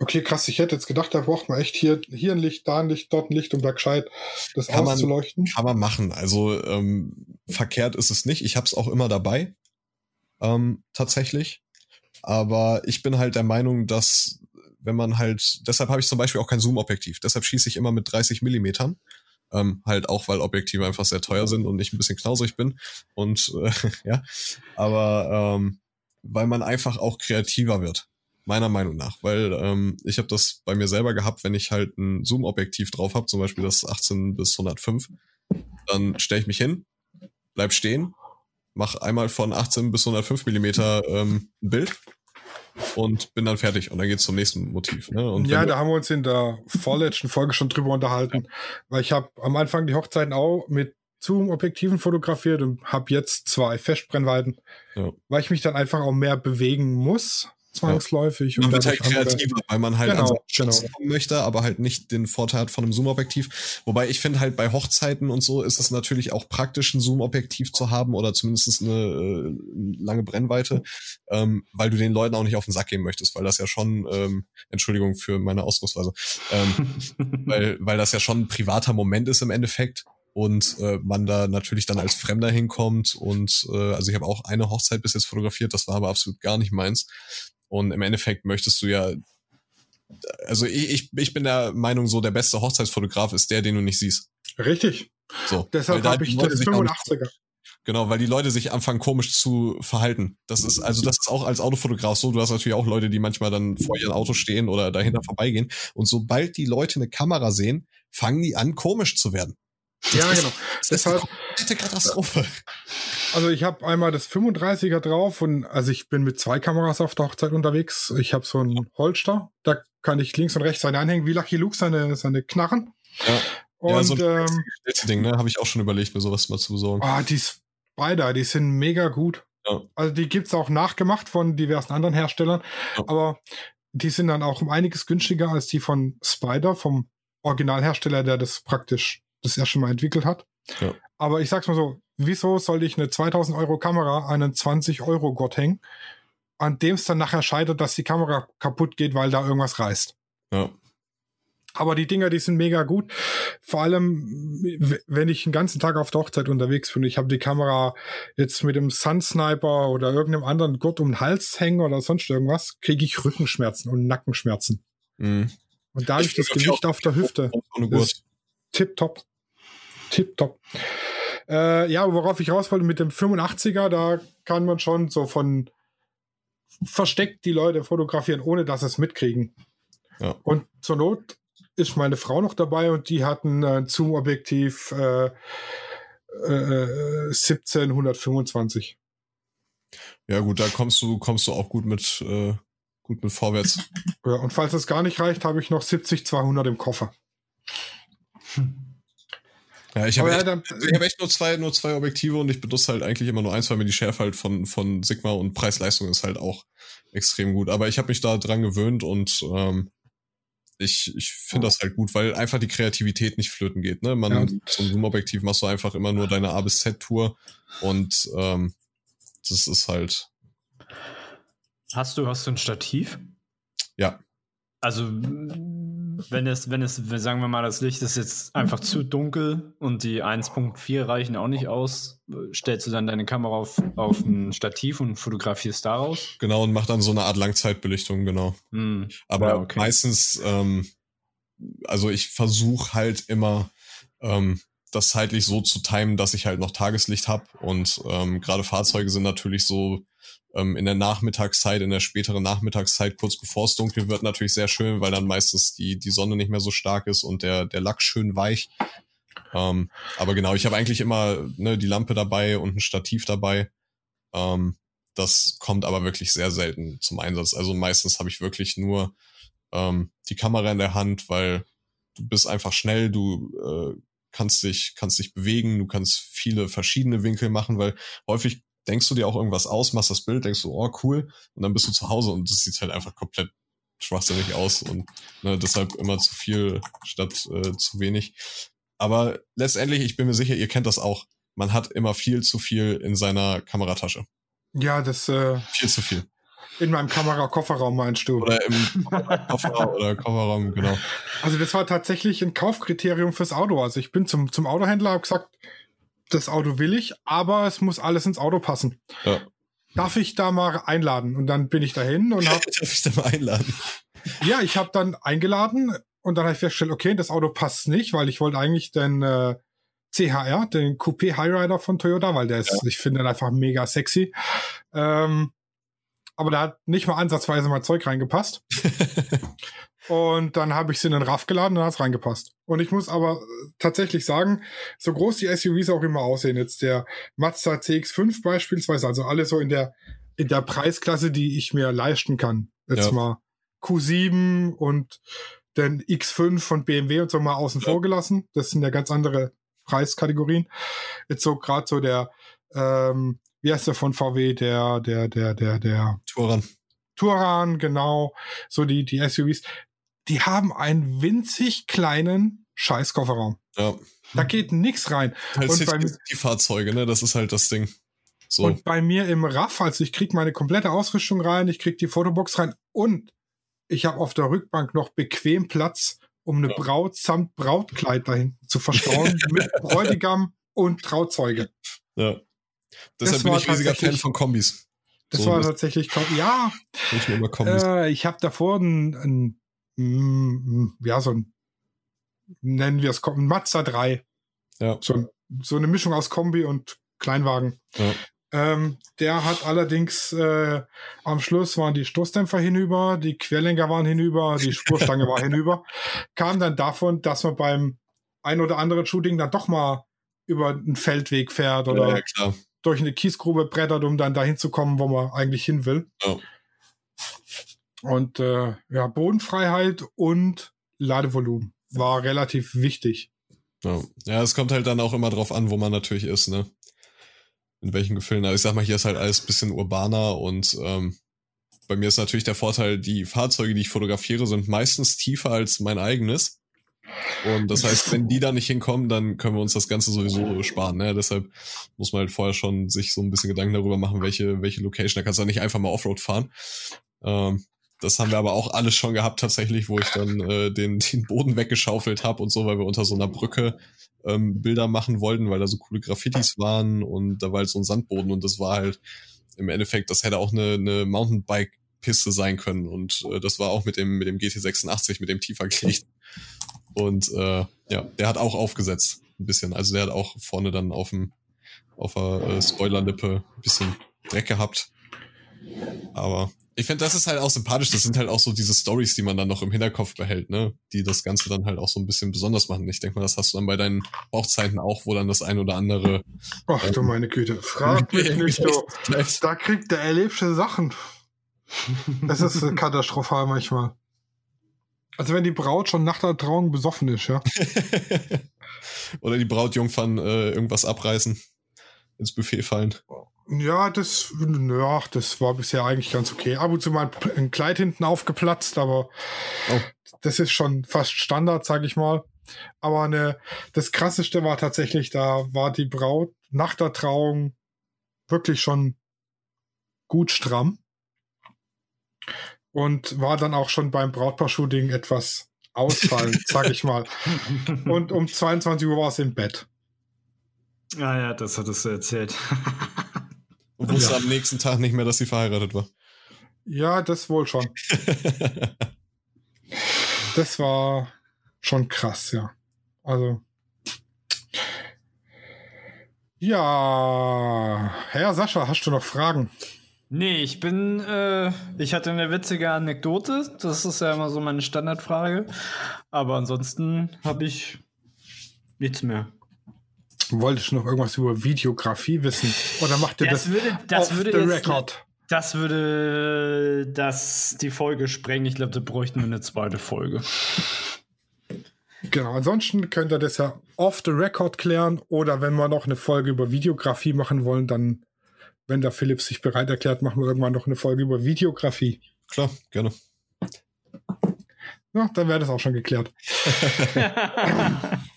Okay, krass. Ich hätte jetzt gedacht, da braucht man echt hier, hier ein Licht, da ein Licht, dort ein Licht, um da gescheit das kann auszuleuchten. Man, kann man machen. Also ähm, verkehrt ist es nicht. Ich habe es auch immer dabei. Ähm, tatsächlich. Aber ich bin halt der Meinung, dass wenn man halt, deshalb habe ich zum Beispiel auch kein Zoom-Objektiv. Deshalb schieße ich immer mit 30 Millimetern. Ähm, halt auch, weil Objektive einfach sehr teuer sind und ich ein bisschen knausrig bin. Und äh, ja, aber ähm, weil man einfach auch kreativer wird. Meiner Meinung nach. Weil ähm, ich habe das bei mir selber gehabt, wenn ich halt ein Zoom-Objektiv drauf habe, zum Beispiel das 18 bis 105, dann stelle ich mich hin, bleib stehen, mach einmal von 18 bis 105 Millimeter ähm, ein Bild und bin dann fertig und dann geht's zum nächsten Motiv. Ne? Und ja, da haben wir uns in der vorletzten Folge schon drüber unterhalten, weil ich habe am Anfang die Hochzeiten auch mit Zoom-Objektiven fotografiert und habe jetzt zwei Festbrennweiten, ja. weil ich mich dann einfach auch mehr bewegen muss zwangsläufig. Man wird halt kreativer, weil man halt genau, genau. kommen möchte, aber halt nicht den Vorteil hat von einem Zoom-Objektiv. Wobei ich finde halt bei Hochzeiten und so ist es natürlich auch praktisch, ein Zoom-Objektiv zu haben oder zumindest eine äh, lange Brennweite, ähm, weil du den Leuten auch nicht auf den Sack gehen möchtest, weil das ja schon, ähm, Entschuldigung für meine Ausdrucksweise, ähm, weil, weil das ja schon ein privater Moment ist im Endeffekt und äh, man da natürlich dann als Fremder hinkommt und äh, also ich habe auch eine Hochzeit bis jetzt fotografiert, das war aber absolut gar nicht meins und im Endeffekt möchtest du ja, also ich, ich bin der Meinung, so der beste Hochzeitsfotograf ist der, den du nicht siehst. Richtig. So. Deshalb habe ich das 85er. Genau, weil die Leute sich anfangen komisch zu verhalten. Das ist, also das ist auch als Autofotograf so. Du hast natürlich auch Leute, die manchmal dann vor ihrem Auto stehen oder dahinter vorbeigehen. Und sobald die Leute eine Kamera sehen, fangen die an, komisch zu werden. Ja, genau. Das Deshalb, ist eine Katastrophe. Also ich habe einmal das 35er drauf und also ich bin mit zwei Kameras auf der Hochzeit unterwegs. Ich habe so ein Holster, da kann ich links und rechts seine anhängen, wie Lucky Luke seine, seine Knarren. Ja. Und, ja, so ein ähm, Ding, ne? Habe ich auch schon überlegt, mir sowas mal zu besorgen. Ah, die Spider, die sind mega gut. Ja. Also die gibt's auch nachgemacht von diversen anderen Herstellern, ja. aber die sind dann auch um einiges günstiger als die von Spider, vom Originalhersteller, der das praktisch das erste Mal entwickelt hat. Ja. Aber ich sag's mal so, wieso sollte ich eine 2000 Euro Kamera an einen 20 Euro Gott hängen, an dem es dann nachher scheitert, dass die Kamera kaputt geht, weil da irgendwas reißt? Ja. Aber die Dinger, die sind mega gut. Vor allem, wenn ich den ganzen Tag auf der Hochzeit unterwegs bin. Ich habe die Kamera jetzt mit dem Sun Sniper oder irgendeinem anderen Gurt um den Hals hängen oder sonst irgendwas, kriege ich Rückenschmerzen und Nackenschmerzen. Mhm. Und da habe ich das Gewicht auf der Hüfte. Tipptopp tipptopp. Äh, ja, worauf ich raus wollte mit dem 85er, da kann man schon so von versteckt die Leute fotografieren, ohne dass sie es mitkriegen. Ja. Und zur Not ist meine Frau noch dabei und die hat ein äh, Zoom-Objektiv äh, äh, 1725. Ja, gut, da kommst du, kommst du auch gut mit, äh, gut mit vorwärts. Ja, und falls es gar nicht reicht, habe ich noch 70-200 im Koffer. Hm. Ja, ich habe echt, ja, also hab echt nur zwei, nur zwei Objektive und ich benutze halt eigentlich immer nur eins, weil mir die Schärfe halt von, von Sigma und Preis-Leistung ist halt auch extrem gut. Aber ich habe mich da dran gewöhnt und ähm, ich, ich finde das halt gut, weil einfach die Kreativität nicht flöten geht. Ne? Man, ja. so ein Zoom-Objektiv machst du einfach immer nur deine A bis Z-Tour und ähm, das ist halt. Hast du, hast du ein Stativ? Ja. Also wenn es, wenn es, sagen wir mal, das Licht ist jetzt einfach zu dunkel und die 1.4 reichen auch nicht aus, stellst du dann deine Kamera auf, auf ein Stativ und fotografierst daraus? Genau, und mach dann so eine Art Langzeitbelichtung, genau. Hm. Aber ja, okay. meistens, ähm, also ich versuche halt immer ähm, das zeitlich so zu timen, dass ich halt noch Tageslicht habe. Und ähm, gerade Fahrzeuge sind natürlich so ähm, in der Nachmittagszeit, in der späteren Nachmittagszeit, kurz bevor es dunkel wird, natürlich sehr schön, weil dann meistens die, die Sonne nicht mehr so stark ist und der, der Lack schön weich. Ähm, aber genau, ich habe eigentlich immer ne, die Lampe dabei und ein Stativ dabei. Ähm, das kommt aber wirklich sehr selten zum Einsatz. Also meistens habe ich wirklich nur ähm, die Kamera in der Hand, weil du bist einfach schnell, du äh, kannst dich, kannst dich bewegen, du kannst viele verschiedene Winkel machen, weil häufig denkst du dir auch irgendwas aus, machst das Bild, denkst du, oh cool, und dann bist du zu Hause und das sieht halt einfach komplett schwachsinnig aus und ne, deshalb immer zu viel statt äh, zu wenig. Aber letztendlich, ich bin mir sicher, ihr kennt das auch. Man hat immer viel zu viel in seiner Kameratasche. Ja, das äh, viel zu viel. In meinem Kamera-Kofferraum meinst du? Oder im Koffer oder Kofferraum, genau. Also das war tatsächlich ein Kaufkriterium fürs Auto. Also ich bin zum, zum Autohändler, habe gesagt, das Auto will ich, aber es muss alles ins Auto passen. Ja. Darf ich da mal einladen? Und dann bin ich dahin und habe. Darf ich da mal einladen? Ja, ich habe dann eingeladen und dann habe ich festgestellt, okay, das Auto passt nicht, weil ich wollte eigentlich den äh, CHR, den Coupé Highrider von Toyota, weil der ist, ja. ich finde den einfach mega sexy. Ähm, aber da hat nicht mal ansatzweise mal Zeug reingepasst. und dann habe ich sie in den Raff geladen und dann hat es reingepasst. Und ich muss aber tatsächlich sagen, so groß die SUVs auch immer aussehen, jetzt der Mazda CX5 beispielsweise, also alle so in der, in der Preisklasse, die ich mir leisten kann. Jetzt ja. mal Q7 und den X5 von BMW und so mal außen ja. vor gelassen. Das sind ja ganz andere Preiskategorien. Jetzt so gerade so der ähm, wie heißt der von VW, der, der, der, der, der Touran. Touran, genau. So die, die SUVs. Die haben einen winzig kleinen Scheißkofferraum. Ja. Da geht nichts rein. Halt und bei, die Fahrzeuge, ne? Das ist halt das Ding. So. Und bei mir im RAF, also ich krieg meine komplette Ausrüstung rein, ich krieg die Fotobox rein und ich habe auf der Rückbank noch bequem Platz, um eine ja. Braut samt Brautkleid dahin zu verstauen mit Bräutigam und Trauzeuge. Ja. Deshalb bin ich riesiger Fan von Kombis. Das so, war tatsächlich, ja. Ich, äh, ich habe davor ein, ein, ein, ja, so ein, nennen wir es, ein Mazda 3. Ja. So, so eine Mischung aus Kombi und Kleinwagen. Ja. Ähm, der hat allerdings äh, am Schluss waren die Stoßdämpfer hinüber, die Querlenker waren hinüber, die Spurstange war hinüber. Kam dann davon, dass man beim ein oder anderen Shooting dann doch mal über einen Feldweg fährt oder ja, durch eine Kiesgrube brettert, um dann dahin zu kommen, wo man eigentlich hin will. Oh. Und äh, ja, Bodenfreiheit und Ladevolumen war relativ wichtig. Ja. ja, es kommt halt dann auch immer drauf an, wo man natürlich ist, ne? In welchen Gefilden. Also ich sag mal, hier ist halt alles bisschen urbaner und ähm, bei mir ist natürlich der Vorteil, die Fahrzeuge, die ich fotografiere, sind meistens tiefer als mein eigenes. Und das heißt, wenn die da nicht hinkommen, dann können wir uns das Ganze sowieso sparen. Ne? Deshalb muss man halt vorher schon sich so ein bisschen Gedanken darüber machen, welche, welche Location. Da kannst du ja nicht einfach mal Offroad fahren. Ähm, das haben wir aber auch alles schon gehabt tatsächlich, wo ich dann äh, den, den Boden weggeschaufelt habe und so, weil wir unter so einer Brücke ähm, Bilder machen wollten, weil da so coole Graffitis waren und da war halt so ein Sandboden und das war halt im Endeffekt, das hätte auch eine, eine Mountainbike-Piste sein können und äh, das war auch mit dem, mit dem GT86, mit dem tiefer gelegt. Und äh, ja, der hat auch aufgesetzt ein bisschen. Also der hat auch vorne dann auf dem auf der äh, Spoilerlippe ein bisschen Dreck gehabt. Aber ich finde, das ist halt auch sympathisch. Das sind halt auch so diese Stories, die man dann noch im Hinterkopf behält, ne? Die das Ganze dann halt auch so ein bisschen besonders machen. Ich denke mal, das hast du dann bei deinen Bauchzeiten auch, wo dann das ein oder andere. Ach ähm, du meine Güte, frag mich nicht, du. Da kriegt der erlebte Sachen. Es ist katastrophal manchmal. Also wenn die Braut schon nach der Trauung besoffen ist, ja. Oder die Brautjungfern äh, irgendwas abreißen, ins Buffet fallen. Ja, das, ja, das war bisher eigentlich ganz okay. Ab und zu mal ein Kleid hinten aufgeplatzt, aber oh. das ist schon fast Standard, sag ich mal. Aber ne, das krasseste war tatsächlich, da war die Braut nach der Trauung wirklich schon gut stramm und war dann auch schon beim Brautpaar-Shooting etwas ausfallend, sag ich mal. Und um 22 Uhr war es im Bett. Ah ja, das hattest du erzählt. und wusste ja. am nächsten Tag nicht mehr, dass sie verheiratet war. Ja, das wohl schon. das war schon krass, ja. Also, Ja, Herr Sascha, hast du noch Fragen? Nee, ich bin, äh, ich hatte eine witzige Anekdote. Das ist ja immer so meine Standardfrage. Aber ansonsten habe ich nichts mehr. Wolltest du noch irgendwas über Videografie wissen? Oder macht ihr das, das, würde, das off würde the record? Das würde das die Folge sprengen. Ich glaube, da bräuchten wir eine zweite Folge. Genau, ansonsten könnt ihr das ja off the record klären oder wenn wir noch eine Folge über Videografie machen wollen, dann, wenn der Philipp sich bereit erklärt, machen wir irgendwann noch eine Folge über Videografie. Klar, gerne. Ja, dann wäre das auch schon geklärt.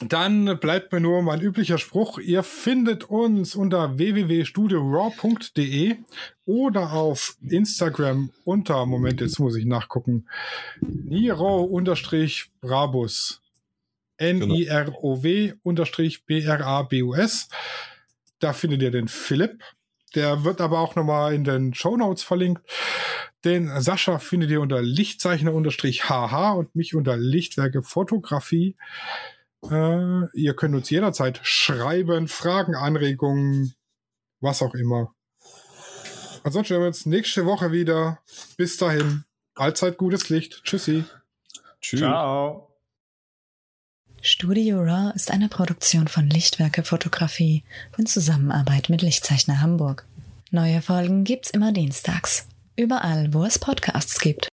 Dann bleibt mir nur mein üblicher Spruch. Ihr findet uns unter www.studioraw.de oder auf Instagram unter, Moment, jetzt muss ich nachgucken, Niro-Brabus. N-I-R-O-W unterstrich B-R-A-B-U-S. Da findet ihr den Philipp. Der wird aber auch nochmal in den Show Notes verlinkt. Den Sascha findet ihr unter Lichtzeichner unterstrich HH und mich unter Lichtwerke Fotografie. Äh, ihr könnt uns jederzeit schreiben, Fragen, Anregungen, was auch immer. Ansonsten hören wir uns nächste Woche wieder. Bis dahin, allzeit gutes Licht. Tschüssi. Tschüss. Ciao. Studio Raw ist eine Produktion von Lichtwerke Fotografie in Zusammenarbeit mit Lichtzeichner Hamburg. Neue Folgen gibt's immer dienstags. Überall, wo es Podcasts gibt.